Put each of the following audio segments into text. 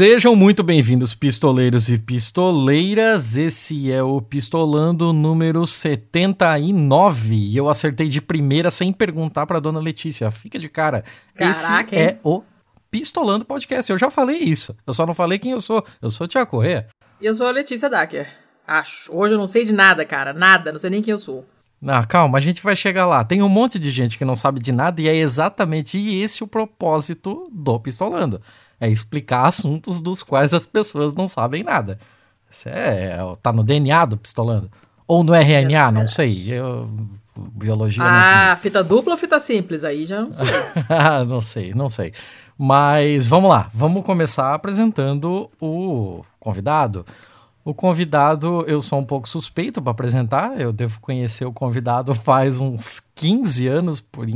Sejam muito bem-vindos, pistoleiros e pistoleiras. Esse é o Pistolando número 79. E eu acertei de primeira sem perguntar para dona Letícia. Fica de cara. Caraca, Esse é o Pistolando Podcast. Eu já falei isso. Eu só não falei quem eu sou. Eu sou o Tiago Corrêa. E eu sou a Letícia Dacker. Acho. Hoje eu não sei de nada, cara. Nada. Não sei nem quem eu sou. Ah, calma, a gente vai chegar lá. Tem um monte de gente que não sabe de nada e é exatamente esse o propósito do Pistolando. É explicar assuntos dos quais as pessoas não sabem nada. Isso é, tá no DNA do Pistolando. Ou no RNA, não sei. Eu, biologia. Ah, fita dupla ou fita simples? Aí já não sei. não sei, não sei. Mas vamos lá, vamos começar apresentando o convidado. O convidado, eu sou um pouco suspeito para apresentar, eu devo conhecer o convidado faz uns 15 anos por,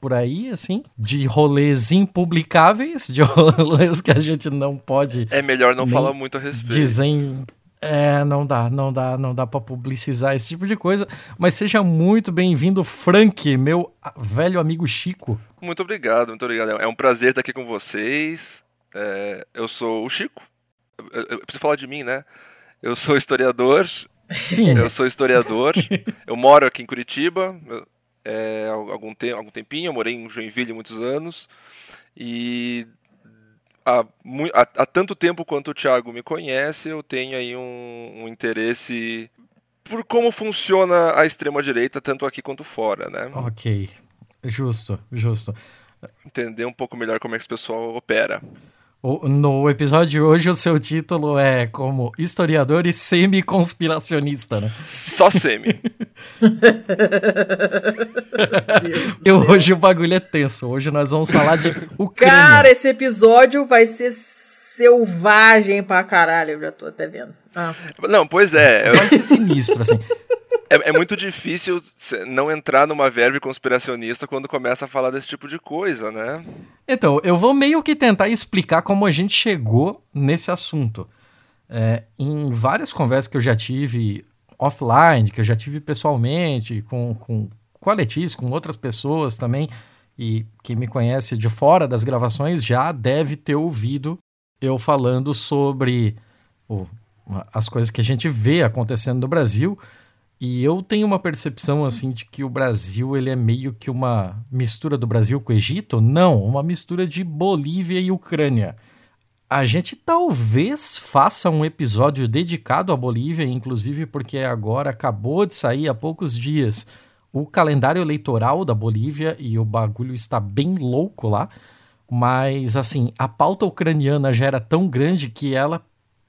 por aí, assim, de rolês impublicáveis, de rolês que a gente não pode. É melhor não falar muito a respeito. Dizem. É, não dá, não dá, não dá para publicizar esse tipo de coisa. Mas seja muito bem-vindo, Frank, meu velho amigo Chico. Muito obrigado, muito obrigado. É um prazer estar aqui com vocês. É, eu sou o Chico. Eu, eu preciso falar de mim, né? Eu sou historiador. Sim. Eu sou historiador. eu moro aqui em Curitiba é, algum, te algum tempinho. Eu morei em Joinville muitos anos. E há, há, há tanto tempo quanto o Thiago me conhece, eu tenho aí um, um interesse por como funciona a extrema-direita, tanto aqui quanto fora, né? Ok. Justo, justo. Entender um pouco melhor como é que esse pessoal opera. No episódio de hoje, o seu título é como historiador e semi-conspiracionista, né? Só semi. Eu, hoje o bagulho é tenso. Hoje nós vamos falar de Ucrânia. Cara, esse episódio vai ser selvagem pra caralho, eu já tô até vendo. Ah. Não, pois é. Vai ser sinistro, assim. É, é, muito difícil não entrar numa verve conspiracionista quando começa a falar desse tipo de coisa, né? Então, eu vou meio que tentar explicar como a gente chegou nesse assunto. É, em várias conversas que eu já tive offline, que eu já tive pessoalmente, com, com, com a Letícia, com outras pessoas também, e quem me conhece de fora das gravações já deve ter ouvido eu falando sobre as coisas que a gente vê acontecendo no Brasil e eu tenho uma percepção assim de que o Brasil ele é meio que uma mistura do Brasil com o Egito? Não, uma mistura de Bolívia e Ucrânia. A gente talvez faça um episódio dedicado à Bolívia, inclusive porque agora acabou de sair há poucos dias o calendário eleitoral da Bolívia e o bagulho está bem louco lá. Mas assim, a pauta ucraniana já era tão grande que ela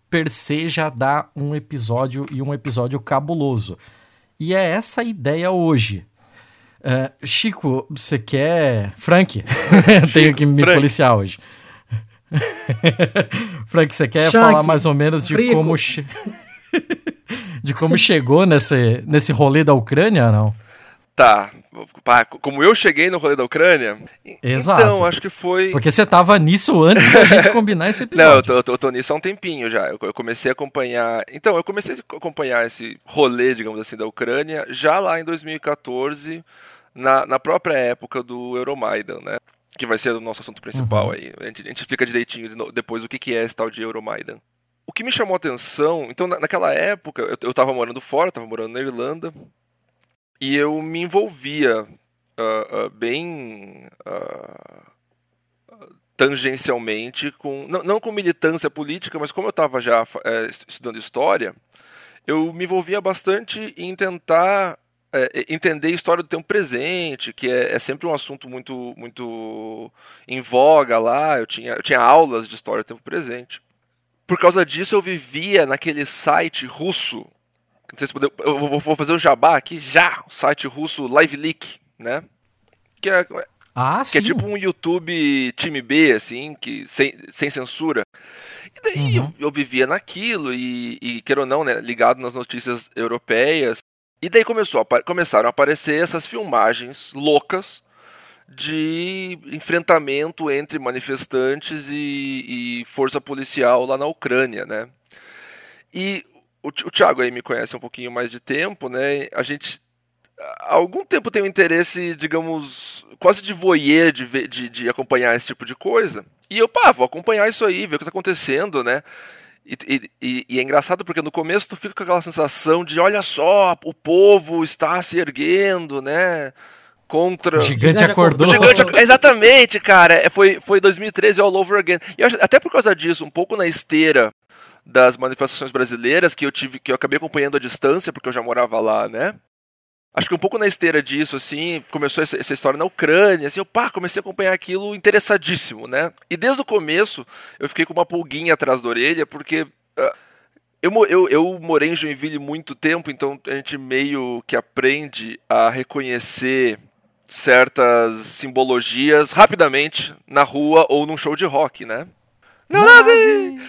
per se já dá um episódio e um episódio cabuloso. E é essa a ideia hoje. Uh, Chico, você quer. Frank, tenho que me Frank. policiar hoje. Frank, você quer falar mais ou menos de como. Che... de como chegou nesse, nesse rolê da Ucrânia, não? Tá. Como eu cheguei no rolê da Ucrânia. Exato. Então, acho que foi. Porque você tava nisso antes da gente combinar esse episódio. Não, eu tô, eu tô, eu tô nisso há um tempinho já. Eu, comecei a acompanhar. Então, eu comecei a acompanhar esse rolê, digamos assim, da Ucrânia já lá em 2014, na, na própria época do Euromaidan, né? Que vai ser o nosso assunto principal uhum. aí. A gente, a gente explica direitinho depois o que, que é esse tal de Euromaidan. O que me chamou a atenção, então naquela época eu, eu tava morando fora, tava morando na Irlanda, e eu me envolvia uh, uh, bem uh, tangencialmente com não, não, com militância política, mas como eu estava já é, estudando história, eu me envolvia bastante em tentar é, entender a história do tempo presente, que é, é, sempre um assunto muito muito em voga lá. Eu tinha, eu tinha aulas de história do tempo presente. Por causa disso, eu vivia naquele site russo não sei se poder, eu vou fazer o jabá aqui já, o site russo LiveLeak, né? Que é, ah, que é tipo um YouTube time B, assim, que, sem, sem censura. E daí uhum. eu, eu, vivia naquilo e, e, queira ou não, né, ligado nas notícias europeias. E daí começou a, começaram a aparecer essas filmagens loucas de enfrentamento entre manifestantes e, e força policial lá na Ucrânia, né? E o, o Thiago aí me conhece um pouquinho mais de tempo, né? A gente há algum tempo tenho interesse, digamos, quase de voyeur de, ver, de, de acompanhar esse tipo de coisa. E eu, pá, vou acompanhar isso aí, ver o que tá acontecendo, né? E, e, e, é engraçado porque no começo tu fica com aquela sensação de olha só, o povo está se erguendo, né? Contra. O gigante acordou. O gigante, exatamente, cara. É, foi, foi 2013 all over again. E até por causa disso, um pouco na esteira das manifestações brasileiras que eu tive, que eu acabei acompanhando à distância, porque eu já morava lá, né? Acho que um pouco na esteira disso, assim, começou essa, essa, história na Ucrânia, assim, eu pá, comecei a acompanhar aquilo interessadíssimo, né? E desde o começo eu fiquei com uma pulguinha atrás da orelha, porque uh, eu, eu, eu morei em Joinville muito tempo, então a gente meio que aprende a reconhecer certas simbologias rapidamente na rua ou num show de rock, né? Não nazi!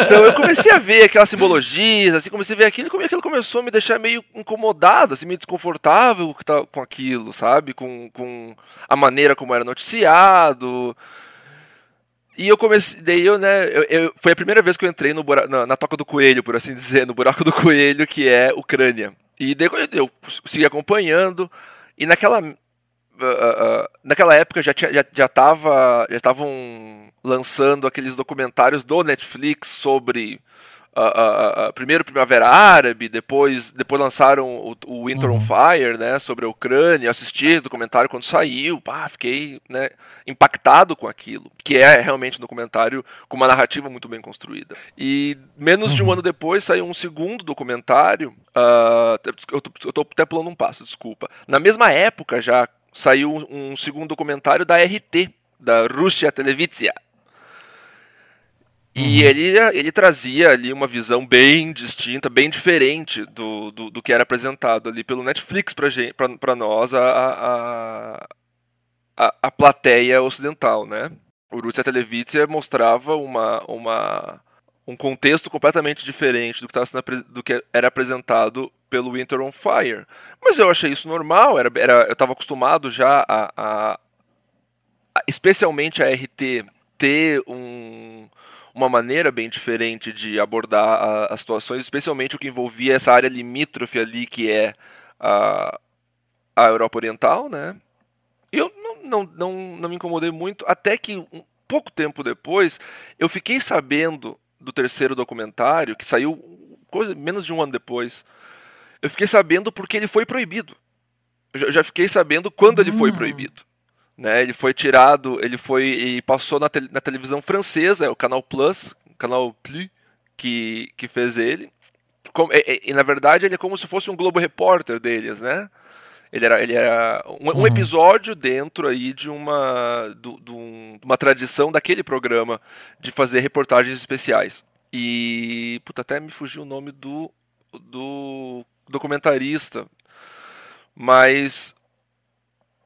então eu comecei a ver aquelas simbologias, assim, comecei a ver aquilo e aquilo começou a me deixar meio incomodado, assim, meio desconfortável com aquilo, sabe? Com, com a maneira como era noticiado. E eu comecei, daí eu, né, eu, eu, foi a primeira vez que eu entrei no buraco, na, na, toca do coelho, por assim dizer, no buraco do coelho, que é Ucrânia. E daí eu, eu segui acompanhando, e naquela uh, uh, naquela época já tinha, já, já tava, já estavam lançando aqueles documentários do Netflix sobre uh, primeiro Primavera Árabe, depois, depois lançaram o, o Winter uhum. on Fire, né, sobre a Ucrânia. Assisti o documentário quando saiu, pá, fiquei né, impactado com aquilo, que é realmente um documentário com uma narrativa muito bem construída. E menos uhum. de um uhum. ano depois saiu um segundo documentário. Eu, tô, eu tô até pulando um passo, desculpa. Na mesma época já saiu um segundo documentário da RT, da Rússia Televizia. E uhum. ele, ele trazia ali uma visão bem distinta, bem diferente do, do, do que era apresentado ali pelo Netflix para nós, a, a, a, a, plateia ocidental, né? O Rússia Televizia mostrava uma, uma, um contexto completamente diferente do que, sendo, do que era apresentado pelo Winter on Fire. Mas eu achei isso normal, era, era, eu estava acostumado já a, a, a, especialmente a RT, ter um, uma maneira bem diferente de abordar a, as situações, especialmente o que envolvia essa área limítrofe ali, que é a, a Europa Oriental, né? Eu não, não, não, não me incomodei muito, até que um pouco tempo depois eu fiquei sabendo do terceiro documentário, que saiu coisa, menos de um ano depois, eu fiquei sabendo porque ele foi proibido. Eu já fiquei sabendo quando ele foi hum. proibido. Né? Ele foi tirado, ele foi e passou na, te, na televisão francesa, é o canal Plus, o canal Plus, que, que fez ele. Como, e, e, na verdade ele é como se fosse um Globo Repórter deles, né? Ele era, ele era um, um uhum. episódio dentro aí de uma, do, do um, uma tradição daquele programa de fazer reportagens especiais. E. Puta, até me fugiu o nome do, do documentarista. Mas.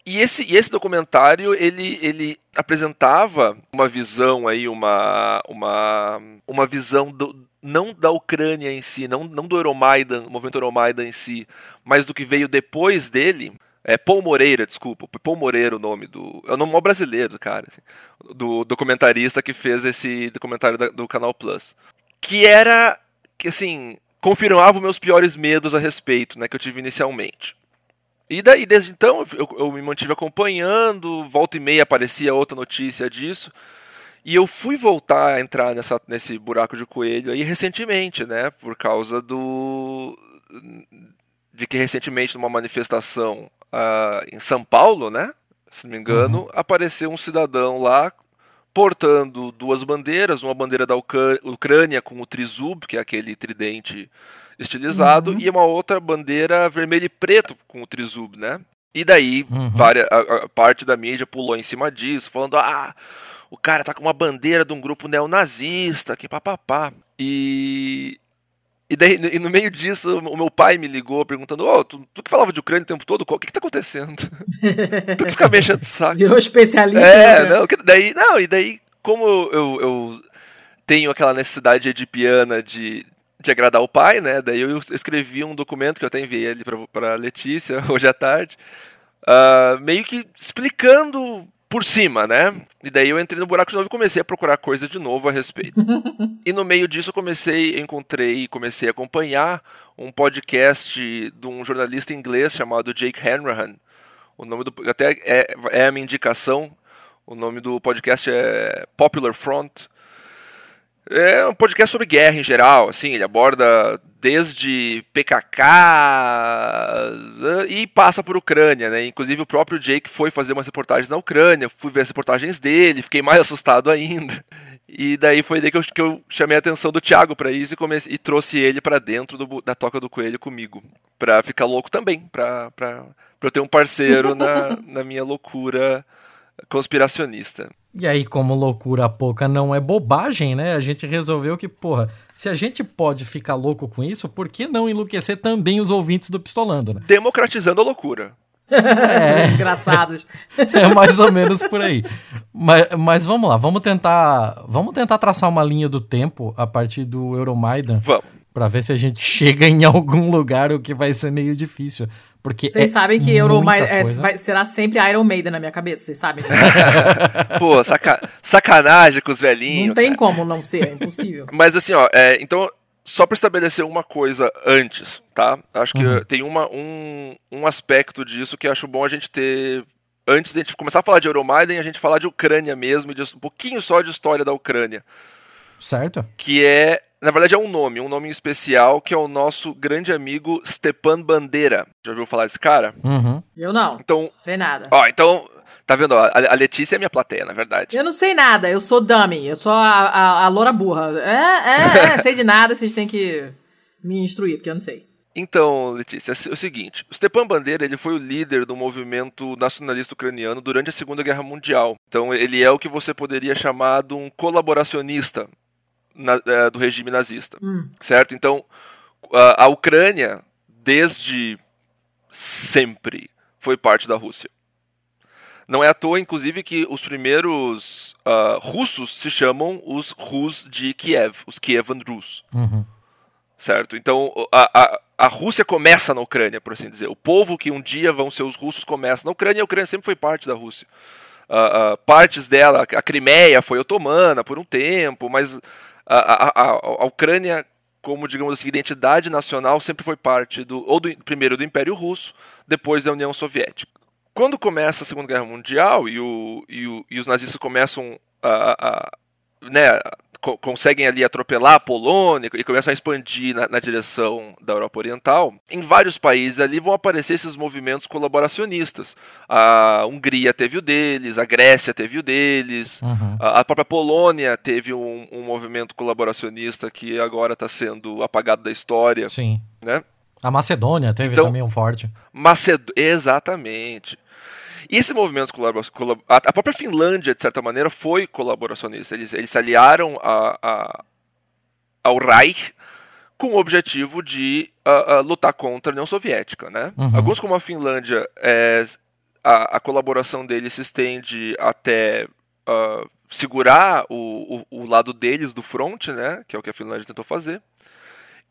E esse, e esse documentário, ele, ele apresentava uma visão aí, uma, uma, uma visão do, não da Ucrânia em si, não, não do Euromaidan, movimento Euromaidan em si, mas do que veio depois dele. É Paul Moreira, desculpa. Paul Moreira o nome do. É o nome brasileiro, cara. Assim, do documentarista que fez esse documentário da, do Canal Plus. Que era. Que assim confirmava os meus piores medos a respeito, né, que eu tive inicialmente. E daí, desde então, eu, eu me mantive acompanhando, volta e meia aparecia outra notícia disso, e eu fui voltar a entrar nessa, nesse buraco de coelho aí recentemente, né, por causa do... de que recentemente numa manifestação uh, em São Paulo, né, se não me engano, uhum. apareceu um cidadão lá portando duas bandeiras, uma bandeira da Ucrânia com o trizub, que é aquele tridente estilizado, uhum. e uma outra bandeira vermelho e preto com o trizub, né? E daí uhum. várias, a, a, parte da mídia pulou em cima disso, falando: ah, o cara tá com uma bandeira de um grupo neonazista, que papapá. E, e, daí, e no meio disso, o meu pai me ligou perguntando: Ô, oh, tu, tu, que falava de Ucrânia o tempo todo, o que que tá acontecendo? tu que fica mexendo de saco. Virou especialista. É, né? não, daí, não, e daí, como eu, eu tenho aquela necessidade edipiana de, de agradar o pai, né? Daí eu escrevi um documento que eu até enviei ali pra, pra Letícia hoje à tarde, uh, meio que explicando por cima, né? E daí eu entrei no buraco de novo e comecei a procurar coisas de novo a respeito. e no meio disso eu comecei, encontrei, comecei a acompanhar um, um podcast de um jornalista inglês chamado Jake Hanrahan. O nome do até é, é a minha indicação. O nome do podcast é Popular Front. É um podcast sobre guerra em geral, assim, ele aborda desde PKK e passa por Ucrânia, né? Inclusive o próprio Jake foi fazer umas reportagens na Ucrânia, fui ver as reportagens dele, fiquei mais assustado ainda. E daí foi daí que eu, que eu chamei a atenção do Thiago para isso e, comecei, e trouxe ele para dentro do, da Toca do Coelho comigo, para ficar louco também, para eu ter um parceiro na, na minha loucura conspiracionista. E aí, como loucura pouca não é bobagem, né? A gente resolveu que, porra, se a gente pode ficar louco com isso, por que não enlouquecer também os ouvintes do Pistolando, né? Democratizando a loucura. É. Engraçados. É mais ou menos por aí. Mas, mas vamos lá, vamos tentar, vamos tentar traçar uma linha do tempo a partir do Euromaidan. Vamos. Pra ver se a gente chega em algum lugar, o que vai ser meio difícil. Porque Vocês é sabem que Euromaidan é, será sempre Iron Maiden na minha cabeça, vocês sabem? né? Pô, saca- sacanagem com os velhinhos. Não tem como não ser, é impossível. Mas assim, ó, é, então, só para estabelecer uma coisa antes, tá? Acho que tem uma, um, um aspecto disso que acho bom a gente ter. Antes de a gente começar a falar de Euromaiden, a gente falar de Ucrânia mesmo, e de um pouquinho só de história da Ucrânia. Certo? Que é. Na verdade, é um nome, um nome especial, que é o nosso grande amigo Stepan Bandeira. Já ouviu falar desse cara? Uhum. Eu não, Então. sei nada. Ó, então. Tá vendo? a Letícia é minha plateia, na verdade. Eu não sei nada, eu sou dummy, eu sou a, a, a loura burra. É, é, é, sei de nada, vocês têm que me instruir, porque eu não sei. Então, Letícia, é o seguinte: o Stepan Bandeira ele foi o líder do movimento nacionalista ucraniano durante a Segunda Guerra Mundial. Então, ele é o que você poderia chamar de um colaboracionista na- eh, do regime nazista, certo? Então, a, a Ucrânia, desde sempre, foi parte da Rússia. Não é à toa, inclusive, que os primeiros ah, russos se chamam os Rus de Kiev, os Kievan Rus Uhum. certo? Então a, a, a Rússia começa na Ucrânia, por assim dizer. O povo que um dia vão ser os russos começa na Ucrânia. E a Ucrânia sempre foi parte da Rússia. Ah, ah, partes dela, a Crimeia foi otomana por um tempo, mas a, a, a, Ucrânia, como digamos assim, identidade nacional, sempre foi parte do ou do primeiro do Império Russo, depois da União Soviética. Quando começa a Segunda Guerra Mundial e, o, e, o, e os nazistas começam a, a- né, co- conseguem ali atropelar a Polônia e começam a expandir na, na direção da Europa Oriental, em vários países ali vão aparecer esses movimentos colaboracionistas. A Hungria teve o deles, a Grécia teve o deles, Uhum. a a própria Polônia teve um, um movimento colaboracionista que agora está sendo apagado da história, Sim. né? A Macedônia teve Então- também um forte. Maced... Exatamente. E esse movimento colabora... colab- a a própria Finlândia, de certa maneira, foi colaboracionista. Eles, eles se aliaram a, a- ao Reich com o objetivo de ah, ah, lutar contra a União Soviética. Né? Uhum. Alguns, como a Finlândia, é, a, a colaboração deles se estende até ah, segurar o, o, o lado deles do front, né? que é o que a Finlândia tentou fazer.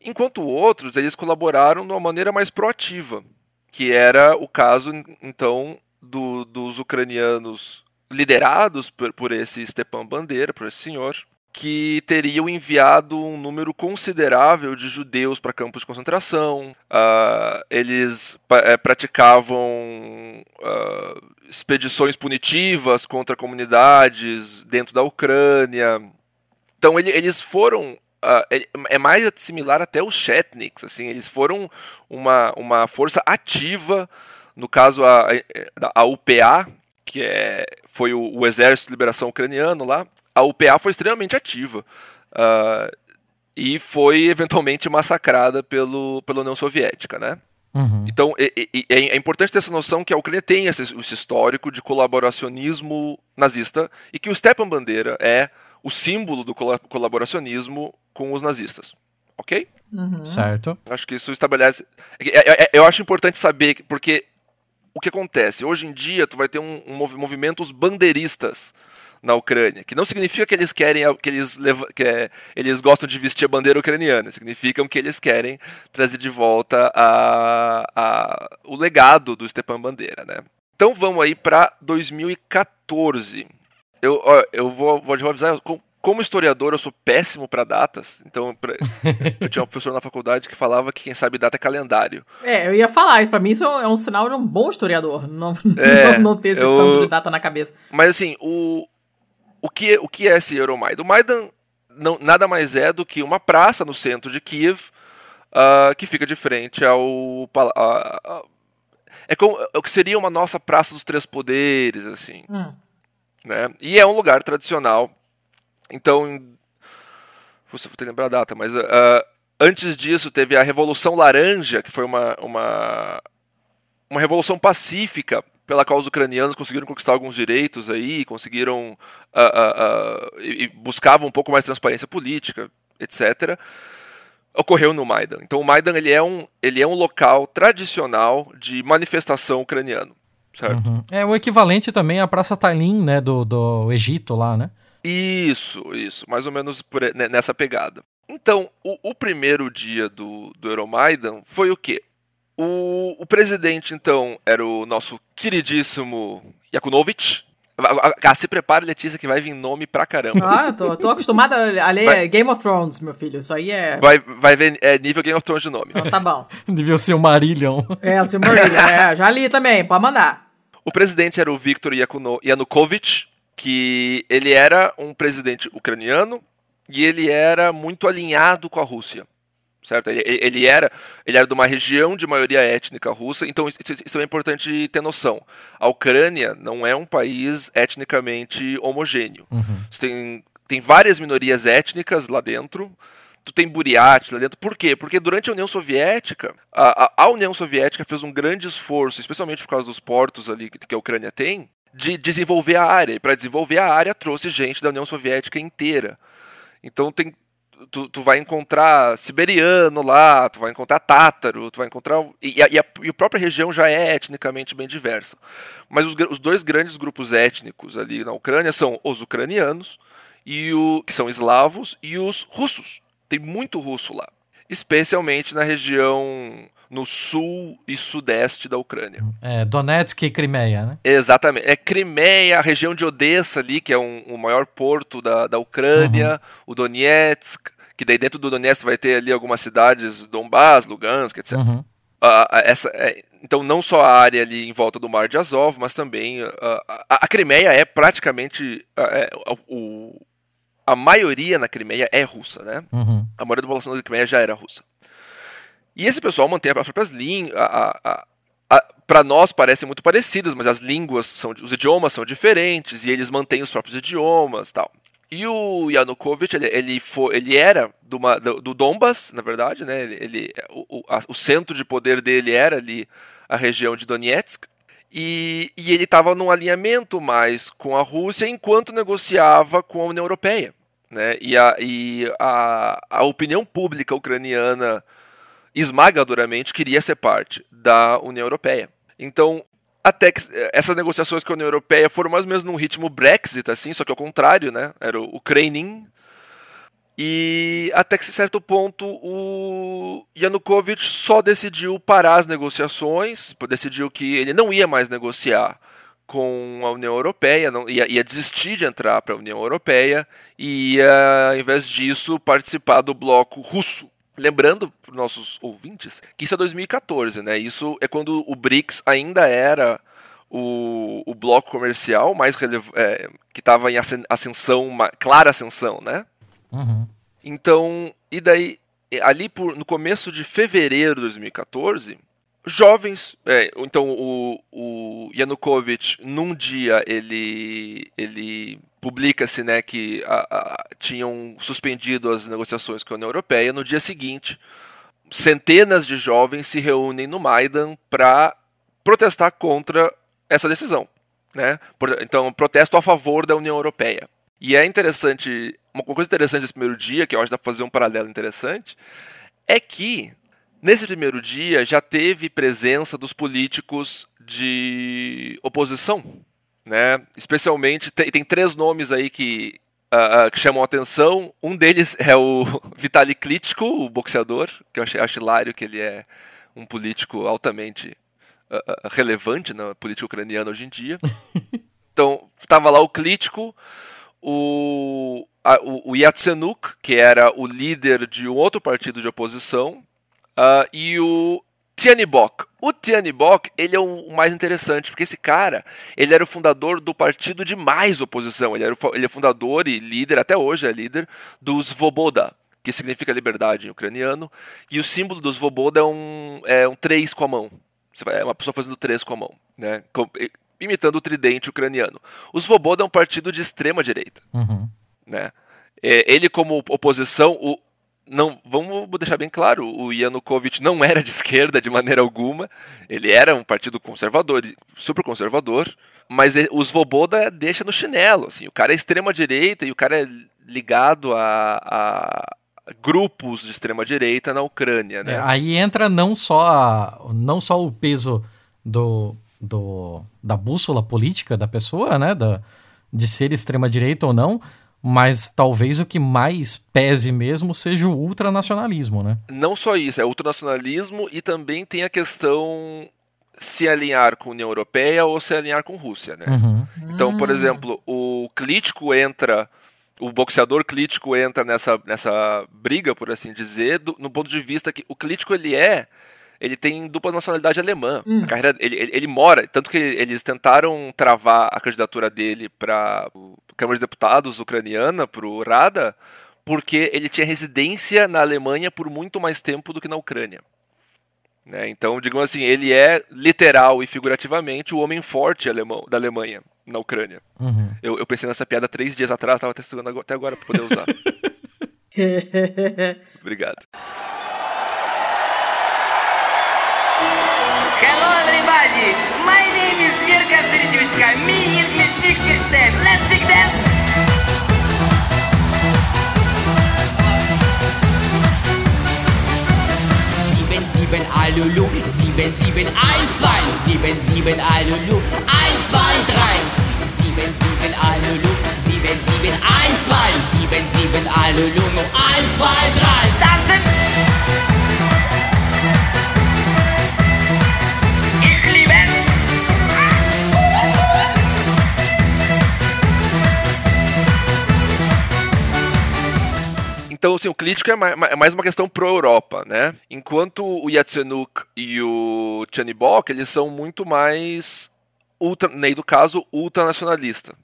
Enquanto outros, eles colaboraram de uma maneira mais proativa, que era o caso, então, do- dos ucranianos liderados por, por esse Stepan Bandeira, por esse senhor, que teriam enviado um número considerável de judeus para campos de concentração. Ah, eles eh, praticavam ah, expedições punitivas contra comunidades dentro da Ucrânia. Então ele- eles foram é- é mais similar até os Chetniks, assim, eles foram uma, uma força ativa, no caso a, a, a UPA, que é, foi o, o Exército de Liberação Ucraniano lá, a UPA foi extremamente ativa ah, e foi eventualmente massacrada pelo, pela União Soviética, né? Uhum. Então é, é- é- importante ter essa noção que a Ucrânia tem esse, esse histórico de colaboracionismo nazista e que o Stepan Bandeira é o símbolo do cola- colaboracionismo com os nazistas. Ok? Certo. Acho que isso estabelece. é- é- é- Eu acho importante saber, que- porque o que acontece? Hoje em dia, tu vai ter um, um movi- movimentos bandeiristas na Ucrânia, que não significa que eles querem que eles que é, eles gostam de vestir a bandeira ucraniana, significam que eles querem trazer de volta a, a- o legado do Stepan Bandeira, né? Então vamos aí para 2014. Eu, eu vou, vou, avisar como historiador, eu sou péssimo para datas. Então, pra... eu tinha um professor na faculdade que falava que quem sabe data é calendário. É, eu ia falar, para mim isso é um sinal de um bom historiador, não, é, não, ter esse eu... tanto de data na cabeça. Mas assim, o, o, que, o que é esse Euromaidan? O Maidan não, nada mais é do que uma praça no centro de Kiev uh, que fica de frente ao. Uh, uh, é, como, é o que seria uma nossa Praça dos Três Poderes, assim. Hum. Né? E é um lugar tradicional. Então. Você vou ter que lembrar a data, mas. Uh, antes disso, teve a Revolução Laranja, que foi uma, uma, uma revolução pacífica pela qual os ucranianos conseguiram conquistar alguns direitos aí, conseguiram uh, uh, uh, e buscavam um pouco mais transparência política, etc. Ocorreu no Maidan. Então o Maidan ele é um, ele é um local tradicional de manifestação ucraniano, certo? Uhum. É o equivalente também à Praça Talim, né, do, do Egito lá, né? Isso, isso, mais ou menos por, nessa pegada. Então, o, o primeiro dia do, do Euromaidan foi o quê? O, o presidente, então, era o nosso queridíssimo Yakunovich. Ah, se prepara, Letícia, que vai vir nome pra caramba. Ah, eu tô, tô acostumada a ler vai, Game of Thrones, meu filho. Isso aí é. Vai, vai ver é, nível Game of Thrones de nome. Então, tá bom. nível Silmarillion. É, o Silmarillion. é, já li também, pode mandar. O presidente era o Viktor Yanukovych, que ele era um presidente ucraniano e ele era muito alinhado com a Rússia certo? Ele, ele, era, ele era de uma região de maioria étnica russa, então isso, isso, é importante ter noção. A Ucrânia não é um país etnicamente homogêneo. Uhum. Tem, tem várias minorias étnicas lá dentro. Tu tem Buriat lá dentro. Por quê? Porque durante a União Soviética, a, a, a União Soviética fez um grande esforço, especialmente por causa dos portos ali que, que a Ucrânia tem, de desenvolver a área. E para desenvolver a área, trouxe gente da União Soviética inteira. Então tem tu, tu vai encontrar siberiano lá, tu vai encontrar tátaro, tu vai encontrar. E, e, a, e a própria região já é etnicamente bem diversa. Mas os, os dois grandes grupos étnicos ali na Ucrânia são os ucranianos, e o, que são eslavos, e os russos. Tem muito russo lá. Especialmente na região no sul e sudeste da Ucrânia. É, Donetsk e Crimeia, né? Exatamente. É Crimeia, a região de Odessa ali, que é um, o maior porto da, da Ucrânia, uhum. o Donetsk, que daí dentro do Donetsk vai ter ali algumas cidades, Donbass, Lugansk, etc. Uhum. Uh, essa, é, então não só a área ali em volta do Mar de Azov, mas também uh, a, a Crimeia é praticamente uh, é, o, a maioria na Crimeia é russa, né? Uhum. A maioria da população da Crimeia já era russa. E esse pessoal mantém as próprias línguas. Para nós parecem muito parecidas, mas as línguas são. Os idiomas são diferentes e eles mantêm os próprios idiomas tal. E o Yanukovych, ele, ele, foi, ele era do, do, do Donbas, na verdade, né? Ele, ele o, a, o, centro de poder dele era ali a região de Donetsk. E, e ele estava num alinhamento mais com a Rússia enquanto negociava com a União Europeia. Né? E, a, e a, a opinião pública ucraniana esmagadoramente queria ser parte da União Europeia. Então, até que essas negociações com a União Europeia foram mais ou menos num ritmo Brexit, assim, só que ao contrário, né? Era o Ukrainin. E até que, em certo ponto, o Yanukovych só decidiu parar as negociações, decidiu que ele não ia mais negociar com a União Europeia, não, ia, ia desistir de entrar para a União Europeia e ia, ao invés disso, participar do bloco russo. Lembrando para os nossos ouvintes que isso é 2014, né? Isso é quando o BRICS ainda era o, o bloco comercial mais é, que estava em ascensão, uma clara ascensão, né? Uhum. Então, e daí, ali por, no começo de fevereiro de 2014, jovens. É, então, o, o Yanukovych, num dia, ele, ele publica-se né, que a, a, tinham suspendido as negociações com a União Europeia. No dia seguinte, centenas de jovens se reúnem no Maidan para protestar contra essa decisão. Né? Então, protesto a favor da União Europeia. E é interessante, uma coisa interessante desse primeiro dia, que eu acho que dá para fazer um paralelo interessante, é que nesse primeiro dia já teve presença dos políticos de oposição né? Especialmente tem, tem três nomes aí que, uh, uh, que chamam a atenção. Um deles é o Vitaly Klitschko, o boxeador, que eu acho, acho hilário que ele é um político altamente uh, relevante na política ucraniana hoje em dia. Então, estava lá o Klitschko, o, a, o, o Yatsenuk, que era o líder de um outro partido de oposição, e o Tianibok. O Tianibok, ele é o mais interessante, porque esse cara, ele era o fundador do partido de mais oposição. Ele, era o, ele é fundador e líder, até hoje é líder, dos Voboda, que significa liberdade em ucraniano. E o símbolo dos Voboda é um, é um três com a mão. É uma pessoa fazendo três com a mão, né? imitando o tridente ucraniano. Os Voboda é um partido de extrema direita. Uhum. Né? É, ele, como oposição, o, não, vamos deixar bem claro, o Yanukovych não era de esquerda de maneira alguma, ele era um partido conservador, super conservador, mas os Voboda deixa no chinelo, assim, o cara é extrema direita e o cara é ligado a, a grupos de extrema direita na Ucrânia, né? É, aí entra não só não só o peso do, do da bússola política da pessoa, né, da, de ser extrema direita ou não, mas talvez o que mais pese mesmo seja o ultranacionalismo, né? Não só isso, é ultranacionalismo e também tem a questão se alinhar com a União Europeia ou se alinhar com a Rússia, né? Uhum. Então, por exemplo, o Klitschko entra, o boxeador Klitschko entra nessa, nessa briga, por assim dizer, do, no ponto de vista que o Klitschko ele é ele tem dupla nacionalidade alemã. Hum. Carreira, ele, ele, ele, mora, tanto que eles tentaram travar a candidatura dele para Câmara de Deputados ucraniana, para o Rada, porque ele tinha residência na Alemanha por muito mais tempo do que na Ucrânia. Né? Então, digamos assim, ele é literal e figurativamente o homem forte alemão, da Alemanha na Ucrânia. Uhum. Eu, eu, pensei nessa piada três dias atrás, estava testando até agora para poder usar. Obrigado. Hello everybody, my name is Mirka Serdyushka, me is Mystic System, let's dance! Sieben, sieben, Alulu, sieben, sieben, ein, zwei, sieben, sieben, Alulu, ein, zwei, drei, sieben, sieben, Alulu, sieben, sieben, ein, zwei, sieben, sieben, Alulu, ein, zwei, drei, tanzen! Então, assim, o crítico é, é mais uma questão pro-Europa, né? Enquanto o Yatsenuk e o Chanibok, eles são muito mais, ultra, nem do caso, ultranacionalista,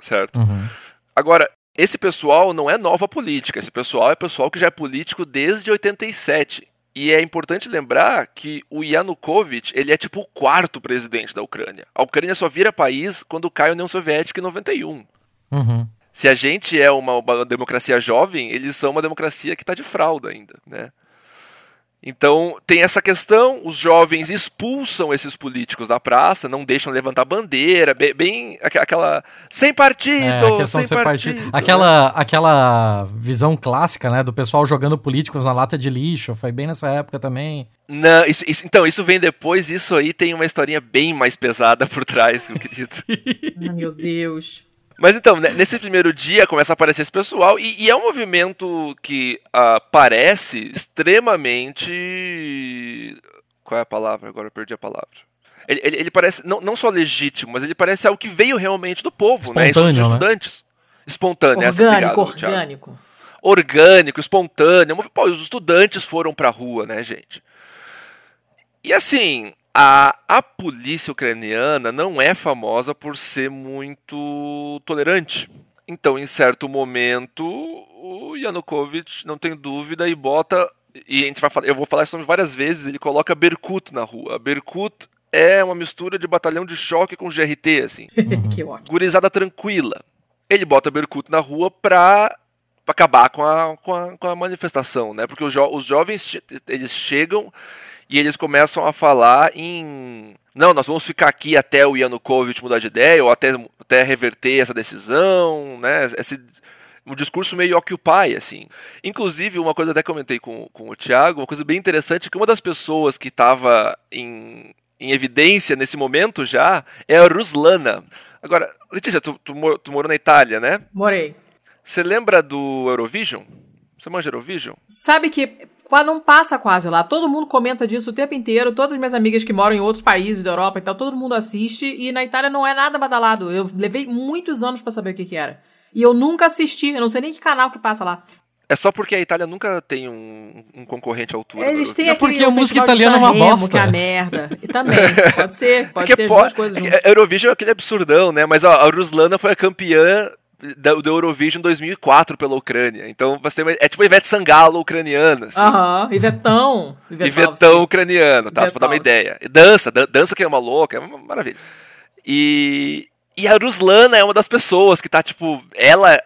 certo? Uhum. Agora, esse pessoal não é nova política, esse pessoal é pessoal que já é político desde 87. E é importante lembrar que o Yanukovych, ele é tipo o quarto presidente da Ucrânia. A Ucrânia só vira país quando cai a União Soviética em 91. Uhum se a gente é uma, uma democracia jovem, eles são uma democracia que está de fralda ainda, né? Então tem essa questão, os jovens expulsam esses políticos da praça, não deixam levantar bandeira, bem, bem aquela sem partido, é, sem, partido. partido. Aquela, aquela visão clássica, né, do pessoal jogando políticos na lata de lixo, foi bem nessa época também. Não, isso, isso, então isso vem depois, isso aí tem uma historinha bem mais pesada por trás, meu querido. meu Deus. Mas então, né, nesse primeiro dia começa a aparecer esse pessoal e, e é um movimento que uh, parece extremamente. Qual é a palavra? Agora eu perdi a palavra. Ele, ele, ele, parece não, não só legítimo, mas ele parece algo que veio realmente do povo, né? Espontâneo, né? Os estudantes. Né? Espontâneo, orgânico, essa, obrigado, orgânico. Orgânico, espontâneo. Pô, os estudantes foram pra rua, né, gente? E assim, a, a polícia ucraniana não é famosa por ser muito tolerante. Então, em certo momento, o Yanukovych não tem dúvida e bota. E a gente vai falar, eu vou falar isso várias vezes. Ele coloca Berkut na rua. Berkut é uma mistura de batalhão de choque com GRT, assim. que ótimo. Gurizada tranquila. Ele bota Berkut na rua pra acabar com a, com a, com a manifestação, né? Porque os, jo os jovens eles chegam e eles começam a falar em não, nós vamos ficar aqui até o Yanukovych mudar de ideia ou até, até reverter essa decisão, né? Esse um discurso meio occupy, assim. Inclusive, uma coisa até comentei com, com o Thiago, uma coisa bem interessante, que uma das pessoas que estava em, em evidência nesse momento já é a Ruslana. Agora, Letícia, tu, tu, tu morou na Itália, né? Morei. Você lembra do Eurovision? Você manja Eurovision? Sabe que não passa quase lá. Todo mundo comenta disso o tempo inteiro. Todas as minhas amigas que moram em outros países da Europa e tal, todo mundo assiste. E na Itália não é nada badalado. Eu levei muitos anos para saber o que, que era. E eu nunca assisti, eu não sei nem que canal que passa lá. É só porque a Itália nunca tem um, um concorrente à altura. Eles têm É porque a música italiana é uma bosta. Que é a merda. E também, pode ser, pode Porque ser as pode- duas coisas juntas. é- Eurovision é aquele absurdão, né? Mas ó, a Ruslana foi a campeã da- do Eurovision 2004 pela Ucrânia. Então você tem uma- é tipo a Ivete Sangalo ucraniana. Assim. Aham, Ivetão. Ivetão ucraniano, tá? Só pra dar uma Ivetão, ideia. E dança, dan- dança que é uma louca, é uma maravilha. E, e a Ruslana é uma das pessoas que tá, tipo, ela,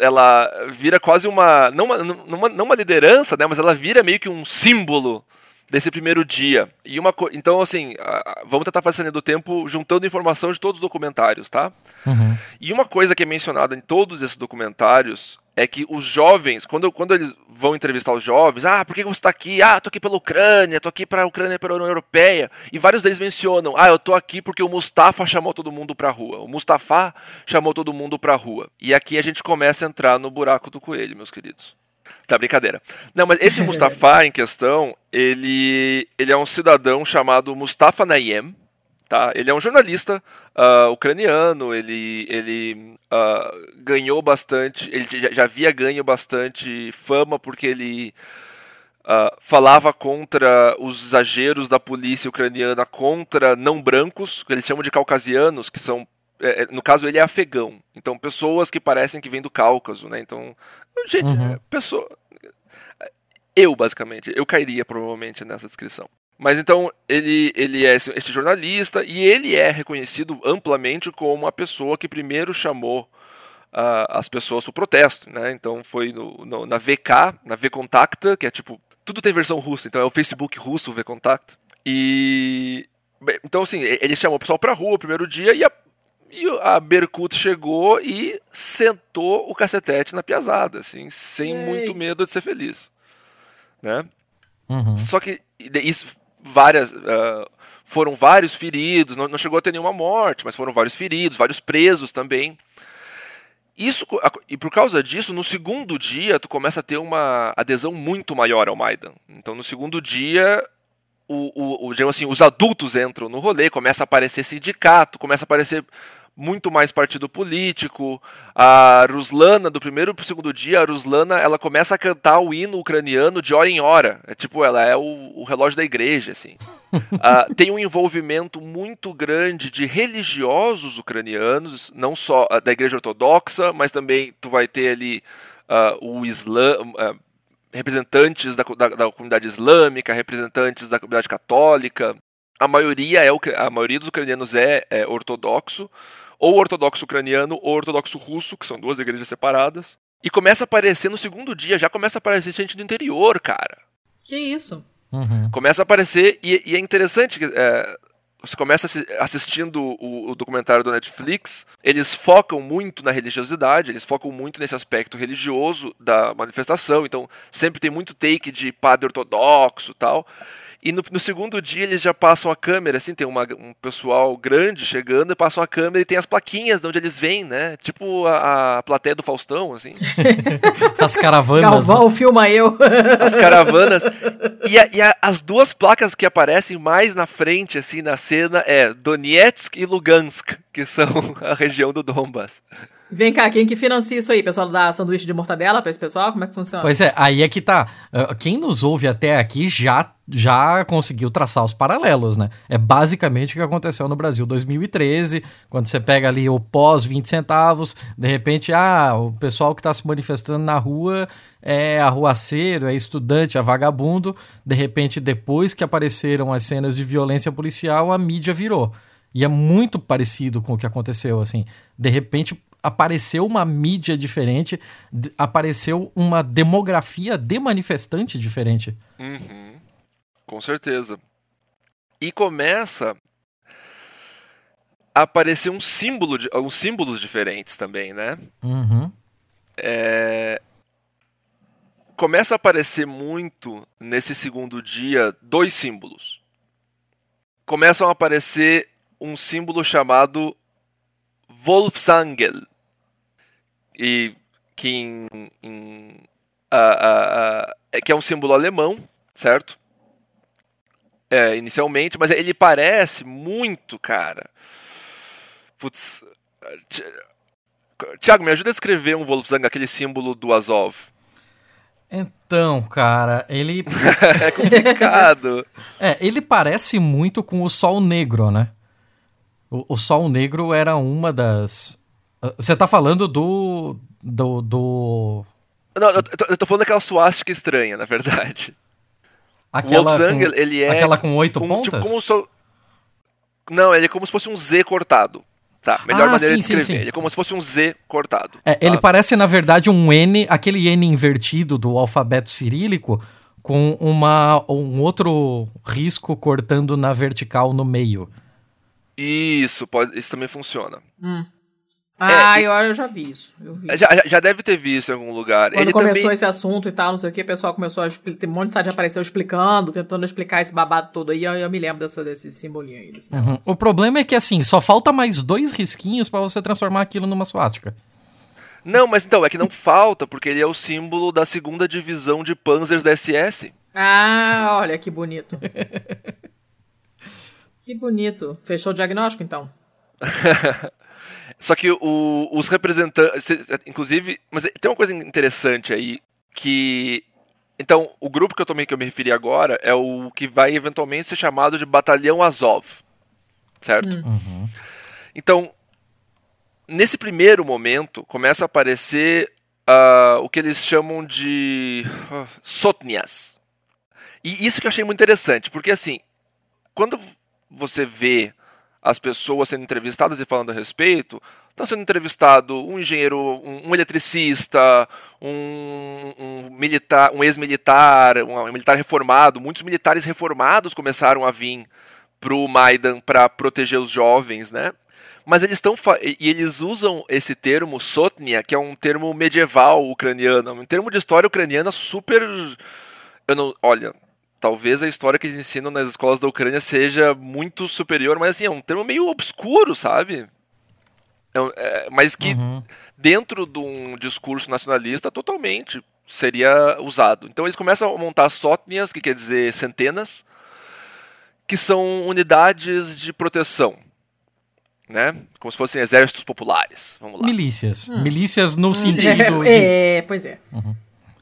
ela vira quase uma não, uma. não uma- não uma liderança, né? Mas ela vira meio que um símbolo desse primeiro dia. E uma co- Então, assim, a- a- vamos tentar fazer do tempo juntando informação de todos os documentários, tá? Uhum. E uma coisa que é mencionada em todos esses documentários é que os jovens, quando, quando eles vão entrevistar os jovens, ah, por que você está aqui? Ah, tô aqui pela Ucrânia, tô aqui para a Ucrânia e para a União Europeia. E vários deles mencionam, ah, eu tô aqui porque o Mustafa chamou todo mundo pra rua. O Mustafa chamou todo mundo pra rua. E aqui a gente começa a entrar no buraco do coelho, meus queridos. Tá, brincadeira. Não, mas esse Mustafa em questão, ele, ele é um cidadão chamado Mustafa Nayem, tá? Ele é um jornalista ah, ucraniano, ele, ele ah, ganhou bastante, ele já, já havia ganho bastante fama porque ele ah, falava contra os exageros da polícia ucraniana contra não brancos, que eles chamam de caucasianos, que são é, é, no caso ele é afegão, então pessoas que parecem que vêm do Cáucaso, né? Então, gente, é, pessoa eu, basicamente. Eu cairia provavelmente nessa descrição. Mas então, ele, ele é esse, este jornalista e ele é reconhecido amplamente como a pessoa que primeiro chamou ah, as pessoas para o protesto. Né? Então, foi no, no- na VK, na VKontakta, que é tipo. Tudo tem versão russa, então é o Facebook russo, o VKontakta. E. Então, assim, ele chamou o pessoal para rua o primeiro dia e a, e a Berkut chegou e sentou o cacetete na piazada, assim, sem Yay. muito medo de ser feliz. Né? Uhum. Só que isso, várias, ah, foram vários feridos, não, não chegou a ter nenhuma morte, mas foram vários feridos, vários presos também. Isso, e por causa disso, no segundo dia, tu começa a ter uma adesão muito maior ao Maidan. Então, no segundo dia, o, o, o, assim, os adultos entram no rolê, começa a aparecer sindicato, começa a aparecer muito mais partido político. A Ruslana, do primeiro pro segundo dia, a Ruslana, ela começa a cantar o hino ucraniano de hora em hora. É tipo, ela é o, o relógio da igreja, assim. Ah, tem um envolvimento muito grande de religiosos ucranianos, não só ah, da igreja ortodoxa, mas também tu vai ter ali ah, o Islã, ah, representantes da, da, da comunidade islâmica, representantes da comunidade católica. A maioria é o a maioria dos ucranianos é, é ortodoxo, ou ortodoxo ucraniano ou ortodoxo russo, que são duas igrejas separadas. E começa a aparecer no segundo dia, já começa a aparecer gente do interior, cara. Que isso? Uhum. Começa a aparecer, e, e é interessante que é, você começa assi- assistindo o, o documentário do Netflix, eles focam muito na religiosidade, eles focam muito nesse aspecto religioso da manifestação, então sempre tem muito take de padre ortodoxo e tal. E no, no segundo dia eles já passam a câmera, assim, tem uma- um pessoal grande chegando e passam a câmera e tem as plaquinhas de onde eles vêm, né? Tipo a, a plateia do Faustão, assim. As caravanas. Galvão, filma eu. as caravanas. E, a- e a- as duas placas que aparecem mais na frente, assim, na cena, é Donetsk e Lugansk, que são a região do Donbass. Vem cá, quem que financia isso aí? Pessoal da sanduíche de mortadela pra esse pessoal? Como é que funciona? Pois é, aí é que tá. Uh, Quem nos ouve até aqui já, já conseguiu traçar os paralelos, né? É basicamente o que aconteceu no Brasil 2013, quando você pega ali o pós 20 centavos, de repente, ah, o pessoal que tá se manifestando na rua é arruaceiro, é estudante, é vagabundo. De repente, depois que apareceram as cenas de violência policial, a mídia virou. E é muito parecido com o que aconteceu, assim. De repente apareceu uma mídia diferente, apareceu uma demografia de manifestante diferente. Uhum, com certeza. E começa a aparecer um símbolo de, uns símbolos diferentes também, né? Uhum. É, Começa a aparecer muito nesse segundo dia dois símbolos. Começam a aparecer um símbolo chamado Wolfsangel. E que em, em- a- a- é que é um símbolo alemão, certo? É, inicialmente, mas ele parece muito, cara. Putz, Tiago, me ajuda a escrever um Wolfgang, aquele símbolo do Azov. Então, cara, ele. é complicado. é, ele parece muito com o Sol Negro, né? O, o Sol Negro era uma das. Você tá falando do. Do. do... Não, eu tô, eu tô falando daquela suástica estranha, na verdade. Aquela o Wolfgang, com, ele é. Aquela com oito um, pontas? Tipo, como so... Não, ele é como se fosse um Z cortado. Tá, melhor Ah, maneira sim, de sim, escrever. sim. Ele é como se fosse um Z cortado. É, tá? ele parece, na verdade, um N, aquele N invertido do alfabeto cirílico, com uma, um outro risco cortando na vertical no meio. Isso, pode, isso também funciona. Ah, e- eu, eu já vi isso. Eu vi. Já, já- já deve ter visto em algum lugar. Quando ele começou também. esse assunto e tal, não sei o que, o pessoal começou a explicar. Tem um monte de site apareceu explicando, tentando explicar esse babado todo aí. Eu, eu me lembro dessa, desse simbolinho aí. Desse Uhum. O problema é que, assim, só falta mais dois risquinhos pra você transformar aquilo numa suástica. Não, mas então, é que não falta, porque ele é o símbolo da segunda divisão de Panzers da SS. Ah, olha que bonito. que bonito. Fechou o diagnóstico, então? Só que o- os representantes. Inclusive. Mas tem uma coisa interessante aí que. Então, o grupo que eu, tomei, que eu me referi agora é o que vai eventualmente ser chamado de Batalhão Azov. Certo? Então, nesse primeiro momento, começa a aparecer ah, o que eles chamam de ah, sotnias. E isso que eu achei muito interessante, porque assim, quando você vê as pessoas sendo entrevistadas e falando a respeito, estão sendo entrevistado um engenheiro, um, um eletricista, um, um militar, um ex-militar, um militar reformado. Muitos militares reformados começaram a vir para o Maidan para proteger os jovens, né? Mas eles estão e eles usam esse termo sotnia, que é um termo medieval ucraniano, um termo de história ucraniana super eu não, olha, talvez a história que eles ensinam nas escolas da Ucrânia seja muito superior, mas assim, é um termo meio obscuro, sabe? É é, mas que dentro de um discurso nacionalista totalmente seria usado. Então eles começam a montar sotnias, que quer dizer centenas, que são unidades de proteção, né? Como se fossem exércitos populares. Vamos lá. Milícias. Milícias no sentido de... É, pois é.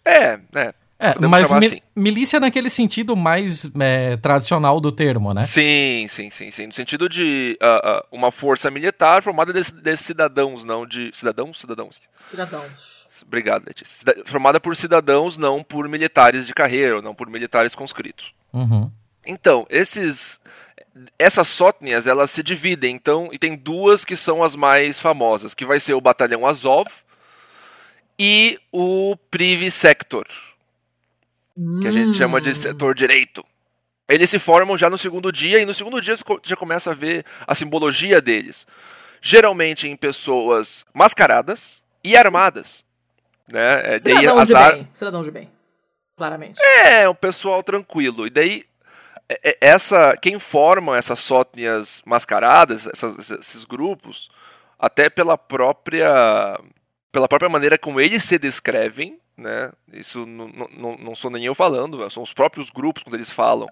É, é. É, podemos mas mi- assim. milícia naquele sentido mais é, tradicional do termo, né? Sim, sim, sim, sim. No sentido de ah, ah, uma força militar formada desses desses cidadãos, não de. Cidadãos? Cidadãos. Cidadãos. Obrigado, Letícia. Cida- Formada por cidadãos, não por militares de carreira, ou não por militares conscritos. Uhum. Então, esses. Essas sotnias, elas se dividem, então, e tem duas que são as mais famosas, que vai ser o Batalhão Azov e o Privi Sector, que a gente chama de setor direito. Eles se formam já no segundo dia, e no segundo dia já começa a ver a simbologia deles. Geralmente em pessoas mascaradas e armadas. Né? É, daí Cidadão as de ar- bem. Cidadão de bem. Claramente. é, um pessoal tranquilo. E daí, é- é- essa, quem forma essas sótnias mascaradas, essas- esses grupos, até pela própria, pela própria maneira como eles se descrevem, né? Isso não, sou nem eu falando, são os próprios grupos quando eles falam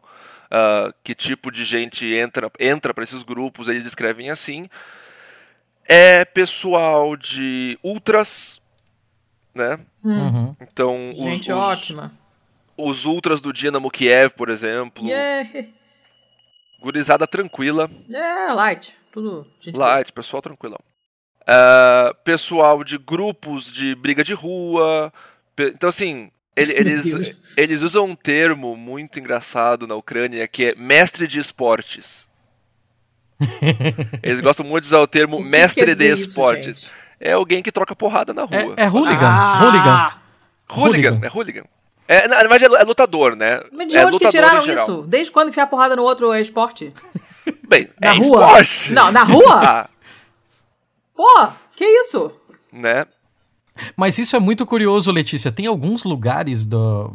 ah, que tipo de gente entra entra para esses grupos, eles descrevem assim. É pessoal de ultras, né? Uhum. Então, os- Gente os, ótima. os ultras do Dinamo Kiev, por exemplo. Yeah. Gurizada tranquila. É, light. Tudo. Gente Light, pessoal tranquilão. Ah, pessoal de grupos de briga de rua. Então, assim, ele- eles, eles usam um termo muito engraçado na Ucrânia que é mestre de esportes. eles gostam muito de usar o termo O que mestre de isso, esportes. gente? é alguém que troca porrada na rua. É, é hooligan. Ah! Hooligan. Hooligan, é hooligan. É, na verdade, é lutador, né? Mas de é onde que lutador tiraram isso? Desde quando enfiar porrada no outro é esporte? Bem, Na é rua? esporte. Não, na rua? Ah, Pô, que isso? né? Mas isso é muito curioso, Letícia. Tem alguns lugares do.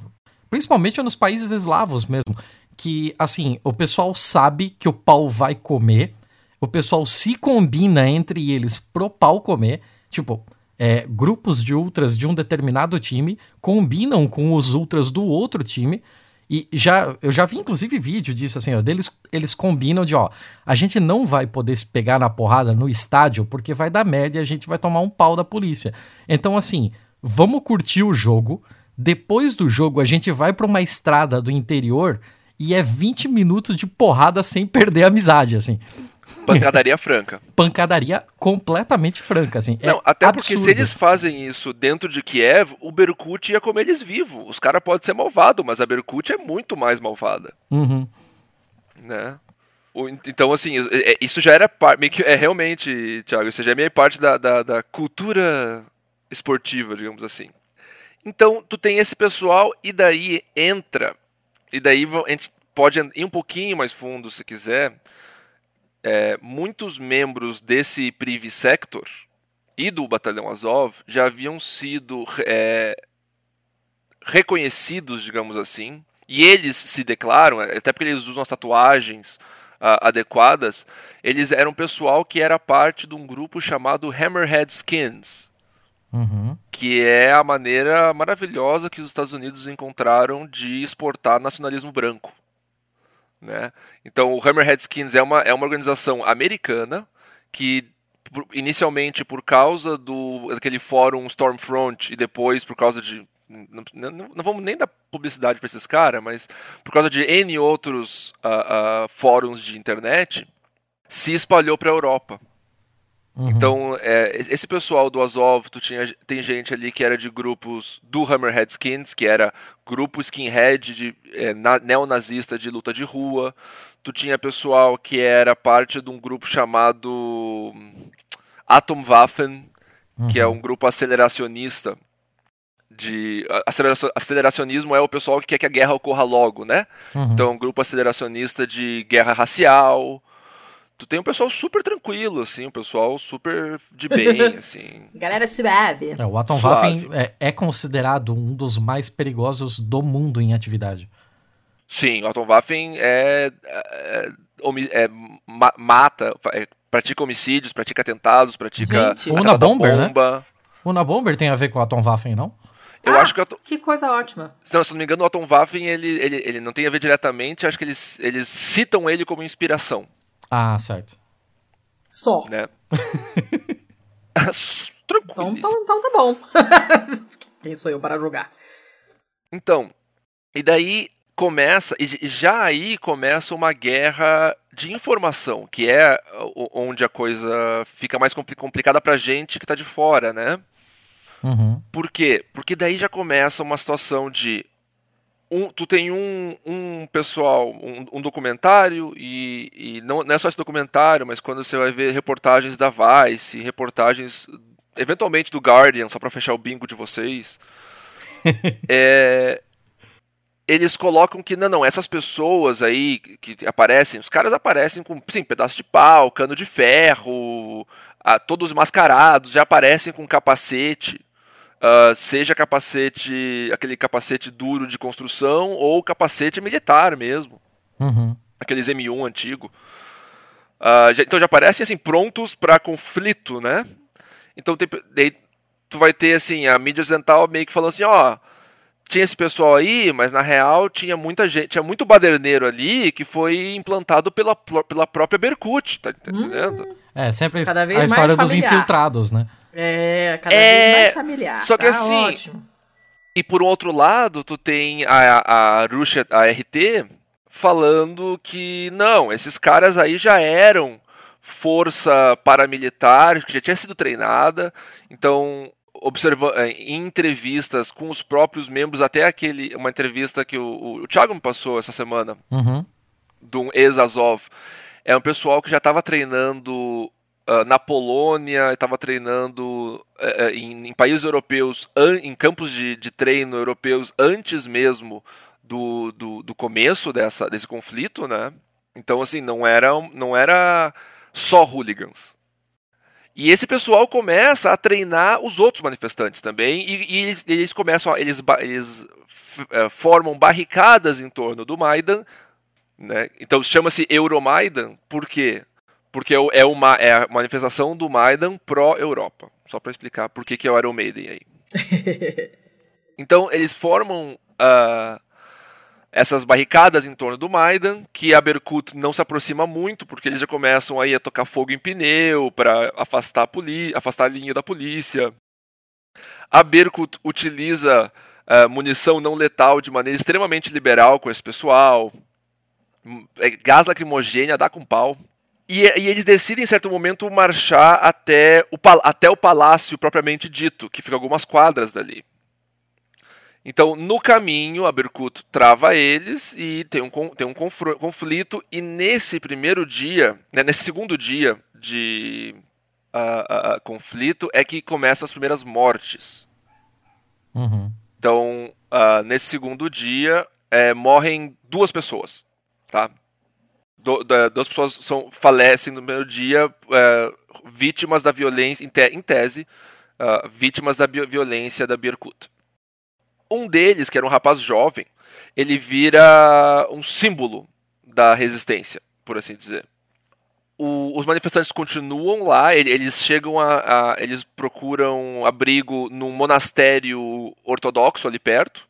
Principalmente nos países eslavos mesmo. Que, assim, o pessoal sabe que o pau vai comer. O pessoal se combina entre eles pro pau comer. Tipo, é, grupos de ultras de um determinado time combinam com os ultras do outro time. E já, eu já vi inclusive vídeo disso, assim, ó, deles, eles combinam de, ó, a gente não vai poder se pegar na porrada no estádio porque vai dar merda e a gente vai tomar um pau da polícia. Então, assim, vamos curtir o jogo, depois do jogo a gente vai para uma estrada do interior e é 20 minutos de porrada sem perder a amizade, assim. Pancadaria franca. Pancadaria completamente franca, assim. Não, é até absurdo. porque se eles fazem isso dentro de Kiev, o Berkut ia comer eles vivos. Os caras podem ser malvados, mas a Berkut é muito mais malvada. Uhum. Né? Então, assim, é- é- isso já era parte. É realmente, Thiago, isso já é meio parte da, da, da cultura esportiva, digamos assim. Então, tu tem esse pessoal e daí entra. E daí a gente pode ir um pouquinho mais fundo se quiser. É, muitos membros desse Privi Sector e do Batalhão Azov já haviam sido é, reconhecidos, digamos assim, e eles se declaram, até porque eles usam as tatuagens ah, adequadas, eles eram pessoal que era parte de um grupo chamado Hammerhead Skins, Uhum. que é a maneira maravilhosa que os Estados Unidos encontraram de exportar nacionalismo branco. Né? Então, o Hammerhead Skins é uma, é uma organização americana que, inicialmente, por causa do daquele fórum Stormfront e depois por causa de. Não, não- não vamos nem dar publicidade para esses caras, mas por causa de N outros ah, ah, fóruns de internet, se espalhou para a Europa. Uhum. Então, é, esse pessoal do Azov, tu tinha, tem gente ali que era de grupos do Hammerhead Skins, que era grupo skinhead de, é, na- neonazista de luta de rua. Tu tinha pessoal que era parte de um grupo chamado Atomwaffen, que é um grupo aceleracionista. De, aceleracionismo é o pessoal que quer que a guerra ocorra logo, né? Uhum. Então, um grupo aceleracionista de guerra racial. Tu tem um pessoal super tranquilo, assim, um pessoal super de bem, assim. Galera suave. É, o Atom Suave. Waffen é, é considerado um dos mais perigosos do mundo em atividade. Sim, o Atomwaffen é, é, homi- é, ma- mata, é, pratica homicídios, pratica atentados, pratica Gente. Una Bomber, né? bomba. O Una Bomber tem a ver com o Atom Waffen, não? Eu Ah, acho que Atom- Que coisa ótima. se não, se não me engano, o Atomwaffen ele, ele, ele não tem a ver diretamente, acho que eles, eles citam ele como inspiração, Ah, certo. Só. né? Então, Tranquilo. então, então tá bom. Quem sou eu para julgar? Então, e daí começa, e já aí começa uma guerra de informação, que é onde a coisa fica mais compli- complicada pra gente que tá de fora, né? Uhum. Por quê? Porque daí já começa uma situação de. Um, tu tem um, um pessoal, um, um documentário, e, e não, não é só esse documentário, mas quando você vai ver reportagens da Vice, reportagens eventualmente do Guardian, só pra fechar o bingo de vocês, é, eles colocam que não, não, essas pessoas aí que, aparecem, os caras aparecem com sim, pedaço de pau, cano de ferro, ah, todos mascarados, já aparecem com capacete. Ah, seja capacete, aquele capacete duro de construção ou capacete militar mesmo, Uhum. aqueles M1 antigo. Ah, já- então já aparecem assim prontos para conflito, né? Então tem, daí tu vai ter assim a mídia ocidental meio que falando assim, ó, tinha esse pessoal aí, mas na real tinha muita gente, tinha muito baderneiro ali que foi implantado pela, pela própria Berkut, tá, tá entendendo? É, sempre a- história dos infiltrados, né? É, cada É, vez mais familiar. só que tá assim, Ótimo. E por um outro lado, tu tem a, a Russia, a RT, falando que não, esses caras aí já eram força paramilitar, que já tinha sido treinada, então observa eh, em entrevistas com os próprios membros, até aquele uma entrevista que o, o Thiago me passou essa semana, Uhum. de um ex-Azov. É um pessoal que já estava treinando na Polônia, estava treinando eh, eh, em, em países europeus, em campos de, de treino europeus, antes mesmo do, do, do começo dessa, desse conflito, né? Então, assim, não era, não era só hooligans. E esse pessoal começa a treinar os outros manifestantes também, e, e eles, eles começam, a, eles, eles eh, formam barricadas em torno do Maidan, né? Então chama-se Euromaidan, por quê? Porque é, uma é a manifestação do Maidan pró-Europa. Só para explicar por que, que é o Iron Maiden aí. Então eles formam ah, essas barricadas em torno do Maidan, que a Berkut não se aproxima muito, porque eles já começam aí a tocar fogo em pneu para afastar a, afastar a linha da polícia. A Berkut utiliza uh, munição não letal de maneira extremamente liberal com esse pessoal. É, gás lacrimogênea dá com pau. E, e, eles decidem, em certo momento, marchar até o, até o palácio propriamente dito, que fica algumas quadras dali. Então, no caminho, a Berkut trava eles e tem um, tem um conflito. E nesse primeiro dia, né, nesse segundo dia de uh, uh, conflito, é que começam as primeiras mortes. Uhum. Então, uh, nesse segundo dia, é, morrem duas pessoas. Tá? Do, da, duas pessoas são, falecem no primeiro dia, é, vítimas da violência, em, te, em tese, vítimas da violência da Birkut. Um deles, que era um rapaz jovem, ele vira um símbolo da resistência, por assim dizer. O, os manifestantes continuam lá, eles chegam a, a, eles procuram abrigo num monastério ortodoxo ali perto.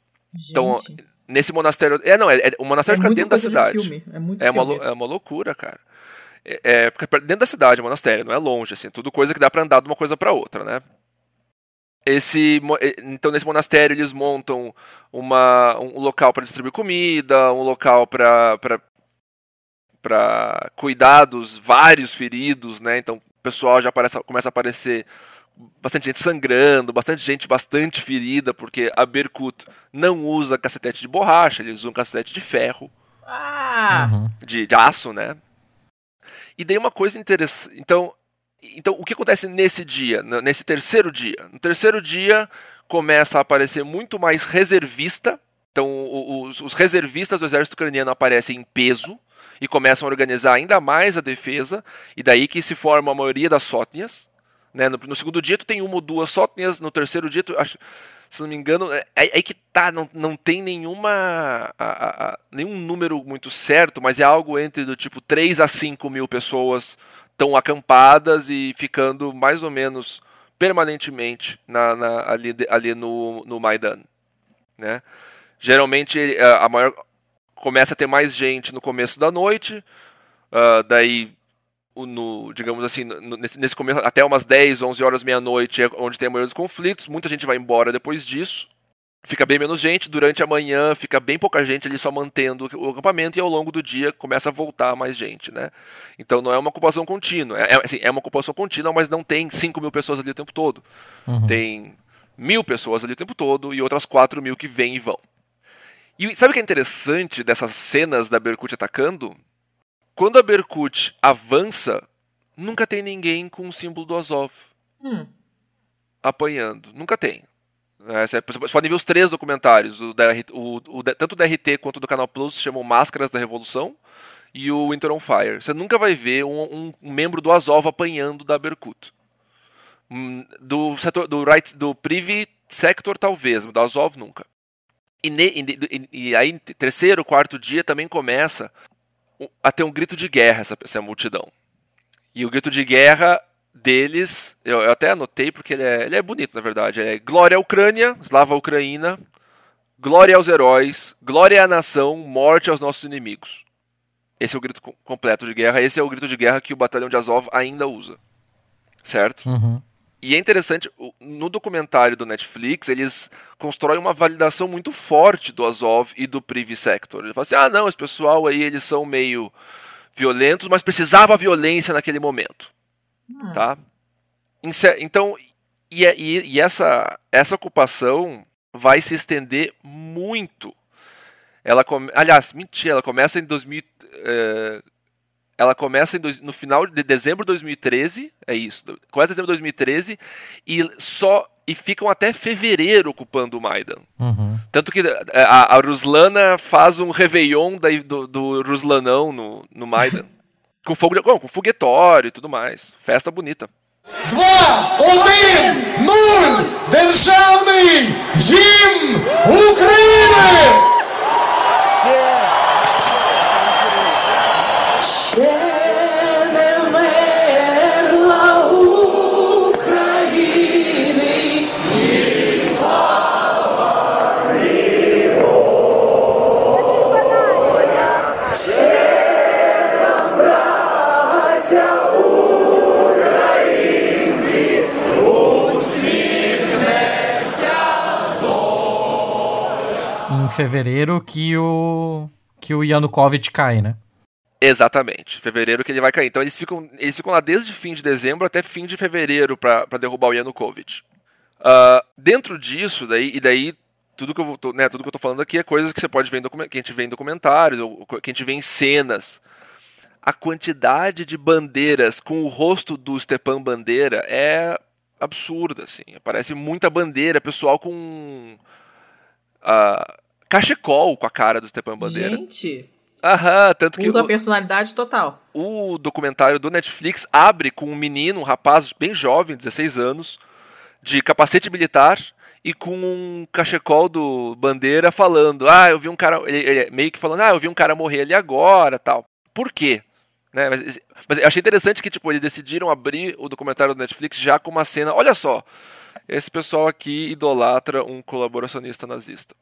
Então, Gente. Então, nesse monastério, é não, é, é o monastério é fica dentro da cidade. De é muito é uma, é uma loucura, cara. É, é, fica dentro da cidade o monastério, não é longe assim, tudo coisa que dá para andar de uma coisa para outra, né? Esse, então nesse monastério eles montam uma, um local para distribuir comida, um local para para cuidar dos vários feridos, né? Então o pessoal já aparece, começa a aparecer bastante gente sangrando, bastante gente bastante ferida, porque a Berkut não usa cacetete de borracha, eles usam cacetete de ferro. Ah! Uhum. De, de aço, né? E daí uma coisa interessante. Então, então, o que acontece nesse dia, nesse terceiro dia? No terceiro dia começa a aparecer muito mais reservista. Então, os, os reservistas do exército ucraniano aparecem em peso e começam a organizar ainda mais a defesa. E daí que se forma a maioria das sótnias. Né? No, no, segundo dia tu tem uma ou duas sótnias, no terceiro dia tu, acho, se não me engano, é, é, é que tá, não, não tem nenhuma a, a, a, nenhum número muito certo, mas é algo entre do tipo 3 a 5 mil pessoas estão acampadas e ficando mais ou menos permanentemente na, na, ali, ali no, no Maidan. Né? Geralmente a maior começa a ter mais gente no começo da noite, uh, daí no, digamos assim, no, nesse, nesse começo, até umas 10, 11 horas, meia-noite, é onde tem a maioria dos conflitos, muita gente vai embora depois disso, fica bem menos gente, durante a manhã fica bem pouca gente ali só mantendo o acampamento e ao longo do dia começa a voltar mais gente, né? Então não é uma ocupação contínua, é, é, assim, é uma ocupação contínua, mas não tem 5 mil pessoas ali o tempo todo. Uhum. Tem mil pessoas ali o tempo todo e outras 4 mil que vêm e vão. E sabe o que é interessante dessas cenas da Berkut atacando? Quando a Berkut avança, nunca tem ninguém com o símbolo do Azov. Hum. Apanhando. Nunca tem. É, você pode ver os três documentários, o, da, o, o, tanto da RT quanto do Canal Plus, se chamam Máscaras da Revolução e o Winter on Fire. Você nunca vai ver um, um, membro do Azov apanhando da Berkut. Hum, do setor do right do Privy Sector talvez, do Azov nunca. E, ne, e, e, aí terceiro, quarto dia também começa a ter um grito de guerra essa, essa multidão. E o grito de guerra deles, eu, eu até anotei porque ele é, ele é bonito, na verdade. É Glória à Ucrânia, Slava Ucraína, Glória aos heróis, Glória à nação, morte aos nossos inimigos. Esse é o grito completo de guerra, esse é o grito de guerra que o batalhão de Azov ainda usa. Certo? Uhum. E é interessante, no documentário do Netflix, eles constroem uma validação muito forte do Azov e do Privy Sector. Eles falam assim: ah, não, esse pessoal aí, eles são meio violentos, mas precisava violência naquele momento. Hum. Tá? Então, e, e, e, essa, essa ocupação vai se estender muito. Ela come, aliás, mentira, ela começa em 2000, eh, ela começa dois, no final de dezembro de 2013, é isso, começa em dezembro de 2013 e só e ficam até fevereiro ocupando o Maidan. Uhum. Tanto que eh, a, a, Ruslana faz um Réveillon da, do, do Ruslanão no, no Maidan. Com fogo de, com, com foguetório e tudo mais. Festa bonita. Два, один, нуль! Державний гімн України! Fevereiro que o que o Yanukovych cai, né? Exatamente, fevereiro que ele vai cair. Então eles ficam, eles ficam lá desde fim de dezembro até fim de fevereiro para derrubar o Yanukovych. Uh, dentro disso, daí, e daí tudo que, eu tô, né, tudo que eu tô falando aqui é coisas que você pode ver em que a gente vê em documentários, ou que a gente vê em cenas. A quantidade de bandeiras com o rosto do Stepan Bandeira é absurda, assim. Aparece muita bandeira, pessoal com uh, cachecol com a cara do Stepan Bandeira. Gente! Aham, tanto que. Muda a personalidade total. O documentário do Netflix abre com um menino, um rapaz bem jovem, 16 anos, de capacete militar e com um cachecol do Bandeira falando: Ah, eu vi um cara. Ele, ele, meio que falando: Ah, eu vi um cara morrer ali agora tal. Por quê? Né? Mas, mas eu achei interessante que tipo, eles decidiram abrir o documentário do Netflix já com uma cena. Olha só, esse pessoal aqui idolatra um colaboracionista nazista.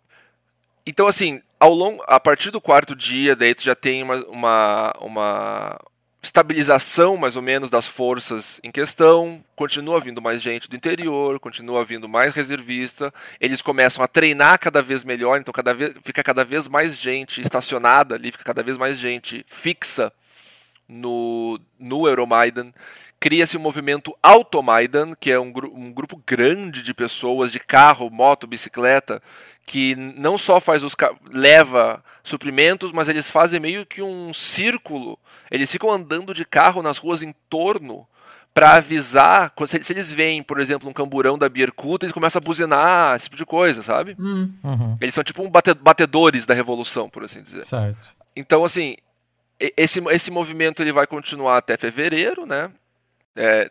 Então, assim, ao longo, a partir do quarto dia, daí tu já tem uma, uma, uma estabilização, mais ou menos, das forças em questão. Continua vindo mais gente do interior, continua vindo mais reservista. Eles começam a treinar cada vez melhor, então cada vez, fica cada vez mais gente estacionada ali, fica cada vez mais gente fixa no, no Euromaidan. Cria-se um movimento Automaidan, que é um, um grupo grande de pessoas, de carro, moto, bicicleta, que não só faz os leva suprimentos, mas eles fazem meio que um círculo. Eles ficam andando de carro nas ruas em torno para avisar, se eles veem, por exemplo, um camburão da Bierkuta, eles começam a buzinar, esse tipo de coisa, sabe? Hum. Uhum. Eles são tipo um batedores da revolução, por assim dizer. Certo. Então, assim, esse, esse movimento ele vai continuar até fevereiro, né? É,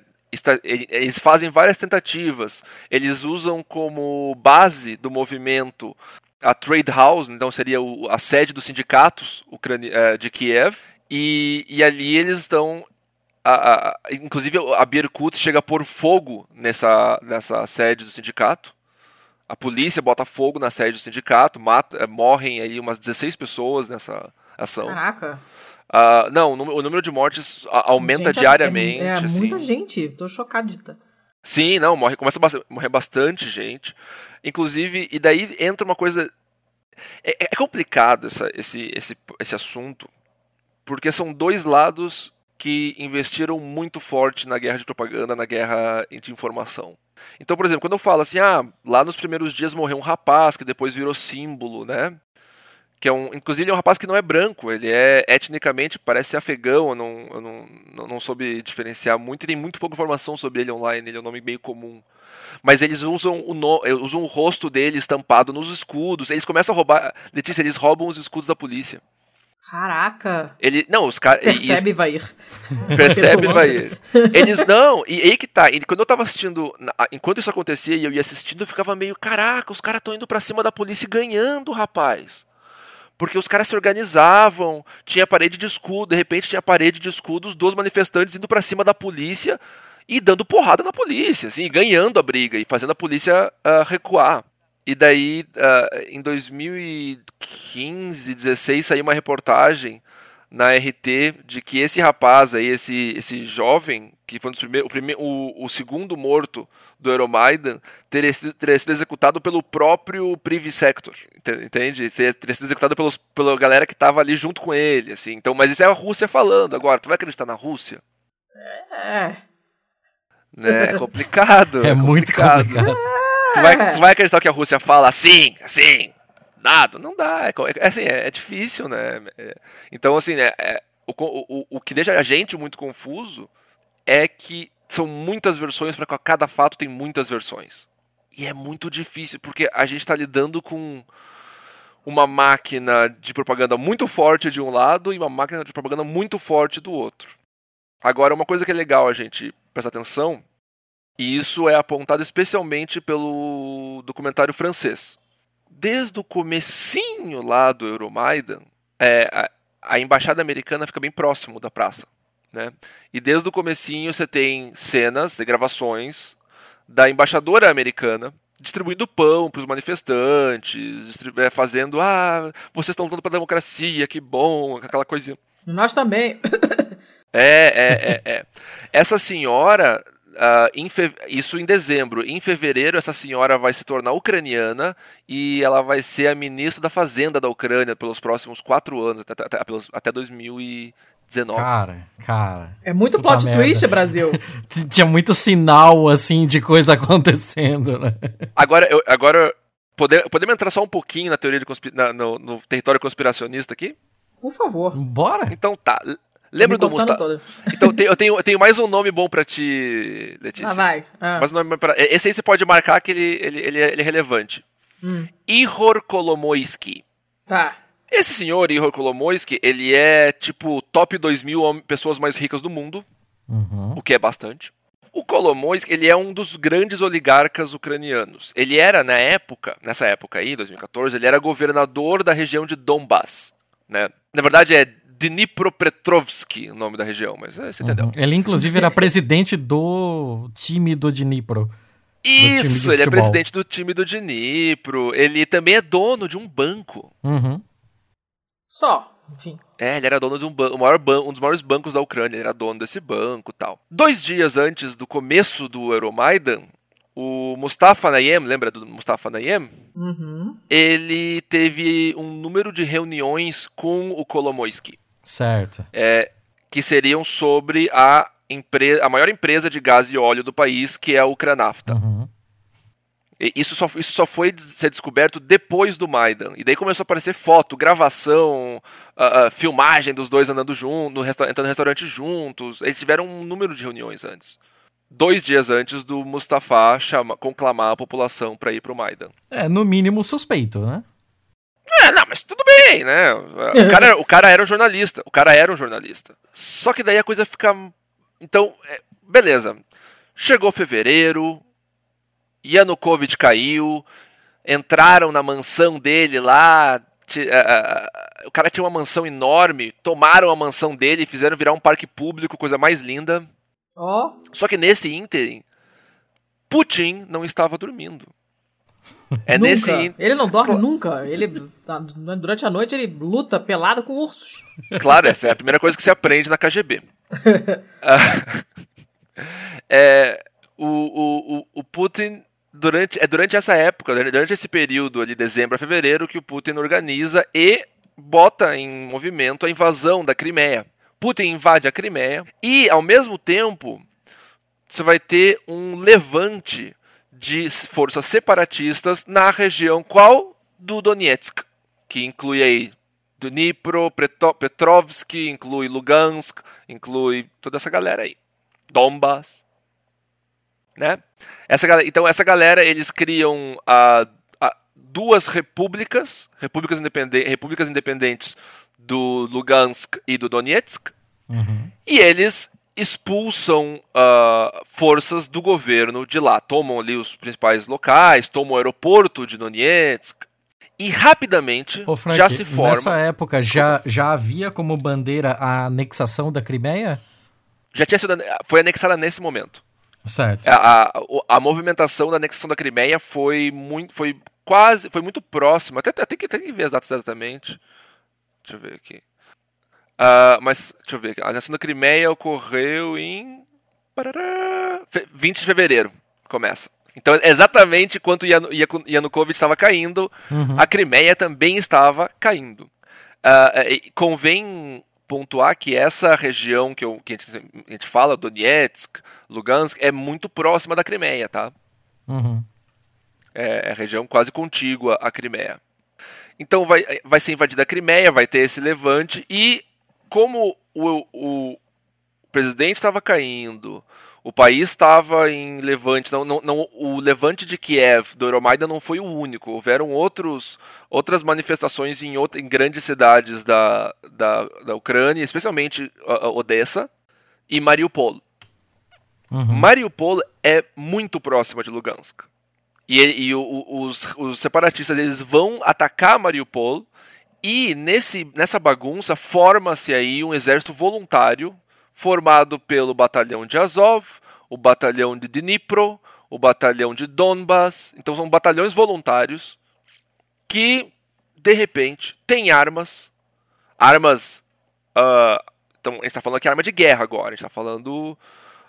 eles fazem várias tentativas. Eles usam como base do movimento a Trade House, então seria a sede dos sindicatos é, de Kiev, e, e ali eles estão. A, a, inclusive a Birkut chega a pôr fogo nessa, nessa sede do sindicato. A polícia bota fogo na sede do sindicato, mata, é, morrem aí umas 16 pessoas nessa ação. Caraca! Uh, não, o número de mortes aumenta gente, diariamente. É, é assim. muita gente, tô chocadita. Sim, não, morre, começa a morrer bastante gente. Inclusive, e daí entra uma coisa. É, é complicado essa, esse, esse, esse assunto, porque são dois lados que investiram muito forte na guerra de propaganda, na guerra de informação. Então, por exemplo, quando eu falo assim, ah, lá nos primeiros dias morreu um rapaz que depois virou símbolo, né? Que é um, inclusive é um rapaz que não é branco, ele é etnicamente, parece afegão, eu não, eu não, não, soube diferenciar muito, e tem muito pouca informação sobre ele online, ele é um nome meio comum. Mas eles usam o, no, usam o rosto dele estampado nos escudos, eles começam a roubar, Letícia, eles roubam os escudos da polícia. Caraca. Ele, não, os caras. Percebe, vai ir. Percebe, vai ir. Eles não, e aí que tá. E quando eu tava assistindo, enquanto isso acontecia e eu ia assistindo, eu ficava meio, caraca, os caras estão indo pra cima da polícia e ganhando, rapaz porque os caras se organizavam, tinha parede de escudo, de repente tinha parede de escudos dos manifestantes indo para cima da polícia e dando porrada na polícia, assim, ganhando a briga e fazendo a polícia uh, recuar. E daí, uh, em 2015, 16, saiu uma reportagem na RT de que esse rapaz aí, esse, esse jovem, que foi um o, primeiro, o, o segundo morto do Euromaidan, teria sido, teria sido executado pelo próprio Privi Sector, entende? Teria sido executado pelos, pela galera que estava ali junto com ele, assim. Então, mas isso é a Rússia falando. Agora, tu vai acreditar na Rússia? É. Né? É complicado. É, é muito complicado. Tu vai, tu vai acreditar que a Rússia fala assim, assim, dado? Não dá. É, é, assim, é, é difícil, né? É, então, assim, é, é o, o, o que deixa a gente muito confuso é que são muitas versões, para cada fato tem muitas versões. E é muito difícil, porque a gente está lidando com uma máquina de propaganda muito forte de um lado e uma máquina de propaganda muito forte do outro. Agora, uma coisa que é legal a gente prestar atenção, e isso é apontado especialmente pelo documentário francês, desde o comecinho lá do Euromaidan, é, a, a, embaixada americana fica bem próximo da praça. Né? E desde o comecinho você tem cenas e gravações da embaixadora americana distribuindo pão para os manifestantes, é, fazendo ah, vocês estão lutando para a democracia, que bom, aquela coisinha. Nós também. É, é, é, é. Essa senhora ah, em fe- isso em dezembro. Em fevereiro, essa senhora vai se tornar ucraniana e ela vai ser a ministra da Fazenda da Ucrânia pelos próximos quatro anos, até, até, até 2019. Cara, cara. É muito plot merda. twist, Brasil. Tinha muito sinal, assim, de coisa acontecendo, né? Agora, eu, agora pode- podemos entrar só um pouquinho na teoria de na- no, no território conspiracionista aqui? Por favor. Bora? Então tá. Lembra do Mustafa? Então tem- eu, tenho, eu tenho mais um nome bom pra ti, Letícia. Ah, vai. Ah. Mas o nome pra... Esse aí você pode marcar que ele, ele, ele, é, ele é relevante. Hum. Ihor Kolomoisky. Tá. Esse senhor, Ihor Kolomoisky, ele é tipo top 2000 hom- pessoas mais ricas do mundo, Uhum. o que é bastante. O Kolomoisky, ele é um dos grandes oligarcas ucranianos. Ele era, na época, nessa época aí, 2014, ele era governador da região de Donbass, né? Na verdade é Dnipropetrovsk o nome da região, mas é, você entendeu. Ele, inclusive, era presidente do time do Dnipro. Isso, de ele é presidente do time do Dnipro, ele também é dono de um banco. Uhum. Só. Enfim. É, ele era dono de um, ban- um dos maiores bancos da Ucrânia, ele era dono desse banco e tal. Dois dias antes do começo do Euromaidan, o Mustafa Nayem, lembra do Mustafa Nayem? Uhum. Ele teve um número de reuniões com o Kolomoisky, Certo. é, que seriam sobre a, a maior empresa de gás e óleo do país, que é a Ukranafta. Uhum. Isso só, isso só foi ser descoberto depois do Maidan. E daí começou a aparecer foto, gravação, ah, ah, filmagem dos dois andando juntos, entrando no restaurante juntos. Eles tiveram um número de reuniões antes. Dois dias antes do Mustafa chama, conclamar a população para ir pro Maidan. É, no mínimo suspeito, né? É, não, mas tudo bem, né? O cara, o cara era um jornalista. O cara era um jornalista. Só que daí a coisa fica. Então, é, beleza. Chegou fevereiro, Yanukovych caiu, entraram na mansão dele lá. a- a- a- o cara tinha uma mansão enorme, tomaram a mansão dele fizeram virar um parque público, coisa mais linda. Ó. Só que nesse ínterim, Putin não estava dormindo. É nunca. nesse Ele não dorme nunca. Ele, durante a noite, ele luta pelado com ursos. Claro, essa é a primeira coisa que se aprende na KGB. Ah, é, o, o, o Putin, durante, é durante essa época, durante esse período de dezembro a fevereiro, que o Putin organiza e bota em movimento a invasão da Crimeia. Putin invade a Crimeia e, ao mesmo tempo, você vai ter um levante de forças separatistas na região qual? Do Donetsk, que inclui aí Dnipro, Petrovsk, inclui Lugansk, inclui toda essa galera aí. Donbass. Né? Essa, então essa galera, eles criam ah, ah, duas repúblicas, repúblicas, independen- repúblicas independentes do Lugansk e do Donetsk, e eles expulsam ah, forças do governo de lá. Tomam ali os principais locais, tomam o aeroporto de Donetsk. E rapidamente Ô, Frank, já se forma. nessa época já, já havia como bandeira a anexação da Crimeia? Já tinha sido. Foi anexada nesse momento. Certo. A, a, o- a movimentação da anexação da Crimeia foi muito. Foi quase. Foi muito próxima. Até, até, tem que, tem que ver as datas exatamente. Deixa eu ver aqui. Ah, mas, deixa eu ver aqui. A anexação da Crimeia ocorreu em. parará, fe- 20 de fevereiro. Começa. Então, exatamente quando Yaku- Yanukovych estava caindo, a Crimeia também estava caindo. E convém pontuar que essa região que, eu- que a, gente, a gente fala, Donetsk, Lugansk, é muito próxima da Crimeia, tá? Uhum. É, é a região quase contígua à Crimeia. Então vai, vai ser invadida a Crimeia, vai ter esse levante, e como o, o presidente estava caindo, o país estava em levante, não, não, não, o levante de Kiev, do Euromaidan, não foi o único, houveram outros, outras manifestações em, outra, em grandes cidades da, da, da Ucrânia, especialmente Odessa e Mariupol. Mariupol é muito próxima de Lugansk. E, e o- os, os separatistas eles vão atacar Mariupol e nesse, nessa bagunça forma-se aí um exército voluntário formado pelo batalhão de Azov, o batalhão de Dnipro, o batalhão de Donbas. Então são batalhões voluntários que de repente têm armas, armas. ah, então a gente está falando aqui arma de guerra agora. A gente está falando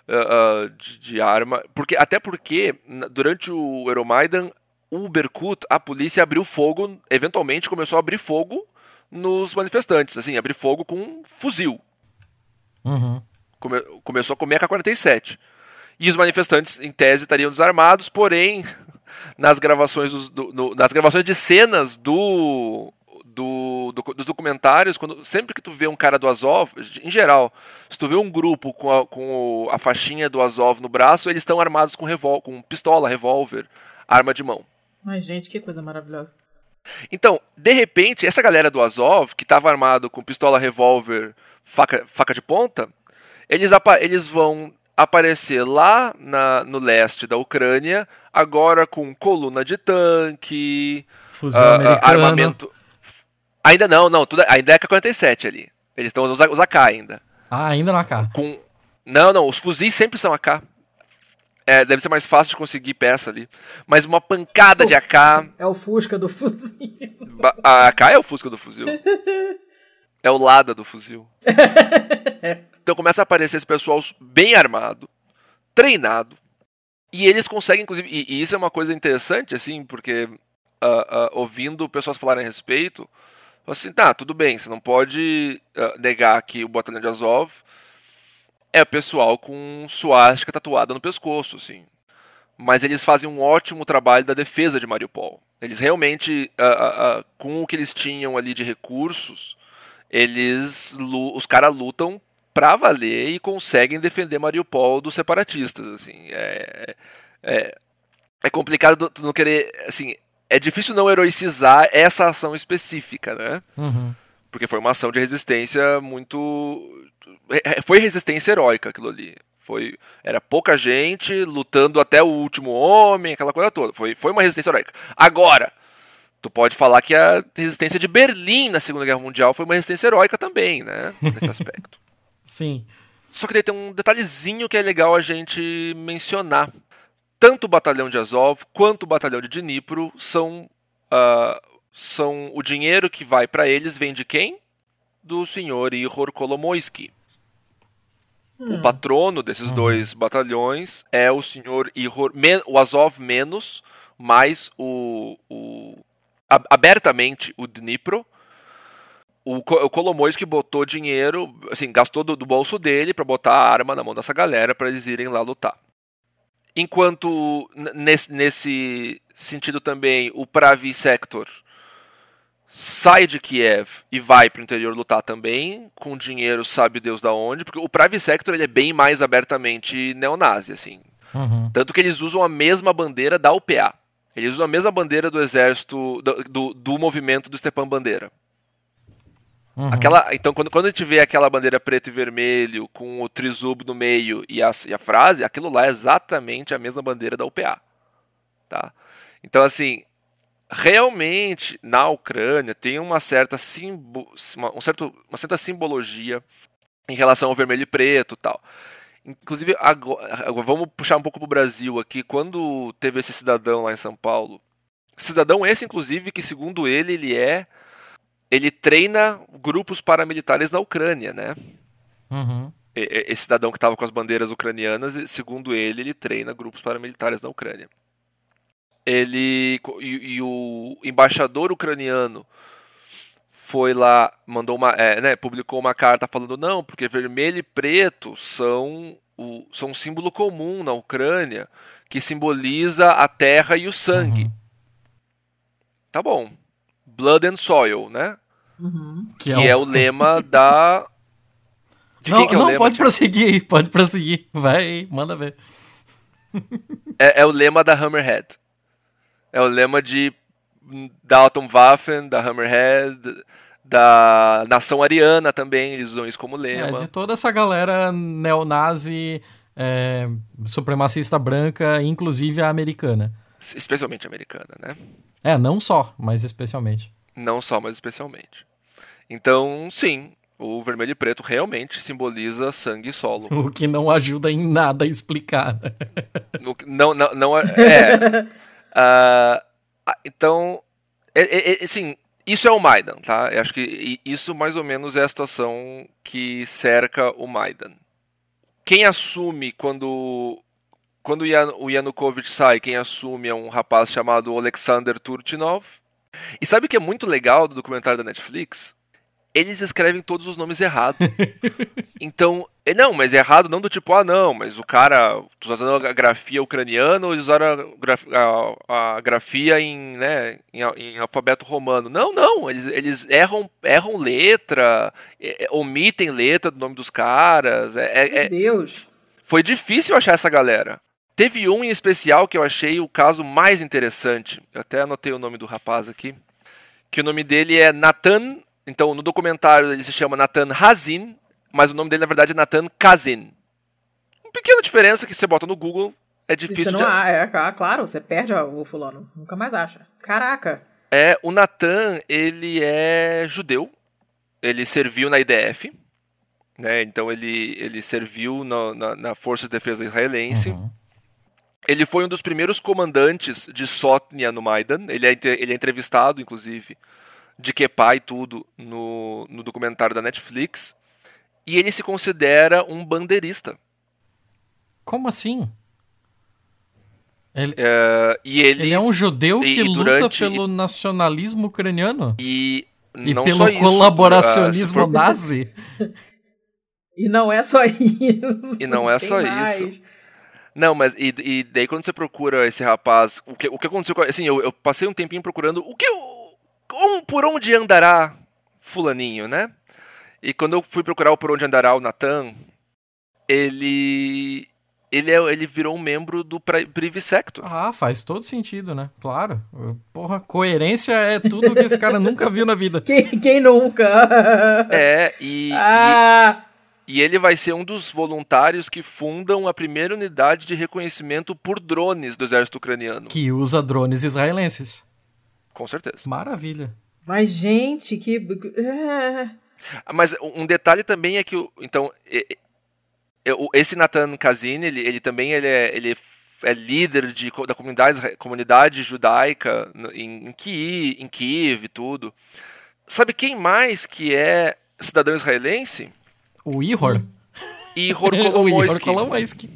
uh, uh, de, de, arma. Porque, até porque, durante o Euromaidan, o Berkut, a polícia abriu fogo, eventualmente começou a abrir fogo nos manifestantes, assim, abrir fogo com um fuzil. Uhum. Come, começou a comer a K-47. E os manifestantes, em tese, estariam desarmados, porém, nas gravações, dos, do, no, nas gravações de cenas do, do, do, dos documentários, quando, sempre que tu vê um cara do Azov, em geral, se tu vê um grupo com a, com a faixinha do Azov no braço, eles estão armados com, revol com pistola, revólver, arma de mão. Mas, gente, que coisa maravilhosa. Então, de repente, essa galera do Azov, que estava armado com pistola, revólver, faca, faca de ponta, eles, eles vão aparecer lá na, no leste da Ucrânia, agora com coluna de tanque, uh, armamento. Ainda não, não, tudo, ainda é K-47 ali. Eles estão usando os AK ainda. Ah, ainda no AK. Com... Não, não, os fuzis sempre são AK. É, deve ser mais fácil de conseguir peça ali. Mas uma pancada de AK. É o Fusca do fuzil. A AK é o Fusca do fuzil. É o Lada do fuzil. então começa a aparecer esse pessoal bem armado, treinado. E eles conseguem, inclusive. E, e isso é uma coisa interessante, assim, porque uh, uh, ouvindo pessoas falarem a respeito, assim, tá, tudo bem, você não pode uh, negar que o batalhão de Azov é pessoal com suástica tatuada no pescoço, assim. Mas eles fazem um ótimo trabalho da defesa de Mariupol. Eles realmente, com o que eles tinham ali de recursos, eles os caras lutam pra valer e conseguem defender Mariupol dos separatistas, assim. É, é, é complicado tu não querer, assim, é difícil não heroicizar essa ação específica, né? Uhum. Porque foi uma ação de resistência muito. Foi resistência heróica aquilo ali. Foi, era pouca gente lutando até o último homem, aquela coisa toda. Foi, foi uma resistência heróica. Agora, tu pode falar que a resistência de Berlim na Segunda Guerra Mundial foi uma resistência heróica também, né? Nesse aspecto. Sim. Só que daí tem um detalhezinho que é legal a gente mencionar tanto o batalhão de Azov quanto o batalhão de Dnipro são, uh, são o dinheiro que vai para eles vem de quem? Do senhor Ihor Kolomoisky. Hum. O patrono desses hum. dois batalhões é o senhor Ihor, o Azov menos, mais o, o abertamente o Dnipro. O, o Kolomoisky botou dinheiro, assim, gastou do, do bolso dele para botar a arma na mão dessa galera para eles irem lá lutar. Enquanto nesse, nesse sentido também o Pravi Sector sai de Kiev e vai para o interior lutar também, com dinheiro sabe Deus da onde, porque o Pravi Sector ele é bem mais abertamente neonazi, assim. Uhum. Tanto que eles usam a mesma bandeira da UPA. Eles usam a mesma bandeira do exército, do, do, do movimento do Stepan Bandeira. Uhum. Aquela, então, quando, quando a gente vê aquela bandeira preto e vermelho com o trizub no meio e a, e a frase, aquilo lá é exatamente a mesma bandeira da UPA. Tá? Então, assim, realmente na Ucrânia tem uma certa, simbo, uma, um certo, uma certa simbologia em relação ao vermelho e preto tal. Inclusive, agora, vamos puxar um pouco para o Brasil aqui. Quando teve esse cidadão lá em São Paulo, cidadão esse, inclusive, que segundo ele, ele é ele treina grupos paramilitares na Ucrânia, né? Uhum. Esse cidadão que estava com as bandeiras ucranianas, segundo ele, ele treina grupos paramilitares na Ucrânia. Ele e, e o embaixador ucraniano foi lá, mandou uma, é, né, publicou uma carta falando não, porque vermelho e preto são o, são um símbolo comum na Ucrânia que simboliza a terra e o sangue. Uhum. Tá bom. Blood and Soil, né? Uhum. Que, que é, é, o... lema da. De não, é não lema, pode prosseguir, pode prosseguir. Vai, manda ver. É, é, o lema da Hammerhead. É o lema de Dalton Waffen, da Hammerhead, da Nação Ariana também, eles usam isso como lema. É, de toda essa galera neonazi, é, supremacista branca, inclusive a americana. Especialmente americana, né? É, não só, mas especialmente. Não só, mas especialmente. Então, sim, o vermelho e preto realmente simboliza sangue e solo. O que não ajuda em nada a explicar. Não, não, não é. uh, então, é, é, sim, isso é o Maidan, tá? Eu acho que isso mais ou menos é a situação que cerca o Maidan. quem assume quando quando o, Yan, o Yanukovych sai, quem assume é um rapaz chamado Alexander Turchinov. E sabe o que é muito legal do documentário da Netflix? Eles escrevem todos os nomes errados. então, é, não, mas é errado não do tipo, ah, não, mas o cara, tu tá usando a grafia ucraniana ou eles usaram a, graf, a, a, grafia em, né, em, em, alfabeto romano. Não, não, eles, eles erram, erram letra, é, é omitem letra do nome dos caras. É, é, Meu Deus! Foi difícil achar essa galera. Teve um em especial que eu achei o caso mais interessante. Eu até anotei o nome do rapaz aqui. Que o nome dele é Nathan. Então, no documentário ele se chama Nathan Hazin, mas o nome dele na verdade é Nathan Kazin. Uma pequena diferença que você bota no Google é difícil você não, de. É, é, claro, você perde o fulano. Nunca mais acha. Caraca. É, o Nathan, ele é judeu. Ele serviu na IDF. Né? Então ele, ele serviu no, na, na Força de Defesa Israelense. Uhum. Ele foi um dos primeiros comandantes de Sotnia no Maidan. Ele é, ele é entrevistado, inclusive, de Kepa e tudo, no, no documentário da Netflix. E ele se considera um bandeirista. Como assim? Ele é, e ele, ele é um judeu que luta durante, pelo nacionalismo ucraniano? E, e pelo isso, colaboracionismo for... nazi? E não é só isso. E não é só mais. isso. Não, mas e, e, daí quando você procura esse rapaz, o que, o que aconteceu? Assim, eu, eu passei um tempinho procurando o que, um, por onde andará fulaninho, né? E quando eu fui procurar o por onde andará o Nathan, ele ele, é, ele virou um membro do Privy Sector. Ah, faz todo sentido, né? Claro. Porra, coerência é tudo que esse cara nunca viu na vida. Quem, quem nunca? É, e, ah. e e ele vai ser um dos voluntários que fundam a primeira unidade de reconhecimento por drones do exército ucraniano. Que usa drones israelenses. Com certeza. Maravilha. Mas, gente, que. É. Mas um detalhe também é que. Então, esse Nathan Kazin, ele, ele também ele é, ele é líder de, da comunidade, comunidade judaica em, em, Kiev, em Kiev e tudo. Sabe quem mais que é cidadão israelense? O Ihor? Ihor Kolomoisky.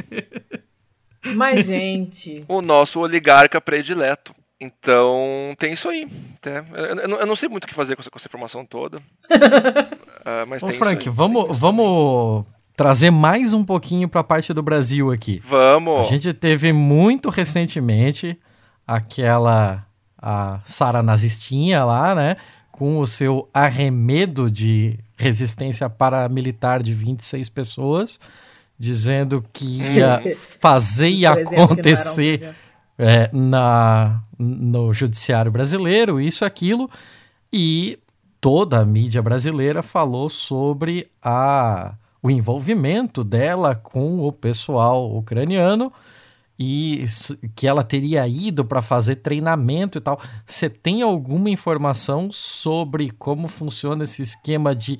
Mas, gente... o nosso oligarca predileto. Então, tem isso aí. Né? Eu, eu, não sei muito o que fazer com essa, com essa informação toda. uh, mas Ô, tem Frank, isso aí, vamos, vamos trazer mais um pouquinho para a parte do Brasil aqui. Vamos! A gente teve muito recentemente aquela a Sara Nazistinha lá, né? Com o seu arremedo de resistência paramilitar de 26 pessoas, dizendo que ia fazer e acontecer é, na, no judiciário brasileiro, isso aquilo, e toda a mídia brasileira falou sobre a, o envolvimento dela com o pessoal ucraniano e que ela teria ido para fazer treinamento e tal. Você tem alguma informação sobre como funciona esse esquema de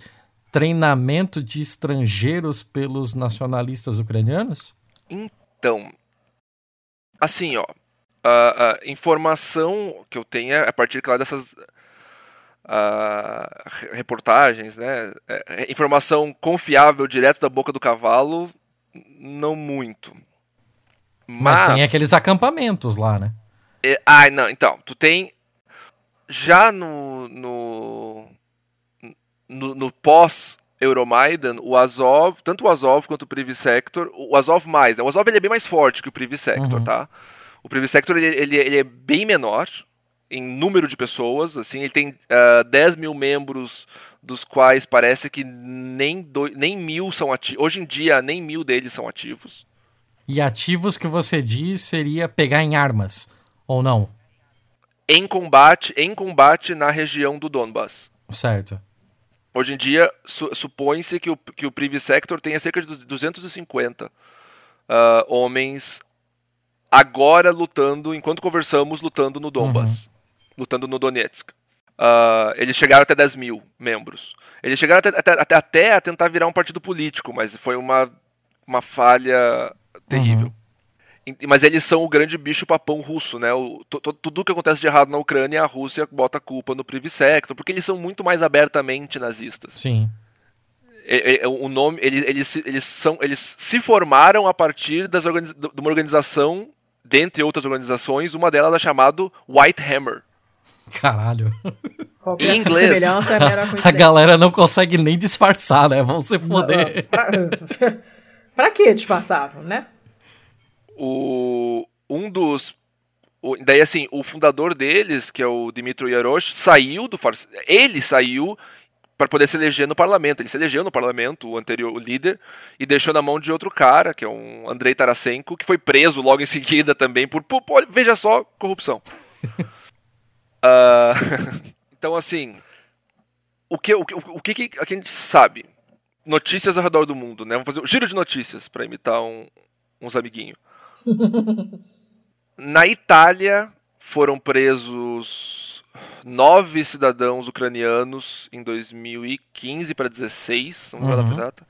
treinamento de estrangeiros pelos nacionalistas ucranianos? Então, assim, ó, informação que eu tenho é a partir, claro, dessas uh, reportagens, né? É, é, informação confiável, direto da boca do cavalo, não muito. Mas, Mas tem aqueles acampamentos lá, né? É, ah, não, então, tu tem. Já no. no, no, no pós Euromaidan, o Azov, tanto o Azov quanto o Privy Sector, o Azov mais, né? O Azov ele é bem mais forte que o Privy Sector, uhum. tá? O Privy Sector ele, ele, ele, é bem menor em número de pessoas, assim, ele tem uh, ah, 10 mil membros, dos quais parece que nem, do, nem mil são ativos. Hoje em dia, nem mil deles são ativos. E ativos que você diz seria pegar em armas, ou não? Em combate, em combate na região do Donbass. Certo. Hoje em dia, su supõe-se que o, que o Privy Sector tenha cerca de 250 uh, ah, homens agora lutando, enquanto conversamos, lutando no Donbass, uhum. lutando no Donetsk. Uh, eles chegaram até 10 mil membros. Eles chegaram até, até, até, a tentar virar um partido político, mas foi uma, uma falha terrível. Uhum. Mas eles são o grande bicho papão russo, né? O, tudo que acontece de errado na Ucrânia, a Rússia bota a culpa no Sector, porque eles são muito mais abertamente nazistas. Sim. o nome, eles, eles, eles, são, eles se formaram a partir das organiz, de uma organização, dentre outras organizações, uma delas é chamada White Hammer. Caralho. Qualquer Em inglês. é A coincidência. galera não consegue nem disfarçar, né? Vão se foder. Pra, pra que disfarçável, né? o um dos o- daí assim o fundador deles que é o Dmitry Yarosh saiu do far- ele saiu para poder se eleger no parlamento. Ele se elegeu no parlamento o anterior o líder e deixou na mão de outro cara que é um Andrei Tarasenko que foi preso logo em seguida também por, por- por- veja só corrupção. Ah, então assim o que o, que- o que que a gente sabe? Notícias ao redor do mundo né? Vamos fazer um giro de notícias para imitar um, uns amiguinhos na Itália foram presos nove cidadãos ucranianos em 2015 para 16, não lembro a data Uhum. exata,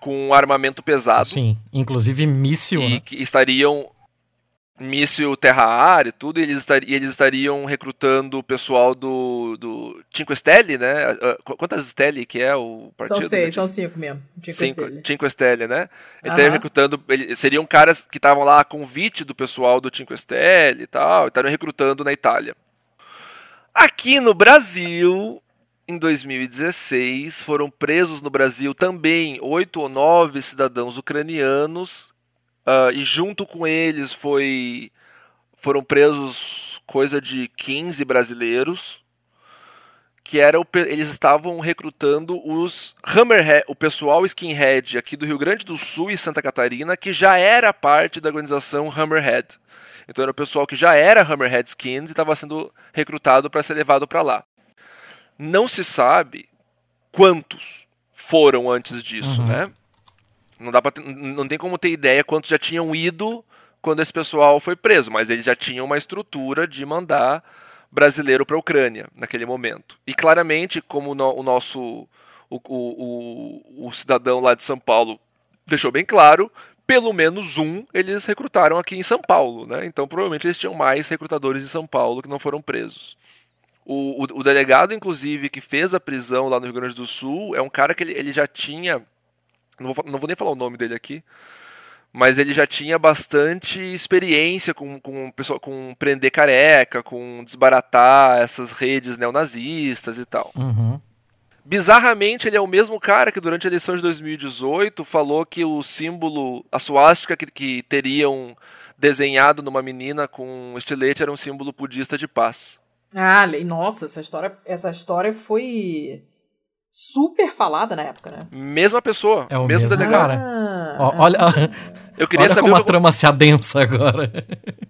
com armamento pesado Sim, inclusive míssil, e né? que estariam míssil terra-ar e tudo, e eles, estari- e eles estariam recrutando o pessoal do, do Cinque Stelle, né? Qu- Quantas Stelle que é o partido? São seis, né? são cinco mesmo. Cinco Cinco. Cinque Stelle, né? Ele Aham. estaria recrutando. seriam caras que estavam lá a convite do pessoal do Cinque Stelle e tal, e estavam recrutando na Itália. Aqui no Brasil, em 2016, foram presos no Brasil também oito ou nove cidadãos ucranianos, ah, e junto com eles foi, foram presos coisa de 15 brasileiros que era o eles estavam recrutando os Hammerhead, o pessoal skinhead aqui do Rio Grande do Sul e Santa Catarina, que já era parte da organização Hammerhead. Então era o pessoal que já era Hammerhead Skins e estava sendo recrutado para ser levado para lá. Não se sabe quantos foram antes disso, Uhum. né? Não dá pra ter- não tem como ter ideia quantos já tinham ido quando esse pessoal foi preso, mas eles já tinham uma estrutura de mandar brasileiro para a Ucrânia naquele momento. E claramente, como no- o nosso o, o, o, o cidadão lá de São Paulo deixou bem claro, pelo menos um eles recrutaram aqui em São Paulo, né? Então provavelmente eles tinham mais recrutadores em São Paulo que não foram presos. O, o, o delegado, inclusive, que fez a prisão lá no Rio Grande do Sul é um cara que ele, ele já tinha. Não vou, não vou nem falar o nome dele aqui, mas ele já tinha bastante experiência com, com, pessoal, com prender careca, com desbaratar essas redes neonazistas e tal. Uhum. Bizarramente, ele é o mesmo cara que durante a eleição de 2018 falou que o símbolo, a suástica que, que teriam desenhado numa menina com um estilete era um símbolo budista de paz. Ah, nossa, essa história, essa história foi super falada na época, né? Mesma pessoa, É o mesmo, mesmo delegado. cara. Ah, Ó, olha Eu queria olha saber como a trama se adensa agora.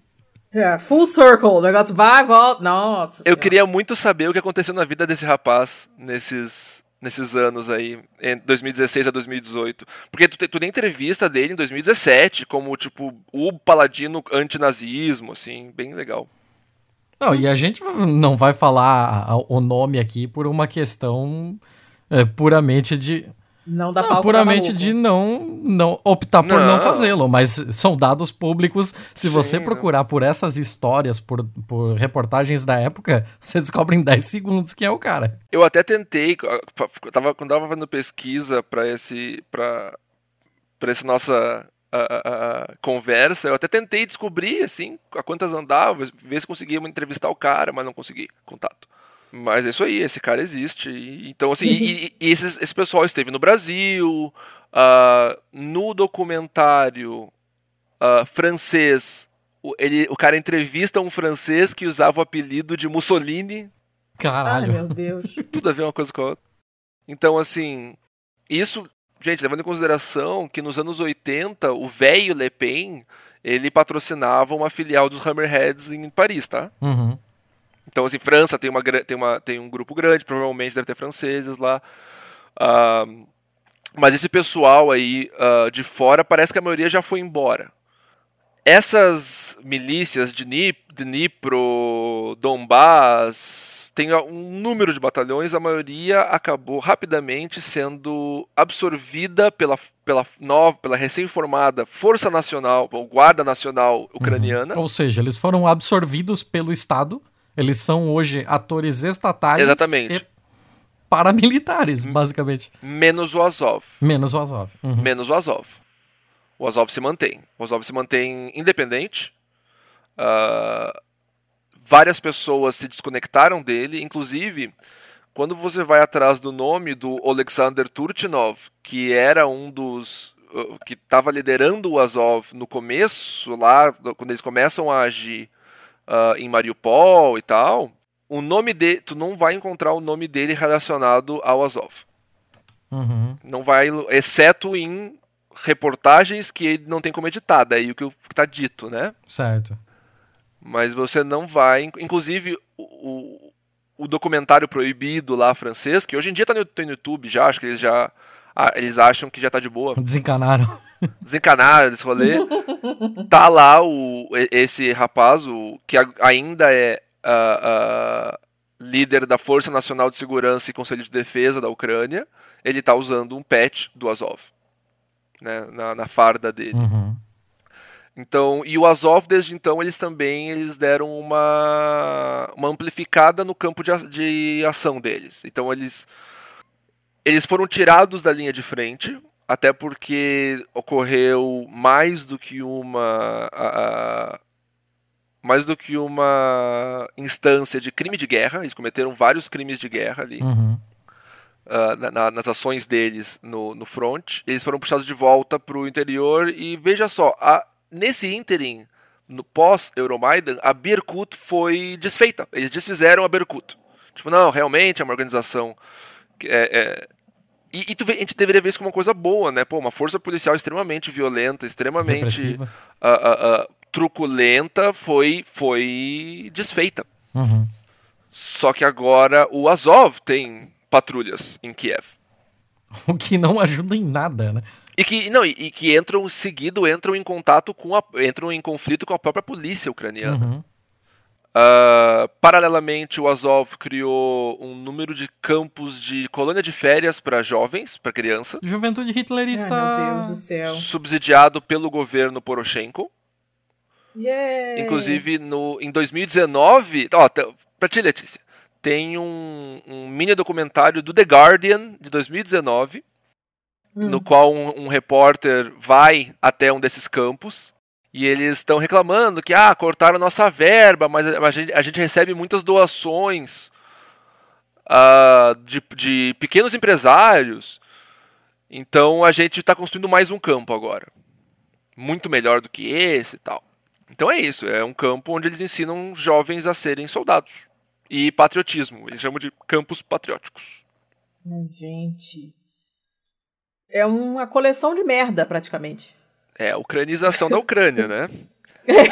é, full circle, o negócio vai, volta. Nossa. Eu Senhora. queria muito saber o que aconteceu na vida desse rapaz nesses, nesses anos aí, em 2016 a 2018. Porque tu, tu tem entrevista dele em 2017, como, tipo, o paladino antinazismo, assim, bem legal. Não, e a gente não vai falar o nome aqui por uma questão é, puramente de. Não dá Não, palco puramente de não, não optar por não, Não. fazê-lo, mas são dados públicos. Se Sim, você não. procurar por essas histórias, por, por reportagens da época, você descobre em 10 segundos quem é o cara. Eu até tentei, eu tava, quando eu tava fazendo pesquisa para esse, pra, pra essa nossa a- a- a conversa, eu até tentei descobrir, assim, a quantas andava, ver se conseguia entrevistar o cara, mas não consegui contato. Mas é isso aí, esse cara existe. então, assim, e, e- esses- esse pessoal esteve no Brasil, ah, no documentário ah, francês, o, ele, o cara entrevista um francês que usava o apelido de Mussolini, Ai, Caralho. meu Deus. tudo a ver uma coisa com a outra. Então, assim, isso, gente, levando em consideração que nos anos 80, o velho Le Pen, ele patrocinava uma filial dos Hammerheads em Paris, tá? Uhum. Então, assim, França tem, uma, tem, uma, tem um grupo grande, provavelmente deve ter franceses lá. Ah, mas esse pessoal aí ah, de fora, parece que a maioria já foi embora. Essas milícias de Dnip- Dnipro, Donbass, tem um número de batalhões, a maioria acabou rapidamente sendo absorvida pela, pela, nova, pela recém-formada Força Nacional, ou Guarda Nacional Ucraniana. Ou seja, eles foram absorvidos pelo Estado. Eles são hoje atores estatais. Exatamente. paramilitares, basicamente. Menos o Azov. Menos o Azov. Uhum. Menos o Azov. O Azov se mantém. O Azov se mantém independente. Uh, várias pessoas se desconectaram dele, inclusive quando você vai atrás do nome do Alexander Turchinov, que era um dos uh, que estava liderando o Azov no começo, lá quando eles começam a agir uh, em Mariupol e tal, o nome dele, tu não vai encontrar o nome dele relacionado ao Azov. Uhum. Não vai, exceto em reportagens que ele não tem como editar, daí o que está dito, né? Certo. Mas você não vai, inclusive o, o documentário proibido lá francês, que hoje em dia tá no, tá no YouTube já, acho que eles já ah, eles acham que já tá de boa. Desencanaram. Desencanaram esse rolê. tá lá o, esse rapaz, o, que ainda é uh, uh, líder da Força Nacional de Segurança e Conselho de Defesa da Ucrânia. Ele tá usando um patch do Azov né, na, na farda dele. Uhum. Então, e o Azov desde então eles também eles deram uma, uma amplificada no campo de, de ação deles. Então eles eles foram tirados da linha de frente, até porque ocorreu mais do que uma a, a, mais do que uma instância de crime de guerra. Eles cometeram vários crimes de guerra ali. Uhum. Uh, na, na, nas ações deles no, no front, eles foram puxados de volta para o interior e veja só, a, nesse ínterim, no pós-Euromaidan, a Birkut foi desfeita. Eles desfizeram a Birkut. Tipo, não, realmente é uma organização. É, é... E, e tu, a gente deveria ver isso como uma coisa boa, né? Pô, uma força policial extremamente violenta, extremamente uh, uh, uh, truculenta foi, foi desfeita. Uhum. Só que agora o Azov tem patrulhas em Kiev. O que não ajuda em nada, né? E que, não, e, e, que entram seguido, entram em contato com a, entram em conflito com a própria polícia ucraniana. Uhum. Uh, paralelamente, o Azov criou um número de campos de colônia de férias para jovens, para criança. Juventude hitlerista. Ai, meu Deus do céu. Subsidiado pelo governo Poroshenko. Yeah. Inclusive, no, em 2019. Ó, pra ti, Letícia, tem um, um mini documentário do The Guardian de 2019 no Hum. qual um, um repórter vai até um desses campos e eles estão reclamando que ah, cortaram nossa verba, mas a, gente, a gente recebe muitas doações ah, de, de pequenos empresários. Então a gente está construindo mais um campo agora. Muito melhor do que esse e tal. Então é isso, é um campo onde eles ensinam jovens a serem soldados. E patriotismo, eles chamam de campos patrióticos. Gente. É uma coleção de merda, praticamente. É a ucranização da Ucrânia, né?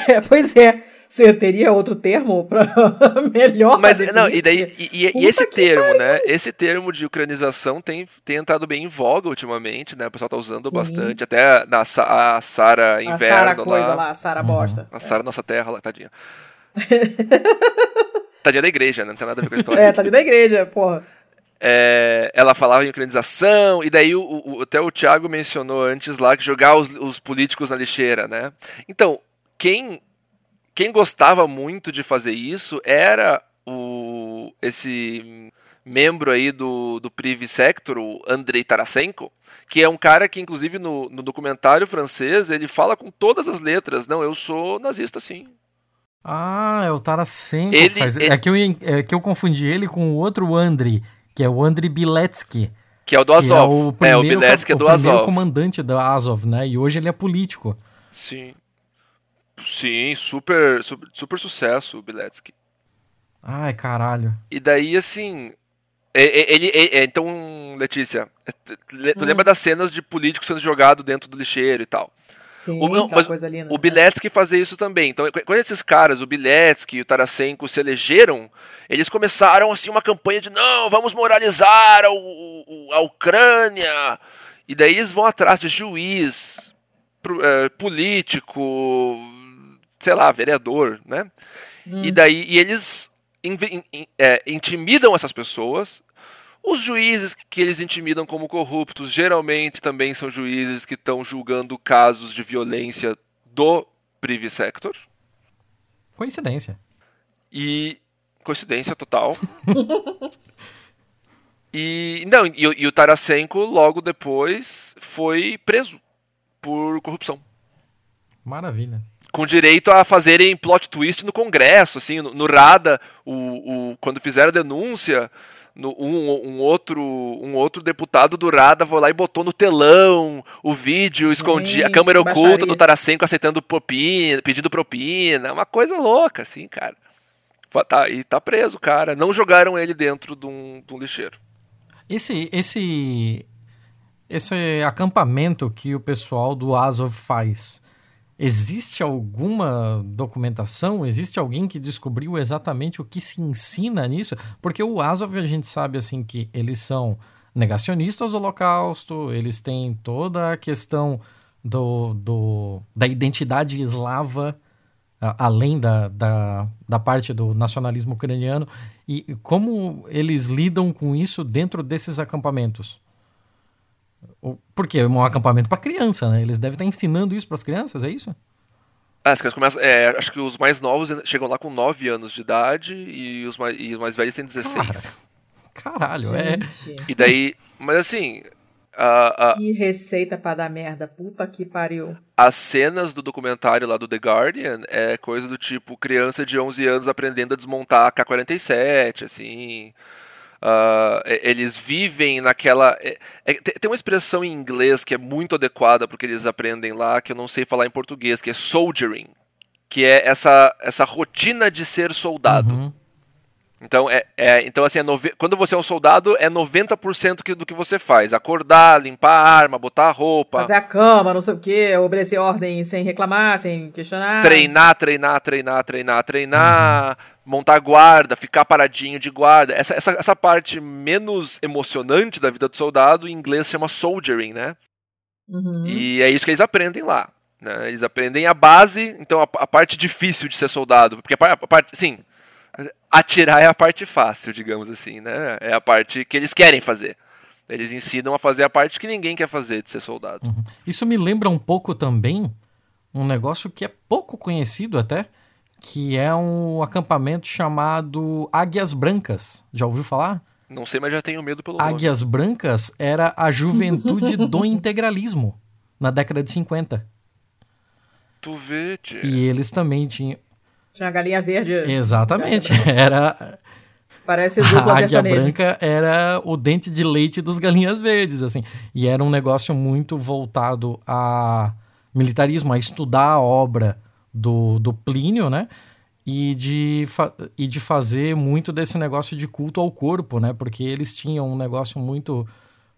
É, pois é. Você teria outro termo para melhor? Mas não, e daí e, e- e esse termo, né? Esse termo de ucranização tem, tem entrado bem em voga ultimamente, né? O pessoal tá usando Sim. bastante. Até na a Sara A Inverno Sara coisa lá. a Sara bosta. A Sara Nossa Terra lá, tadinha. tadinha da igreja, né? Não tem nada a ver com a história. É, ali na igreja, porra. É, ela falava em ucranização, e daí o, o- até o Thiago mencionou antes lá que jogar os, os políticos na lixeira, né? Então, quem, quem gostava muito de fazer isso era o, esse membro aí do, do Privi Sector, o Andrei Tarasenko, que é um cara que, inclusive, no, no documentário francês, ele fala com todas as letras, não, eu sou nazista sim. Ah, é o Tarasenko. Ele- faz- ele- É, que eu, é que eu confundi ele com o outro Andri, que é o Andri Biletsky. Que é o do que Azov. É o, É, o primeiro, Biletsky é o do primeiro Azov. comandante da Azov, né? E hoje ele é político. Sim. Sim, super, super, super sucesso o Biletsky. Ai, caralho. E daí, assim. é- é- Ele, é- é- então, Letícia, é, tu Hum. lembra das cenas de político sendo jogado dentro do lixeiro e tal? Sim, O- não, mas linda. O Biletsky fazia isso também. Então, qu- quando esses caras, o Biletsky e o Tarasenko, se elegeram, eles começaram assim uma campanha de não, vamos moralizar a, a Ucrânia. E daí eles vão atrás de juiz, pro- eh, político, sei lá, vereador, né? E daí e eles in- in- é, intimidam essas pessoas. Os juízes que eles intimidam como corruptos geralmente também são juízes que estão julgando casos de violência do Privy Sector. Coincidência. E coincidência total. E, não, e, e o Tarasenko, logo depois, foi preso por corrupção. Maravilha. Com direito a fazerem plot twist no Congresso, assim, no, no RADA, o, o, quando fizeram a denúncia, no, um, um, outro, um outro deputado do Rada foi lá e botou no telão o vídeo, escondia a câmera oculta baixaria. do Tarasenko aceitando propina, pedindo propina, uma coisa louca, assim, cara. Tá, e tá preso, cara. Não jogaram ele dentro de um, de um lixeiro. Esse, esse, esse acampamento que o pessoal do Azov faz, existe alguma documentação? Existe alguém que descobriu exatamente o que se ensina nisso? Porque o Azov a gente sabe assim que eles são negacionistas do Holocausto, eles têm toda a questão do, do da identidade eslava além da, da, da parte do nacionalismo ucraniano, e como eles lidam com isso dentro desses acampamentos? Porque é um acampamento para criança, né? Eles devem estar ensinando isso para as crianças, é isso? Ah, as crianças começam, é, acho que os mais novos chegam lá com 9 anos de idade e os mais, e os mais velhos têm 16. Cara, caralho, é. Gente. é. E daí, mas assim, Uh, uh, que receita pra dar merda, puta que pariu. As cenas do documentário lá do The Guardian é coisa do tipo criança de 11 anos aprendendo a desmontar a K-47, assim. Uh, eles vivem naquela. É, é, tem uma expressão em inglês que é muito adequada porque eles aprendem lá, que eu não sei falar em português, que é soldiering, que é essa, essa rotina de ser soldado. Uhum. Então, é, é, então assim, é nove... quando você é um soldado, é 90% que, do que você faz. Acordar, limpar a arma, botar a roupa. Fazer a cama, não sei o quê, obedecer ordem sem reclamar, sem questionar. Treinar, treinar, treinar, treinar, treinar. Montar guarda, ficar paradinho de guarda. Essa, essa, essa parte menos emocionante da vida do soldado, em inglês chama soldiering, né? Uhum. E é isso que eles aprendem lá. Né? Eles aprendem a base, então a, a parte difícil de ser soldado. Porque a, a parte, sim, atirar é a parte fácil, digamos assim, né? É a parte que eles querem fazer. Eles ensinam a fazer a parte que ninguém quer fazer de ser soldado. Uhum. Isso me lembra um pouco também um negócio que é pouco conhecido até, que é um acampamento chamado Águias Brancas. Já ouviu falar? Não sei, mas já tenho medo pelo Águias nome. Brancas era a juventude do integralismo na década de 50. Tu vê, tia. E eles também tinham tinha a galinha verde. Exatamente. Era. Parece dupla A águia branca era o dente de leite dos galinhas verdes, assim. E era um negócio muito voltado a militarismo, a estudar a obra do, do Plínio, né? E de, e de fazer muito desse negócio de culto ao corpo, né? Porque eles tinham um negócio muito,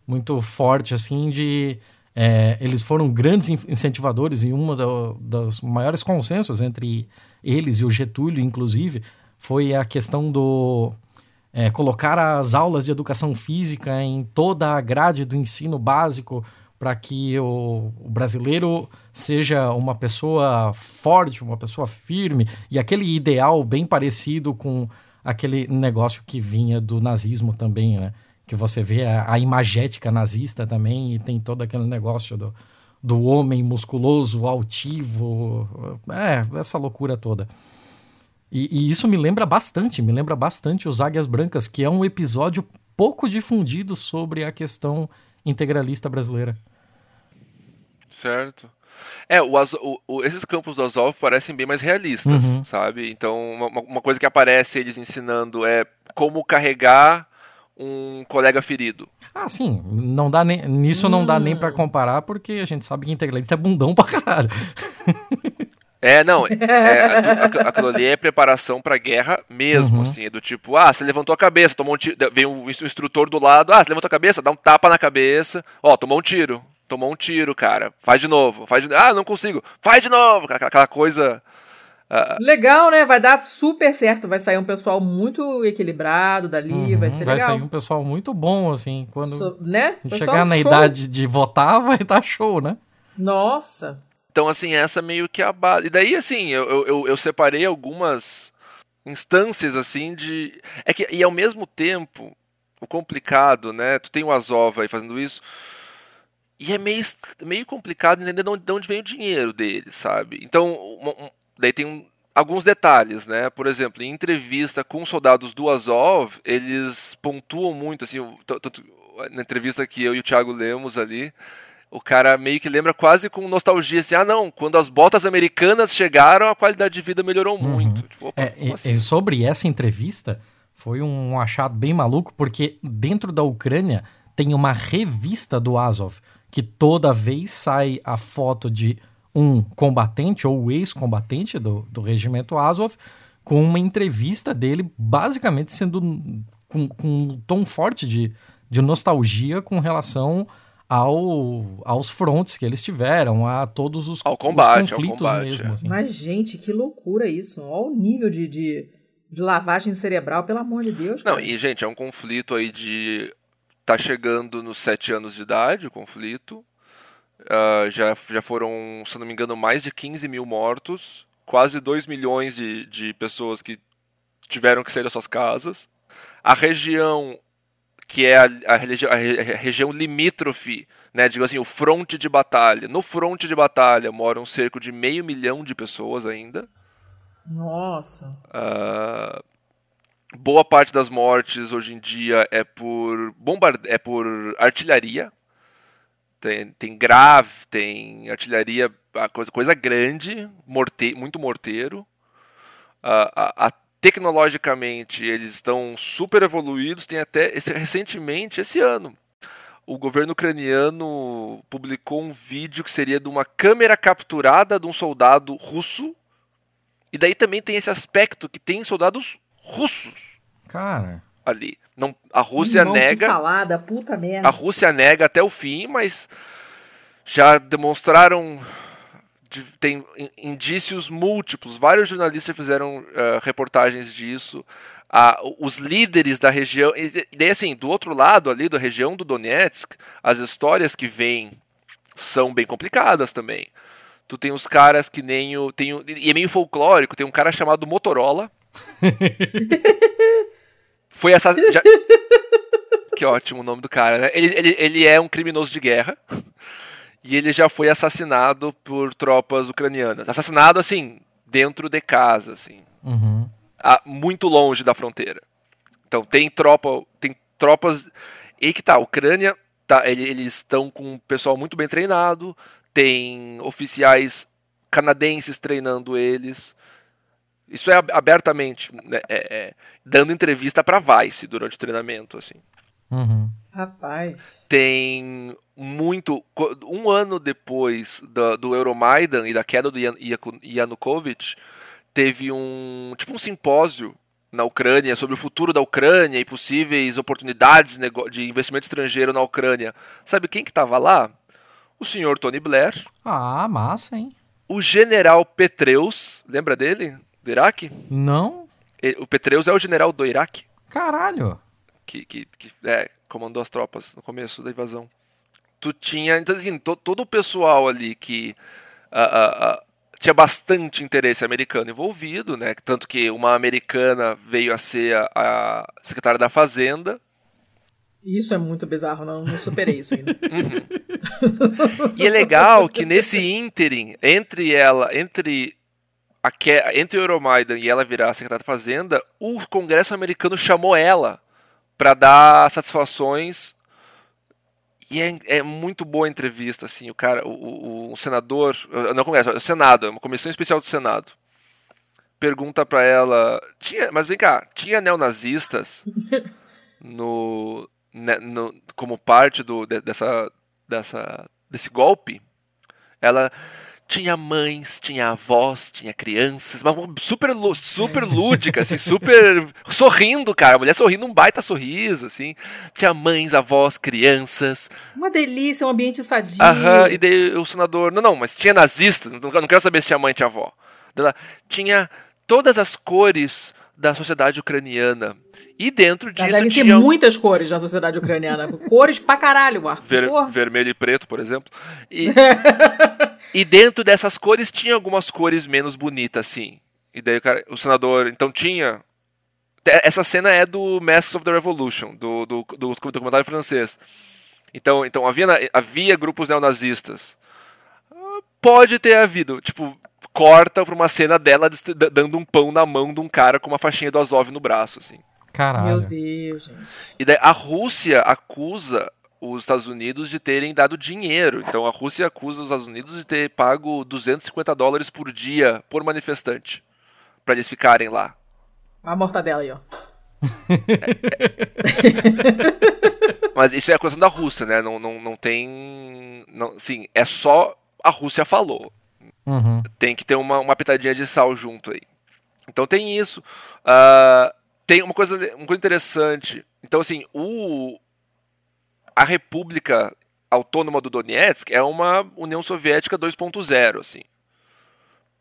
muito forte, assim, de... É, eles foram grandes incentivadores e uma dos maiores consensos entre eles e o Getúlio, inclusive, foi a questão do é, colocar as aulas de educação física em toda a grade do ensino básico para que o, o, brasileiro seja uma pessoa forte, uma pessoa firme e aquele ideal bem parecido com aquele negócio que vinha do nazismo também, né? Que você vê a, a imagética nazista também e tem todo aquele negócio do, do homem musculoso, altivo, é, essa loucura toda. E, e, isso me lembra bastante, me lembra bastante os Águias Brancas, que é um episódio pouco difundido sobre a questão integralista brasileira. Certo. É, o, o, esses campos do Azov parecem bem mais realistas, uhum. sabe? Então, uma, uma coisa que aparece eles ensinando é como carregar um colega ferido. Ah, sim. Não dá nem, nisso hum. não dá nem para hum. comparar, porque a gente sabe que integralista é bundão pra caralho. É, não, é, aquilo ali é preparação pra guerra mesmo, uhum. assim, é do tipo, ah, você levantou a cabeça, tomou um tiro, vem um instrutor do lado, ah, você levantou a cabeça, dá um tapa na cabeça, ó, tomou um tiro, tomou um tiro, cara, faz de novo, faz de ah, não consigo, faz de novo, aquela coisa Uh, legal, né? Vai dar super certo. Vai sair um pessoal muito equilibrado dali. Uhum, vai ser vai legal. Vai sair um pessoal muito bom, assim. Quando so, né? chegar na show. idade de votar, vai estar show, né? Nossa. Então, assim, essa meio que é a base. E daí, assim, eu, eu, eu separei algumas instâncias, assim, de. É que, e ao mesmo tempo, o complicado, né? Tu tem o Azov aí fazendo isso. E é meio, meio complicado entender de onde, de onde vem o dinheiro deles, sabe? Então, Daí tem um. alguns detalhes, né? Por exemplo, em entrevista com soldados do Azov, eles pontuam muito, assim, na entrevista que eu e o Thiago lemos ali, o cara meio que lembra quase com nostalgia, assim, ah não, quando as botas americanas chegaram, a qualidade de vida melhorou uhum. muito. Tipo, opa, é, e, assim? sobre essa entrevista, foi um achado bem maluco, porque dentro da Ucrânia tem uma revista do Azov, que toda vez sai a foto de um combatente ou ex-combatente do, do regimento Azov com uma entrevista dele, basicamente sendo com, com um tom forte de, de nostalgia com relação ao, aos frontes que eles tiveram, a todos os, ao combate, os conflitos ao combate, mesmo. É. Assim. Mas, gente, que loucura isso. Olha o nível de, de, de, lavagem cerebral, pelo amor de Deus. Cara. Não, e, gente, é um conflito aí de. Tá chegando nos sete anos de idade o conflito. Uh, já, já foram, se não me engano, mais de 15 mil mortos, quase 2 milhões de, de pessoas que tiveram que sair das suas casas. A região que é a, a, a, região limítrofe, né, digo assim, o fronte de batalha. No fronte de batalha moram cerca de meio milhão de pessoas ainda. Nossa. Uh, boa parte das mortes hoje em dia é por bombard é por artilharia. Tem, tem grave, tem artilharia, coisa, coisa grande, morte, muito morteiro. A, a tecnologicamente eles estão super evoluídos. Tem até esse, recentemente, esse ano, o governo ucraniano publicou um vídeo que seria de uma câmera capturada de um soldado russo. E daí também tem esse aspecto que tem soldados russos. Cara. Ali. Não, a Rússia Irmão, nega. salada, puta merda. A Rússia nega até o fim, mas já demonstraram tem indícios múltiplos. Vários jornalistas fizeram uh, reportagens disso. Uh, os líderes da região. E daí, assim, do outro lado ali, da região do Donetsk, as histórias que vêm são bem complicadas também. Tu tem os caras que nem o. Tem o e é meio folclórico, tem um cara chamado Motorola. Foi essa. Já, que ótimo o nome do cara, né? Ele, ele, ele é um criminoso de guerra e ele já foi assassinado por tropas ucranianas. Assassinado, assim, dentro de casa, assim. Uhum. A, muito longe da fronteira. Então tem tropa, tem tropas. E que tá, a Ucrânia, tá, eles estão com um pessoal muito bem treinado, tem oficiais canadenses treinando eles. Isso é abertamente, né, é, é, dando entrevista para Vice durante o treinamento, assim. Uhum. Rapaz. Tem muito. Um ano depois do, do Euromaidan e da queda do Yanukovych, teve um. tipo um simpósio na Ucrânia sobre o futuro da Ucrânia e possíveis oportunidades de investimento estrangeiro na Ucrânia. Sabe quem que estava lá? O senhor Tony Blair. Ah, massa, hein? O general Petreus, lembra dele? Do Iraque? Não. O Petreus é o general do Iraque. Caralho. Que, que, que é, comandou as tropas no começo da invasão tu tinha. Então, assim, to, todo o pessoal ali que uh, uh, uh, tinha bastante interesse americano envolvido, né? Tanto que uma americana veio a ser a, a secretária da Fazenda. Isso é muito bizarro, não, não superei isso ainda. uhum. E é legal que nesse ínterim, entre ela, entre a que, entre o Euromaidan e ela virar secretária da Fazenda, o Congresso americano chamou ela para dar satisfações e é, é, muito boa a entrevista, assim, o cara, o, o, o senador, não congresso, o Senado, uma comissão especial do Senado, pergunta para ela, tinha, mas vem cá, tinha neonazistas no, ne, no como parte do, de, dessa, dessa, desse golpe? Ela, tinha mães, tinha avós, tinha crianças, mas super, super lúdica, assim, super sorrindo, cara. A mulher sorrindo um baita sorriso, assim. Tinha mães, avós, crianças. Uma delícia, um ambiente sadio. Aham, e daí o senador, não, não, mas tinha nazistas, não, não quero saber se tinha mãe, tinha avó. Tinha todas as cores da sociedade ucraniana. E dentro disso Devem tinha... muitas cores na sociedade ucraniana. cores pra caralho, Marcos. Ver, vermelho e preto, por exemplo. E, e dentro dessas cores tinha algumas cores menos bonitas, sim. E daí o, cara, o senador, então tinha... Essa cena é do Masks of the Revolution, do, do, do documentário francês. Então, então havia, havia grupos neonazistas. Pode ter havido. Tipo, corta pra uma cena dela dando um pão na mão de um cara com uma faixinha do Azov no braço, assim. Caralho. Meu Deus, gente. E daí a Rússia acusa os Estados Unidos de terem dado dinheiro. Então a Rússia acusa os Estados Unidos de ter pago 250 dólares por dia por manifestante. Pra eles ficarem lá. A mortadela aí, ó. Mas isso é a questão da Rússia, né? Não, não, não tem. Não, sim, é só a Rússia falou. Uhum. Tem que ter uma, uma pitadinha de sal junto aí. Então tem isso. Ah, tem uma coisa, uma coisa interessante. Então, assim, o, a República Autônoma do Donetsk é uma União Soviética 2.0, assim.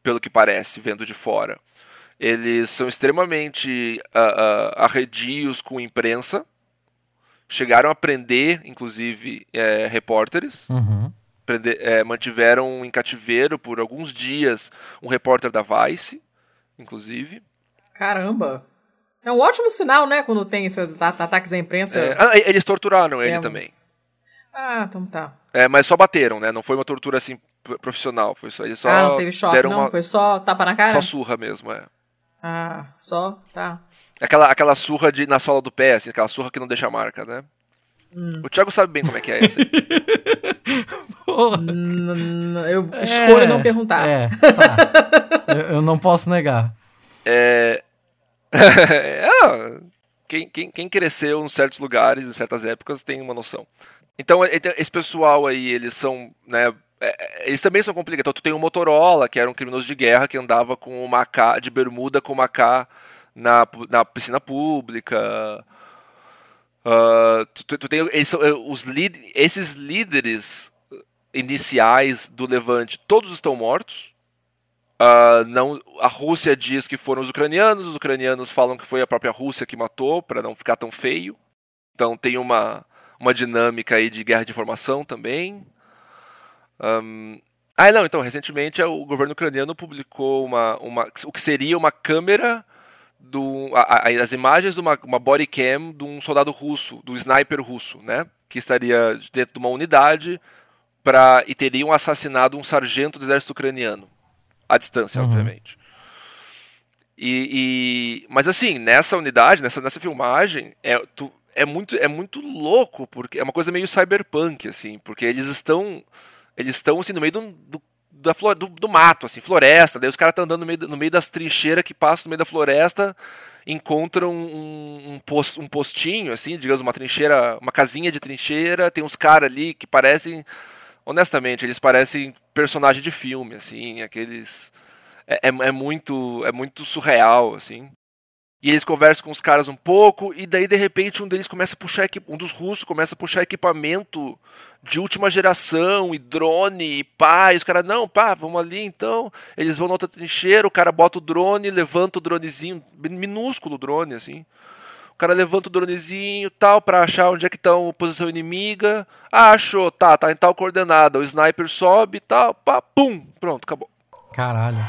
Pelo que parece, vendo de fora. Eles são extremamente ah, ah, arredios com imprensa. Chegaram a prender, inclusive, eh, repórteres Uhum. Prende- é, mantiveram em cativeiro por alguns dias um repórter da Vice, inclusive. Caramba. É um ótimo sinal, né? Quando tem esses ata- ataques à imprensa. É, ah, eles torturaram ele É, também. Ah, então tá. É, mas só bateram, né? Não foi uma tortura assim profissional. Foi só, eles só ah, não teve choque, não? uma Foi só tapa na cara? só surra mesmo, é. Ah, só? Tá. Aquela, aquela surra de, na sola do pé, assim, aquela surra que não deixa marca, né? Hum. O Thiago sabe bem como é que é essa. aí. Porra. N- Eu escolho não perguntar. É, tá. eu, eu não posso negar. É, ah, quem, quem, quem cresceu em certos lugares, em certas épocas, tem uma noção. Então, esse pessoal aí, eles são, né, é, eles também são complicados. Então, tu tem o Motorola, que era um criminoso de guerra que andava com uma AK de bermuda com uma AK na, na piscina pública. Ah, tu, tu- tem eles eh, os líd- esses líderes iniciais do Levante, todos estão mortos. Ah, não, a Rússia diz que foram os ucranianos, os ucranianos falam que foi a própria Rússia que matou, para não ficar tão feio. Então tem uma, uma dinâmica aí de guerra de informação também. Ahn, ah, não, então, recentemente o governo ucraniano publicou uma, uma, o que seria uma câmera, do, a- a- as imagens de uma, uma body cam de um soldado russo, do sniper russo, né? Que estaria dentro de uma unidade pra, e teriam assassinado um sargento do exército ucraniano. À distância, Uhum. obviamente. E, e- mas assim, nessa unidade, nessa, nessa filmagem, é, tu- é, muito, é muito louco, porque é uma coisa meio cyberpunk, assim, porque eles estão. Eles estão assim, no meio do, do, da flor, do, do mato, assim, floresta, daí os caras estão andando no meio, no meio das trincheiras que passam no meio da floresta, encontram um, um, pos- um postinho, assim, digamos, uma trincheira, uma casinha de trincheira, tem uns caras ali que parecem. Honestamente, eles parecem personagem de filme, assim, aqueles. É, é, é muito, é muito surreal, assim. E eles conversam com os caras um pouco, e daí de repente um deles começa a puxar um dos russos começa a puxar equipamento de última geração, e drone, e pá, e os caras, não, pá, vamos ali então. Eles vão na outra trincheira, o cara bota o drone, levanta o dronezinho, minúsculo drone, assim. O cara levanta o dronezinho tal pra achar onde é que tá a posição inimiga. Ah, achou, tá, tá em tal coordenada. O sniper sobe tal, pá, pum, pronto, acabou. Caralho.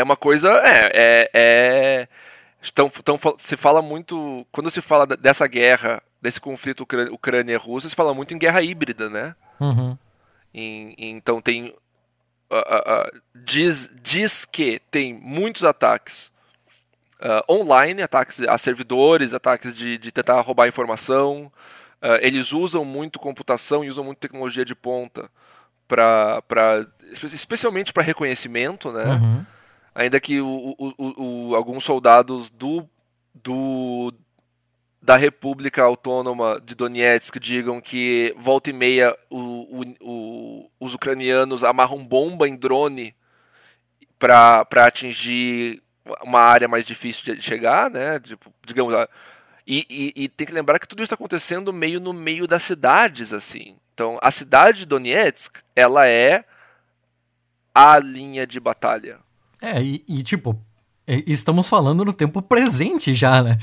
É uma coisa. É. é, é estão, fal- se fala muito. Quando se fala dessa guerra desse conflito Ucrânia- Ucrânia-Rússia se fala muito em guerra híbrida, né? Uhum. Em- então tem. ah, ah, ah, diz, diz que tem muitos ataques ah, online, ataques a servidores, ataques de, de tentar roubar informação. Ah, eles usam muito computação e usam muito tecnologia de ponta para especialmente para reconhecimento, né? Uhum. Ainda que o- o- o- alguns soldados do, do da República Autônoma de Donetsk digam que volta e meia os ucranianos amarram bomba em drone para atingir uma área mais difícil de chegar, né? Tipo, digamos, e, e- e tem que lembrar que tudo isso está acontecendo meio no meio das cidades, assim. Então, a cidade de Donetsk, ela é a linha de batalha. É, e, e, tipo, é, estamos falando no tempo presente já, né?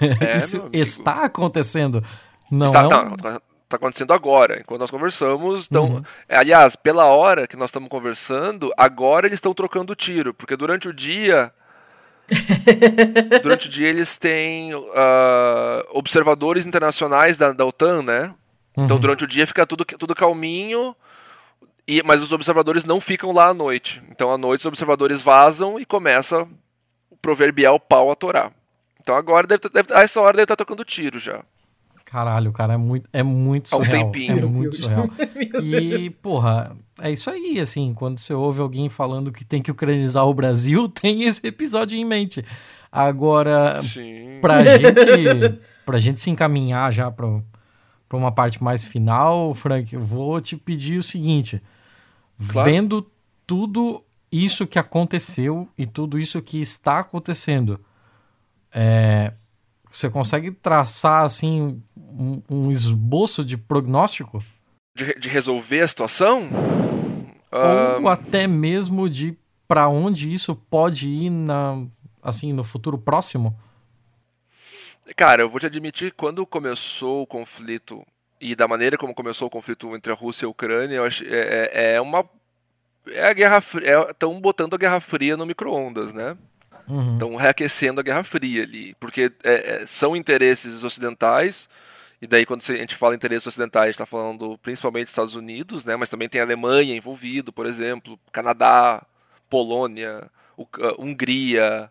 É, Isso está acontecendo. Não Está, é um- tá, tá- tá acontecendo agora, enquanto nós conversamos. Estão, Uhum. é, aliás, pela hora que nós estamos conversando, agora eles estão trocando tiro, porque durante o dia. durante o dia eles têm ah, observadores internacionais da, da OTAN, né? Então Uhum. durante o dia fica tudo, tudo calminho, e, mas os observadores não ficam lá à noite. Então à noite os observadores vazam e começa o proverbial pau a torar. Então agora, deve, deve, a essa hora deve estar tocando tiro já. Caralho, cara, é muito, é muito Há um surreal. tempinho. É muito surreal. E, porra, é isso aí, assim, quando você ouve alguém falando que tem que ucranizar o Brasil, tem esse episódio em mente. Agora, Sim. pra gente, pra gente se encaminhar já pra, pra uma parte mais final, Frank, eu vou te pedir o seguinte. Claro. Vendo tudo isso que aconteceu e tudo isso que está acontecendo, é, você consegue traçar, assim, um, um esboço de prognóstico? de, de resolver a situação? Ou até mesmo de pra onde isso pode ir na, assim, no futuro próximo? cara, eu vou te admitir, quando começou o conflito e da maneira como começou o conflito entre a Rússia e a Ucrânia, eu acho, é, é- é uma é a guerra fria, estão botando a guerra fria no micro-ondas, né? Uhum. Estão reaquecendo a guerra fria ali, porque é, é, são interesses ocidentais. E daí, quando a gente fala em interesses ocidentais, está falando principalmente dos Estados Unidos, né? Mas também tem a Alemanha envolvido, por exemplo, Canadá, Polônia, ah, Hungria,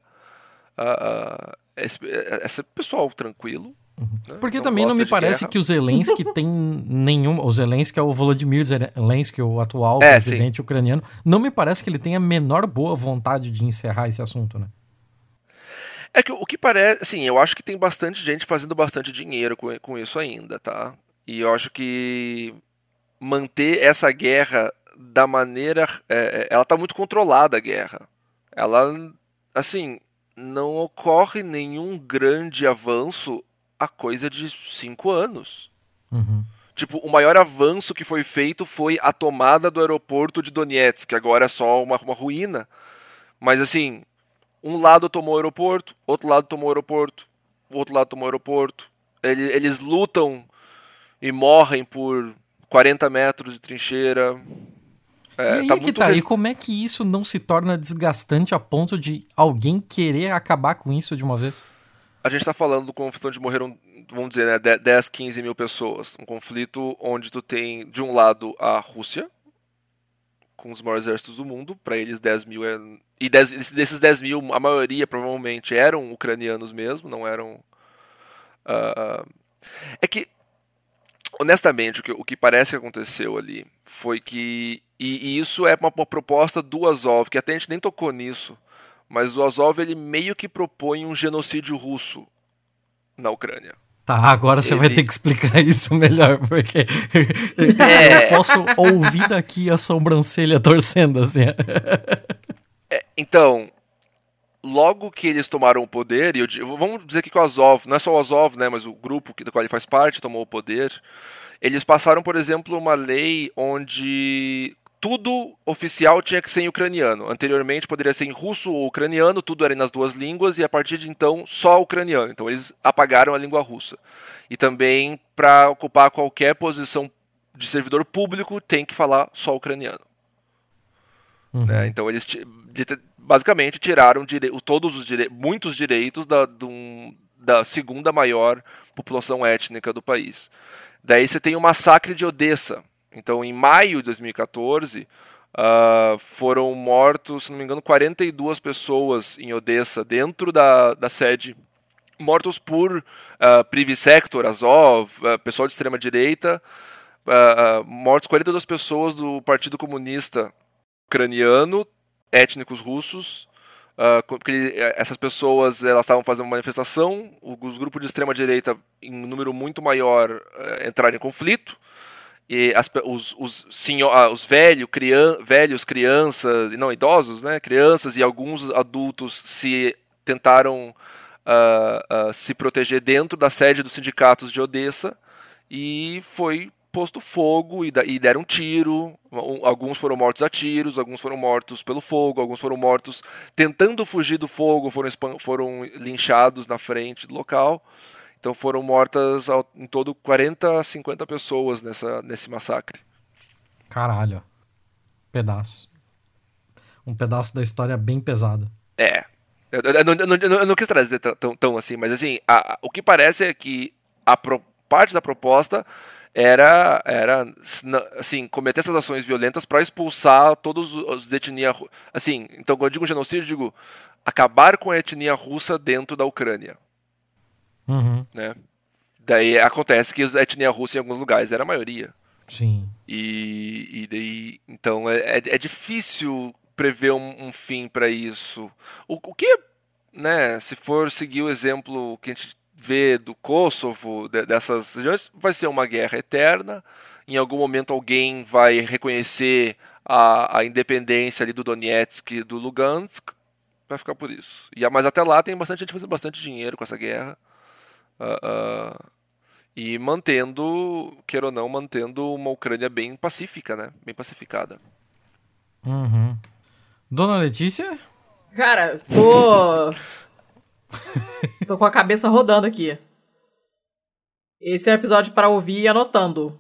ah, ah, esse, esse pessoal tranquilo. Né? Porque também não me parece guerra. que o Zelensky tem nenhum. O Zelensky é o Volodymyr Zelensky, o atual É, presidente ucraniano. Não me parece que ele tenha a menor boa vontade de encerrar esse assunto, né? É que o que parece, assim, eu acho que tem bastante gente fazendo bastante dinheiro com, com isso ainda, tá? E eu acho que manter essa guerra da maneira, é, é, ela tá muito controlada a guerra. Ela, assim, não ocorre nenhum grande avanço a coisa de cinco anos. Uhum. Tipo, o maior avanço que foi feito foi a tomada do aeroporto de Donetsk, que agora é só uma, uma ruína. Mas assim, um lado tomou o aeroporto, outro lado tomou o aeroporto, outro lado tomou o aeroporto. Ele- Eles lutam e morrem por 40 metros de trincheira. É, e aí tá muito tá, res- e como é que isso não se torna desgastante a ponto de alguém querer acabar com isso de uma vez? A gente tá falando do conflito onde morreram, vamos dizer, né, de- 10, 15 mil pessoas. Um conflito onde tu tem, de um lado, a Rússia, com os maiores exércitos do mundo, para eles 10 mil é... E 10 desses 10 mil, a maioria provavelmente eram ucranianos mesmo, não eram... ah, É que, honestamente, o que, o que parece que aconteceu ali foi que... E, e isso é uma, uma proposta do Azov, que até a gente nem tocou nisso, mas o Azov ele meio que propõe um genocídio russo na Ucrânia. Tá, agora você vai Ele- ter que explicar isso melhor, porque É. eu posso ouvir daqui a sobrancelha torcendo assim. Então, logo que eles tomaram o poder, e eu vamos dizer que o Azov, não é só o Azov, né, mas o grupo que, do qual ele faz parte tomou o poder, eles passaram, por exemplo, uma lei onde tudo oficial tinha que ser em ucraniano. Anteriormente poderia ser em russo ou ucraniano, tudo era nas duas línguas, e a partir de então só ucraniano. Então eles apagaram a língua russa. E também, para ocupar qualquer posição de servidor público, tem que falar só ucraniano. né? Então eles basicamente tiraram dire- todos os dire- muitos direitos da, um- da segunda maior população étnica do país. Daí você tem o massacre de Odessa. Então, em maio de 2014, ah, foram mortos, se não me engano, 42 pessoas em Odessa, dentro da, da sede. Mortos por uh, Azov, uh, pessoal de extrema direita, uh, mortos 42 pessoas do Partido Comunista Ucraniano, étnicos russos, porque essas pessoas elas estavam fazendo uma manifestação, os grupos de extrema direita em número muito maior entraram em conflito, e as, os, os, senhor, os velho, crian, velhos, crianças, não idosos, né, crianças e alguns adultos se tentaram uh, uh, se proteger dentro da sede dos sindicatos de Odessa e foi posto fogo e, e deram tiro. Alguns foram mortos a tiros, alguns foram mortos pelo fogo, alguns foram mortos tentando fugir do fogo, foram, foram linchados na frente do local. Então foram mortas ao, em todo 40 a 50 pessoas nessa, nesse massacre. Caralho. Pedaço. Um pedaço da história bem pesado. É. Eu, eu, eu, não, eu, não, quis trazer tão, tão, assim, mas assim, a, o que parece é que a pro, parte da proposta era, era assim, cometer essas ações violentas para expulsar todos os de etnia. Assim, então quando eu digo genocídio, eu digo acabar com a etnia russa dentro da Ucrânia. Uhum. Né? Daí acontece que a etnia russa em alguns lugares era a maioria. Sim. E, e daí, então é, é, é difícil prever um, um fim para isso. O, o que, né, se for seguir o exemplo que a gente vê do Kosovo, de, dessas regiões, vai ser uma guerra eterna. Em algum momento alguém vai reconhecer a, a independência ali do Donetsk e do Lugansk. Vai ficar por isso. E, mas até lá tem bastante gente fazendo bastante dinheiro com essa guerra. Uh, uh, e mantendo, queira ou não, mantendo uma Ucrânia bem pacífica, né? Bem pacificada. Uhum. Dona Letícia? Cara, tô. tô com a cabeça rodando aqui. Esse é um episódio para ouvir e anotando.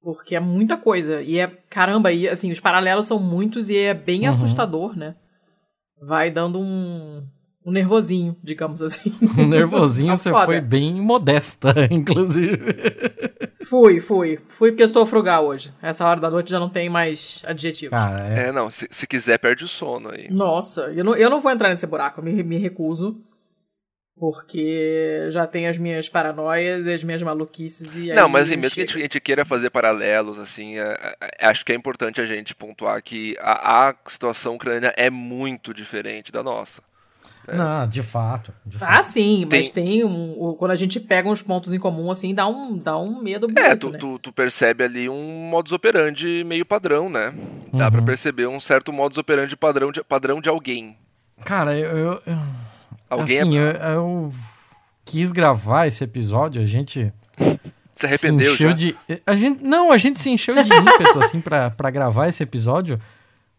Porque é muita coisa. E é. Caramba, e assim, os paralelos são muitos e é bem Uhum. assustador, né? Vai dando um. Um nervosinho, digamos assim. Um nervosinho, Tá você foda. foi bem modesta, inclusive. Fui, fui. Fui porque eu estou frugal hoje. Essa hora da noite já não tem mais adjetivos. Cara, é. É, não, se, se quiser, perde o sono aí. Nossa, eu não, eu não vou entrar nesse buraco, eu me, me recuso. Porque já tem as minhas paranoias e as minhas maluquices e Não, mas assim, mesmo que a chega. gente, a gente queira fazer paralelos, assim, é- é- acho que é importante a gente pontuar que a, a situação ucraniana é muito diferente da nossa. Não, de fato. De Ah, fato. sim, mas Tem- tem um, quando a gente pega uns pontos em comum, assim, dá um, dá um medo bonito, É, tu, né? tu, tu percebe ali um modus operandi meio padrão, né? Dá pra perceber um certo modus operandi padrão de, padrão de alguém. Cara, eu. eu- eu- Alguém assim, é- eu, eu quis gravar esse episódio, a gente. se arrependeu se encheu já. de. A gente, não, a gente se encheu de ímpeto, assim, pra, pra gravar esse episódio.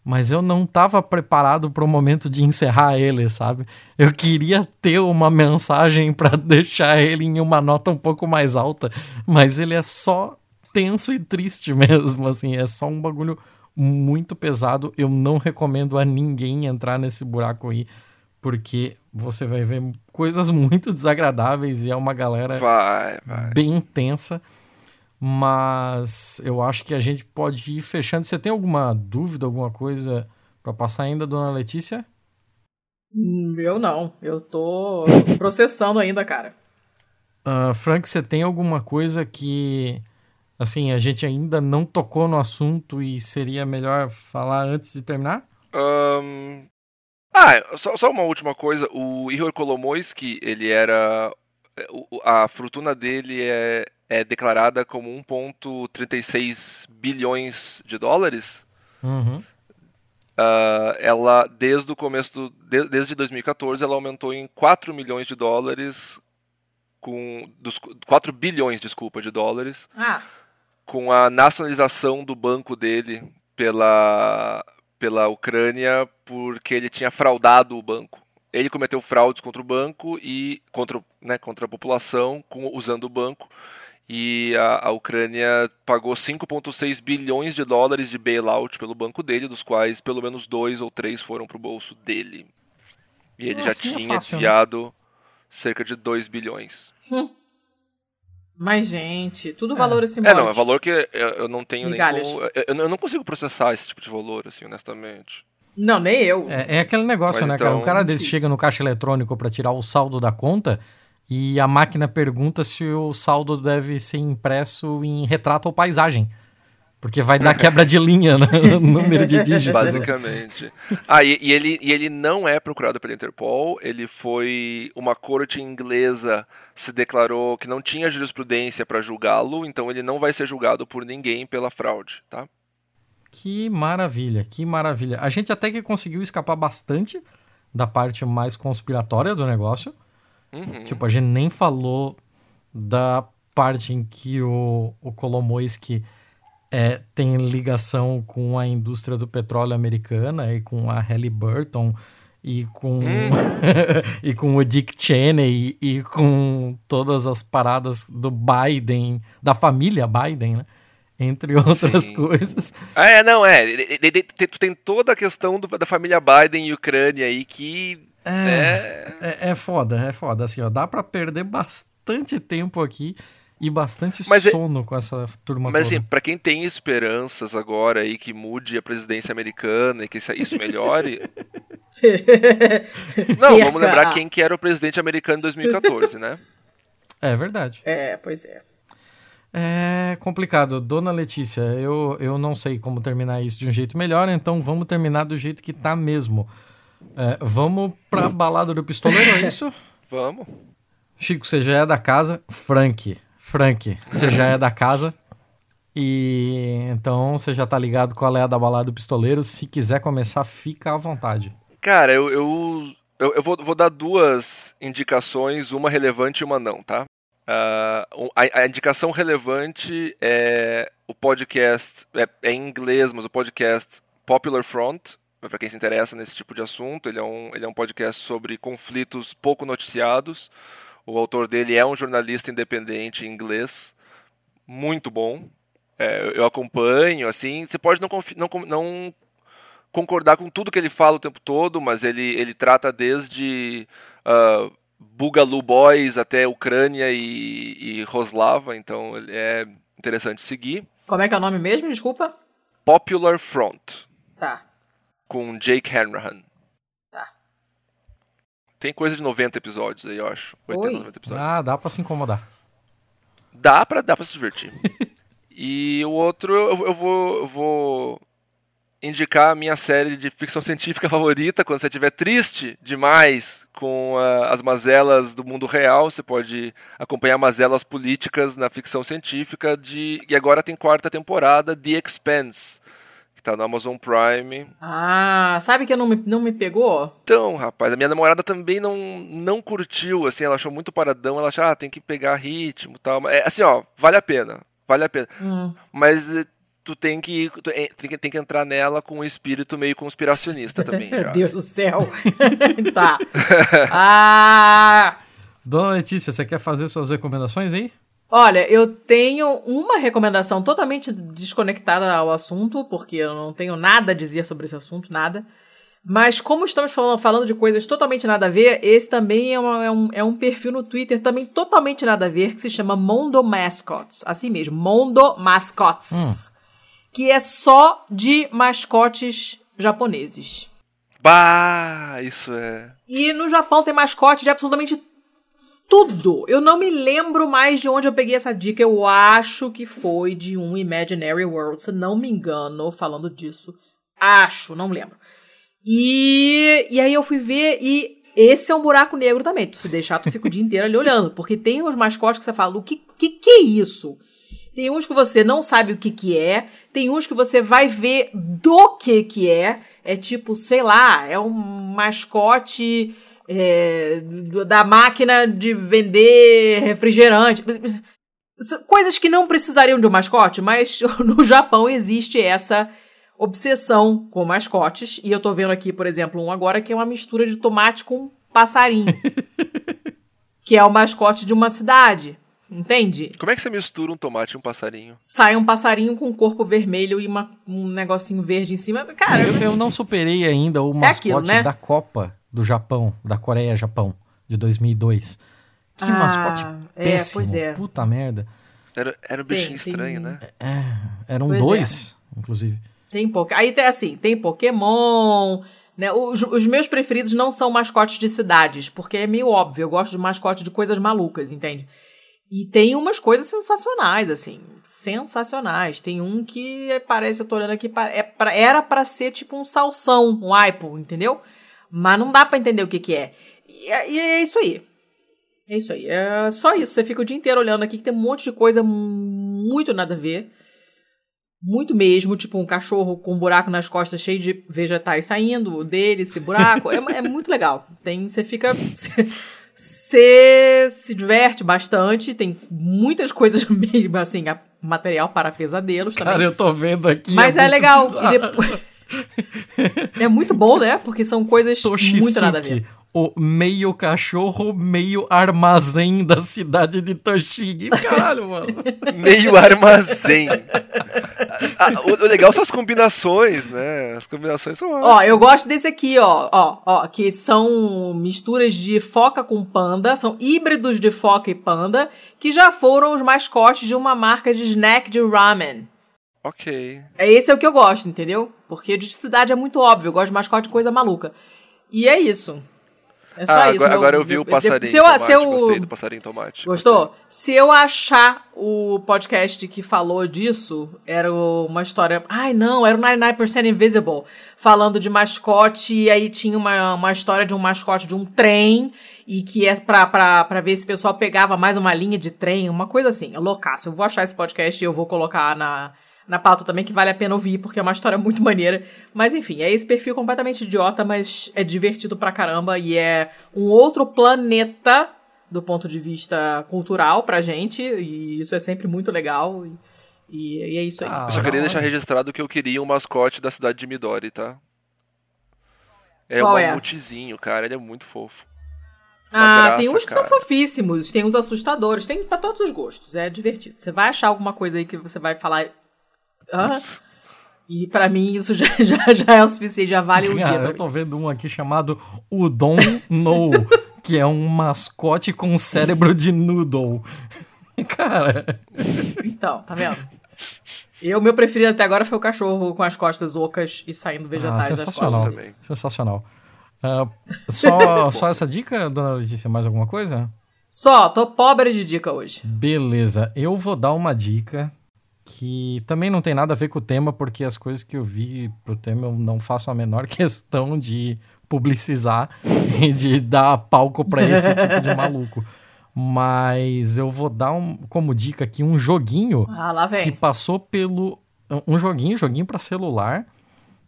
Mas eu não tava preparado pro momento de encerrar ele, sabe? Eu queria ter uma mensagem pra deixar ele em uma nota um pouco mais alta, mas ele é só tenso e triste mesmo, assim, é só um bagulho muito pesado. Eu não recomendo a ninguém entrar nesse buraco aí, porque você vai ver coisas muito desagradáveis e é uma galera Vai, vai. bem intensa. Mas eu acho que a gente pode ir fechando. Você tem alguma dúvida, alguma coisa pra passar ainda, dona Letícia? Hum, Eu não, eu tô processando ainda, cara. Ah, Frank, você tem alguma coisa que assim a gente ainda não tocou no assunto e seria melhor falar antes de terminar? Ahn, Ah, só, só uma última coisa. O Ihor Kolomoisky, ele era. é, A fortuna dele é, é declarada como 1,36 bilhões de dólares. Uhum. Ah, ela, desde o começo, do- de- desde 2014, ela aumentou em 4 milhões de dólares, com dos 4 bilhões, desculpa, de dólares, Ah, com a nacionalização do banco dele pela, pela Ucrânia, porque ele tinha fraudado o banco. Ele cometeu fraudes contra o banco e contra, né, contra a população com, usando o banco. E a, a Ucrânia pagou 5,6 bilhões de dólares de bailout pelo banco dele, dos quais pelo menos dois ou três foram para o bolso dele. E ele já Assim é tinha fácil, né? desviado cerca de 2 bilhões. Mas, gente, tudo É, simbólicos. não, é valor que eu, eu não tenho nem como. Eu, eu não consigo processar esse tipo de valor, assim, honestamente. Não, nem eu. É, é aquele negócio, Mas né, cara? então, Um cara desse chega no caixa eletrônico pra tirar o saldo da conta e a máquina pergunta se o saldo deve ser impresso em retrato ou paisagem. Porque vai dar quebra de linha no número de dígitos. Basicamente. Ah, e, e ele, e ele não é procurado pela Interpol, ele foi. Uma corte inglesa se declarou que não tinha jurisprudência para julgá-lo, então ele não vai ser julgado por ninguém pela fraude, tá? Que maravilha, que maravilha. A gente até que conseguiu escapar bastante da parte mais conspiratória do negócio. Uhum. Tipo, a gente nem falou da parte em que o, o Kolomoisky é, tem ligação com a indústria do petróleo americana e com a Halliburton e com, e com o Dick Cheney e, e com todas as paradas do Biden, da família Biden, né? Entre outras Sim. coisas. É, não, é. Tu tem toda a questão do- da família Biden e Ucrânia aí que. É. É, é foda, é foda. Assim, ó, dá pra perder bastante tempo aqui e bastante Mas é- sono com essa turma Mas assim, toda. pra quem tem esperanças agora aí que mude a presidência americana e que isso- melhore. Não, vamos lembrar quem que era o presidente americano em 2014, né? É verdade. É, pois é. É complicado. Dona Letícia, eu, eu não sei como terminar isso de um jeito melhor, então vamos terminar do jeito que tá mesmo. É, vamos pra balada do pistoleiro, é isso? Vamos. Chico, você já é da casa. Frank, Frank, você já é da casa. E então você já tá ligado qual é a da balada do pistoleiro. Se quiser começar, fica à vontade. Cara, eu, eu, eu, eu vou, vou dar duas indicações, uma relevante e uma não, tá? Um- a, a indicação relevante é o podcast, é, é em inglês, mas o podcast Popular Front, para quem se interessa nesse tipo de assunto, ele é, um, ele é um podcast sobre conflitos pouco noticiados. O autor dele é um jornalista independente em inglês, muito bom. É, eu acompanho, assim, você pode não, não, não concordar com tudo que ele fala o tempo todo, mas ele, ele trata desde uh, Bugalu Boys até Ucrânia e, e Roslava, então ele é interessante seguir. Como é que é o nome mesmo? Desculpa. Popular Front, Tá. Com Jake Hanrahan. Tá. Tem coisa de 90 episódios aí, eu acho. 80, Oi. 90 episódios. Ah, dá pra se incomodar. Dá pra, dá pra se divertir. e o outro, eu, eu vou, eu vou indicar a minha série de ficção científica favorita. Quando você estiver triste demais com ah, as mazelas do mundo real, você pode acompanhar mazelas políticas na ficção científica. De, e agora tem quarta temporada, The Expanse, tá no Amazon Prime. Ah, sabe que não me, não me pegou? Então, rapaz, a minha namorada também não, não curtiu, assim, ela achou muito paradão, ela achou, ah, tem que pegar ritmo e tal. Mas, é, assim, ó, vale a pena, vale a pena. Mas eh, tu tem que, tu, eh, tem que tem que entrar nela com um espírito meio conspiracionista também, já. Meu Deus do céu. tá. Ah! Dona Letícia, você quer fazer suas recomendações aí? Olha, eu tenho uma recomendação totalmente desconectada ao assunto, porque eu não tenho nada a dizer sobre esse assunto, nada. Mas como estamos falando, falando de coisas totalmente nada a ver, esse também é, uma- é um, é um perfil no Twitter também totalmente nada a ver, que se chama Mondo Mascots. Assim mesmo, Mondo Mascots. Que é só de mascotes japoneses. Bah, isso é. E no Japão tem mascote de absolutamente tudo. Eu não me lembro mais de onde eu peguei essa dica. Eu acho que foi de um Imaginary World, se não me engano, falando disso. Acho, não lembro. E, e aí eu fui ver e esse é um buraco negro também. Tu se deixar, tu fica o dia inteiro ali olhando. Porque tem uns mascotes que você fala, o que, que, que é isso? Tem uns que você não sabe o que que é, tem uns que você vai ver do que que é. É tipo, sei lá, é um mascote é, da máquina de vender refrigerante. Coisas que não precisariam de um mascote, mas no Japão existe essa obsessão com mascotes. E eu tô vendo aqui, por exemplo, um agora que é uma mistura de tomate com passarinho. que é o mascote de uma cidade. Entende? Como é que você mistura um tomate e um passarinho? sai um passarinho com um corpo vermelho e uma- um negocinho verde em cima. Cara, Eu, eu não superei ainda o mascote aquilo, né? da Copa do Japão, da Coreia-Japão. de 2002. Que Ah, mascote é, péssimo. pois é. Puta merda. Era, era um bichinho Tem- estranho, tem- né? Eram Pois dois, inclusive. Tem pouco. Aí tem assim, tem Pokémon, né? Os, os meus preferidos não são mascotes de cidades, porque é meio óbvio. Eu gosto de mascote de coisas malucas, entende? E tem umas coisas sensacionais, assim. Sensacionais. Tem um que parece, eu tô olhando aqui, é pra- era pra ser tipo um salsão, um aipo, entendeu? Mas não dá pra entender o que que é. E, é- e é isso aí. É isso aí. É só isso. Você fica o dia inteiro olhando aqui que tem um monte de coisa muito nada a ver. Muito mesmo, tipo um cachorro com um buraco nas costas cheio de vegetais saindo dele, esse buraco. é, é muito legal. Tem, você fica. Você se diverte bastante, tem muitas coisas mesmo, assim, material para pesadelos também. Cara, eu tô vendo aqui. Mas é, muito legal. bizarro. E depois... é muito bom, né? Porque são coisas muito nada a ver. O meio cachorro, meio armazém da cidade de Toshigi. Caralho, mano. Meio armazém. Ah, o, o legal são as combinações, né? As combinações são Ó, eu gosto desse aqui, ó, ó, ó, que são misturas de foca com panda, são híbridos de foca e panda, que já foram os mascotes de uma marca de snack de ramen. Ok. É esse é o que eu gosto, entendeu? Porque de cidade é muito óbvio, eu gosto de mascote de coisa maluca. E é isso. É só Ah, isso. agora, meu- agora eu vi o passarinho se eu- tomate. se eu- Gostei do passarinho tomate. Gostou? Se eu achar o podcast que falou disso, era uma história. Ai, não, era o 99% Invisible. Falando de mascote, e aí tinha uma, uma história de um mascote de um trem, e que é pra, pra, pra ver se o pessoal pegava mais uma linha de trem, uma coisa assim. É loucaço. Eu vou achar esse podcast e eu vou colocar na, na pauta também, que vale a pena ouvir, porque é uma história muito maneira. Mas enfim, é esse perfil completamente idiota, mas é divertido pra caramba e é um outro planeta do ponto de vista cultural pra gente, e isso é sempre muito legal. E, e- e é isso aí. Ah, Eu só queria deixar registrado que eu queria um mascote da cidade de Midori, tá? É Qual um é? mamutizinho, cara. Ele é muito fofo. ah, graça, tem uns que cara. são fofíssimos, tem uns assustadores, tem pra todos os gostos, é divertido. Você vai achar alguma coisa aí que você vai falar. "Hã?" E pra mim isso já, já, já é o suficiente, já vale o dia. Cara, pra eu tô vendo um aqui chamado Udon No, que é um mascote com cérebro de noodle. Cara, Então, tá vendo? Eu, meu preferido até agora foi o cachorro com as costas ocas e saindo ah, vegetais das sensacional. costas. também. Sensacional. Ah, só, só essa dica, dona Letícia? Mais alguma coisa? Só, tô pobre de dica hoje. Beleza, eu vou dar uma dica que também não tem nada a ver com o tema, porque as coisas que eu vi pro tema eu não faço a menor questão de publicizar e de dar palco pra esse tipo de maluco. Mas eu vou dar um, como dica aqui um joguinho Ah, lá que passou pelo. Um joguinho, joguinho para celular,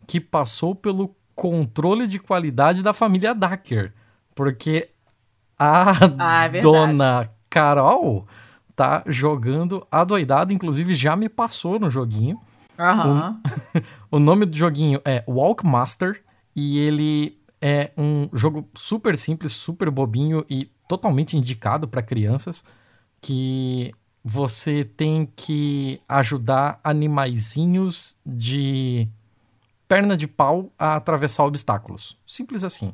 que passou pelo controle de qualidade da família Dacker. Porque a Ah, é dona Carol tá jogando adoidado, inclusive já me passou no joguinho. Aham. O nome do joguinho é Walkmaster e ele é um jogo super simples, super bobinho e totalmente indicado para crianças que você tem que ajudar animaizinhos de perna de pau a atravessar obstáculos. Simples assim.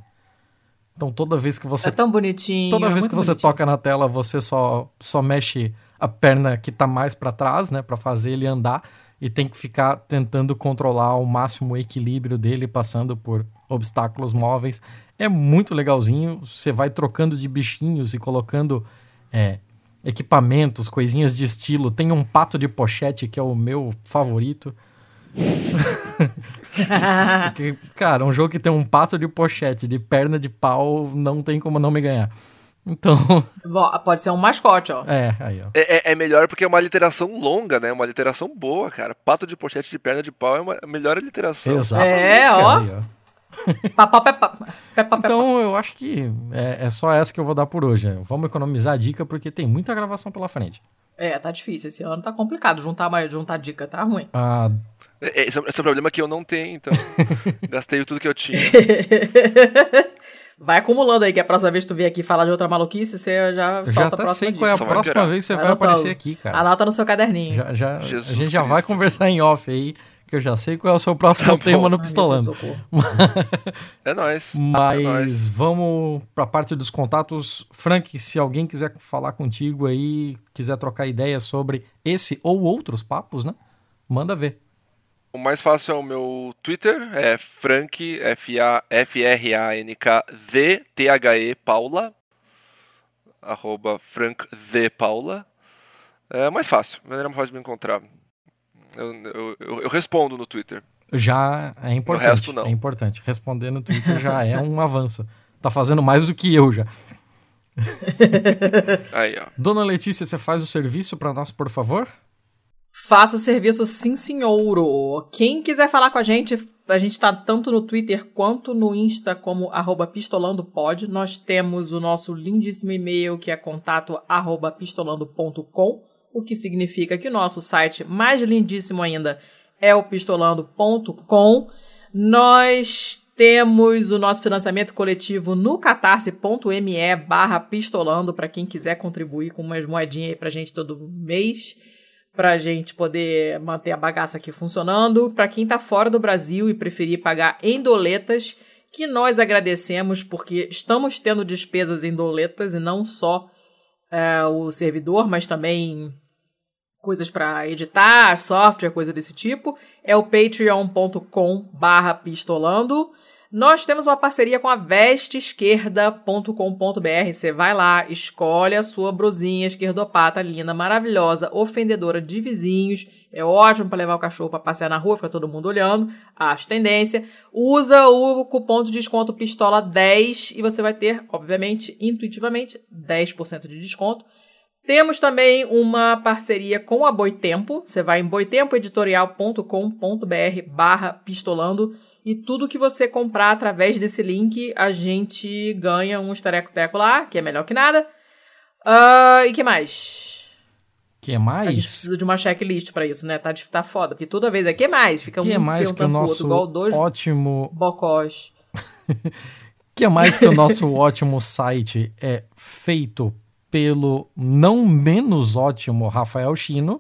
Então toda vez que você É tão bonitinho. Toda é vez muito que você bonitinho. toca na tela, você só, só mexe a perna que tá mais para trás, né, Pra fazer ele andar e tem que ficar tentando controlar ao máximo o equilíbrio dele passando por obstáculos móveis. É muito legalzinho. Você vai trocando de bichinhos e colocando é, equipamentos, coisinhas de estilo. Tem um pato de pochete que é o meu favorito. Que, cara, um jogo que tem um pato de pochete, de perna de pau, não tem como não me ganhar. Então, Bom, pode ser um mascote, ó. é, aí, ó. É, é- é melhor porque é uma literação longa, né? Uma literação boa, cara. Pato de pochete de perna de pau é uma a melhor literação. Exatamente. É, ó. aí, ó. Então, eu acho que é, é só essa que eu vou dar por hoje. Vamos economizar a dica porque tem muita gravação pela frente. É, tá difícil. Esse ano tá complicado. Juntar, mais, juntar dica tá ruim. Ah, Esse, é- esse é um problema que eu não tenho, então. Gastei tudo que eu tinha. Vai acumulando aí, que a próxima vez que tu vier aqui falar de outra maluquice, você já eu solta já a até próxima sei dica. qual é a próxima vez que você vai Anota aparecer aqui, cara. Anota no seu caderninho. Já, já, Jesus a gente já vai Cristo. conversar em off aí, que eu já sei qual é o seu próximo Tá tema no Pistolando. É nóis. É Mas nóis. vamos para a parte dos contatos. Frank, se alguém quiser falar contigo aí, quiser trocar ideias sobre esse ou outros papos, né? Manda ver. O mais fácil é o meu Twitter, é Frank, F-R-A-N-K-V-T-H-E Paula, arroba Frank V Paula. É mais fácil, maneira mais fácil de me encontrar. Eu, eu, eu- eu respondo no Twitter. Já é importante. resto, não. É importante. Responder no Twitter já é um avanço. Tá fazendo mais do que eu já. Aí, ó. Dona Letícia, você faz o serviço para nós, por favor? Faça o serviço sim, senhor. Quem quiser falar com a gente, a gente tá tanto no Twitter quanto no Insta como arroba pistolandopod. Nós temos o nosso lindíssimo e-mail que é contato arroba pistolando.com, o que significa que o nosso site mais lindíssimo ainda é o pistolando.com. Nós temos o nosso financiamento coletivo no catarse.me barra pistolando para quem quiser contribuir com umas moedinhas aí pra gente todo mês pra gente poder manter a bagaça aqui funcionando. Pra quem tá fora do Brasil e preferir pagar em doletas, que nós agradecemos porque estamos tendo despesas em doletas e não só é, o servidor, mas também coisas para editar, software, coisa desse tipo. É o patreon.com barra pistolando. Nós temos uma parceria com a vesteesquerda.com.br. Você vai lá, escolhe a sua brusinha esquerdopata linda, maravilhosa, ofendedora de vizinhos. É ótimo para levar o cachorro para passear na rua, fica todo mundo olhando. Acho tendência. Usa o cupom de desconto pistola 10 e você vai ter, obviamente, intuitivamente, 10% de desconto. Temos também uma parceria com a Boitempo. Você vai em boitempoeditorial.com.br barra pistolando e tudo que você comprar através desse link, a gente ganha um estareco-teco lá, que é melhor que nada. Ah, e que mais? que é A gente mais? precisa de uma checklist pra isso, né? Tá, de- tá foda, porque toda vez é que mais? Fica que é um mais que o nosso outro, dois ótimo bocós. que é mais que o nosso ótimo site é feito pelo não menos ótimo Rafael Chino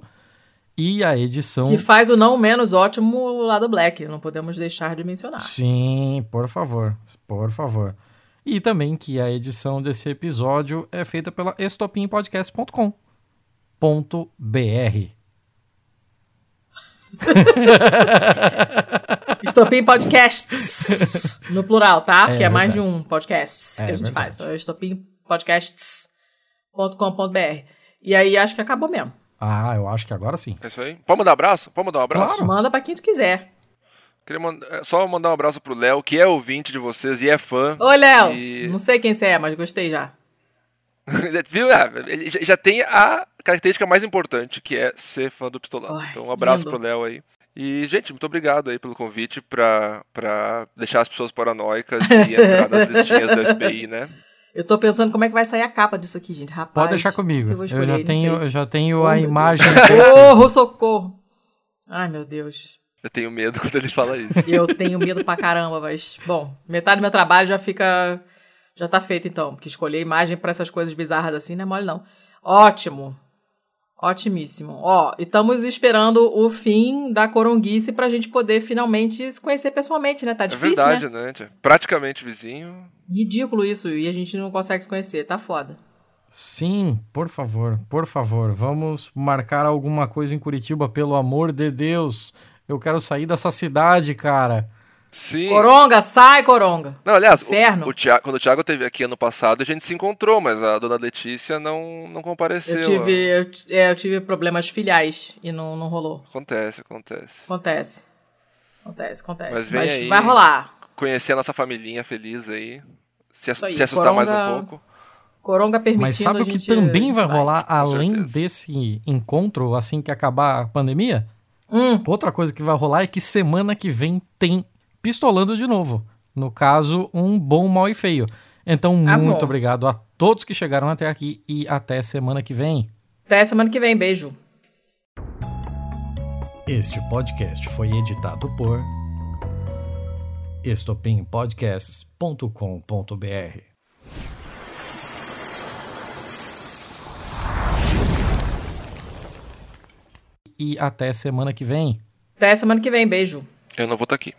e a edição Que faz o não menos ótimo lado black, não podemos deixar de mencionar. Sim, por favor, por favor. E também que a edição desse episódio é feita pela estopimpodcast.com.br. Estopim Podcasts. no plural, tá? É Porque é, mais de verdade. um podcast É que a gente verdade. faz. Então, estopimpodcasts.com.br. E aí acho que acabou mesmo. Ah, eu acho que agora sim. É isso aí. Pode mandar abraço? Pode mandar um abraço? Claro. Manda pra quem tu quiser. Queria mand- é, só mandar um abraço pro Léo, que é ouvinte de vocês e é fã. Ô, Léo! E- Não sei quem você é, mas gostei já. Viu? Ah, Ele já- tem a característica mais importante, que é ser fã do Pistolando. Ai, então, um abraço lindo. pro Léo aí. E, gente, muito obrigado aí pelo convite pra, pra deixar as pessoas paranoicas e entrar nas listinhas do FBI, né? Eu tô pensando como é que vai sair a capa disso aqui, gente. Rapaz. Pode deixar comigo. Eu, vou Eu, já tenho, eu já tenho Oh, a imagem. Socorro, socorro. Ai, meu Deus. Eu tenho medo quando ele fala isso. Eu tenho medo pra caramba, mas, bom, metade do meu trabalho já fica. Já tá feito então. Porque escolher imagem pra essas coisas bizarras assim não é mole, não. Ótimo. Otimíssimo. Ó, e estamos esperando o fim da coronguice pra gente poder finalmente se conhecer pessoalmente, né? Tá É difícil, verdade, né? né? Praticamente vizinho. Ridículo isso. E a gente não consegue se conhecer. Tá foda. Sim, por favor, por favor, vamos marcar alguma coisa em Curitiba, pelo amor de Deus. Eu quero sair dessa cidade, cara. Sim. Coronga, sai, Coronga. Não, aliás, o, Inferno. o Thiago- quando o Thiago esteve aqui ano passado, a gente se encontrou, mas a dona Letícia não, não compareceu. Eu tive, eu, é, eu tive problemas filiais e não, não rolou. Acontece, acontece. Acontece. Acontece, acontece. Mas vem aí. vai rolar. Conhecer a nossa familhinha feliz aí. Se, aí, se assustar mais um Coronga- pouco. Coronga permitindo Mas sabe a o que gente também vai rolar além certeza. desse encontro, assim que acabar a pandemia? Hum. Outra coisa que vai rolar é que semana que vem tem Pistolando de novo. No caso, um bom, mal e feio. Então, Ah, muito bom. obrigado a todos que chegaram até aqui e até semana que vem. Até semana que vem. Beijo. Este podcast foi editado por estopimpodcasts.com.br. E até semana que vem. Até semana que vem. Beijo. Eu não vou estar aqui.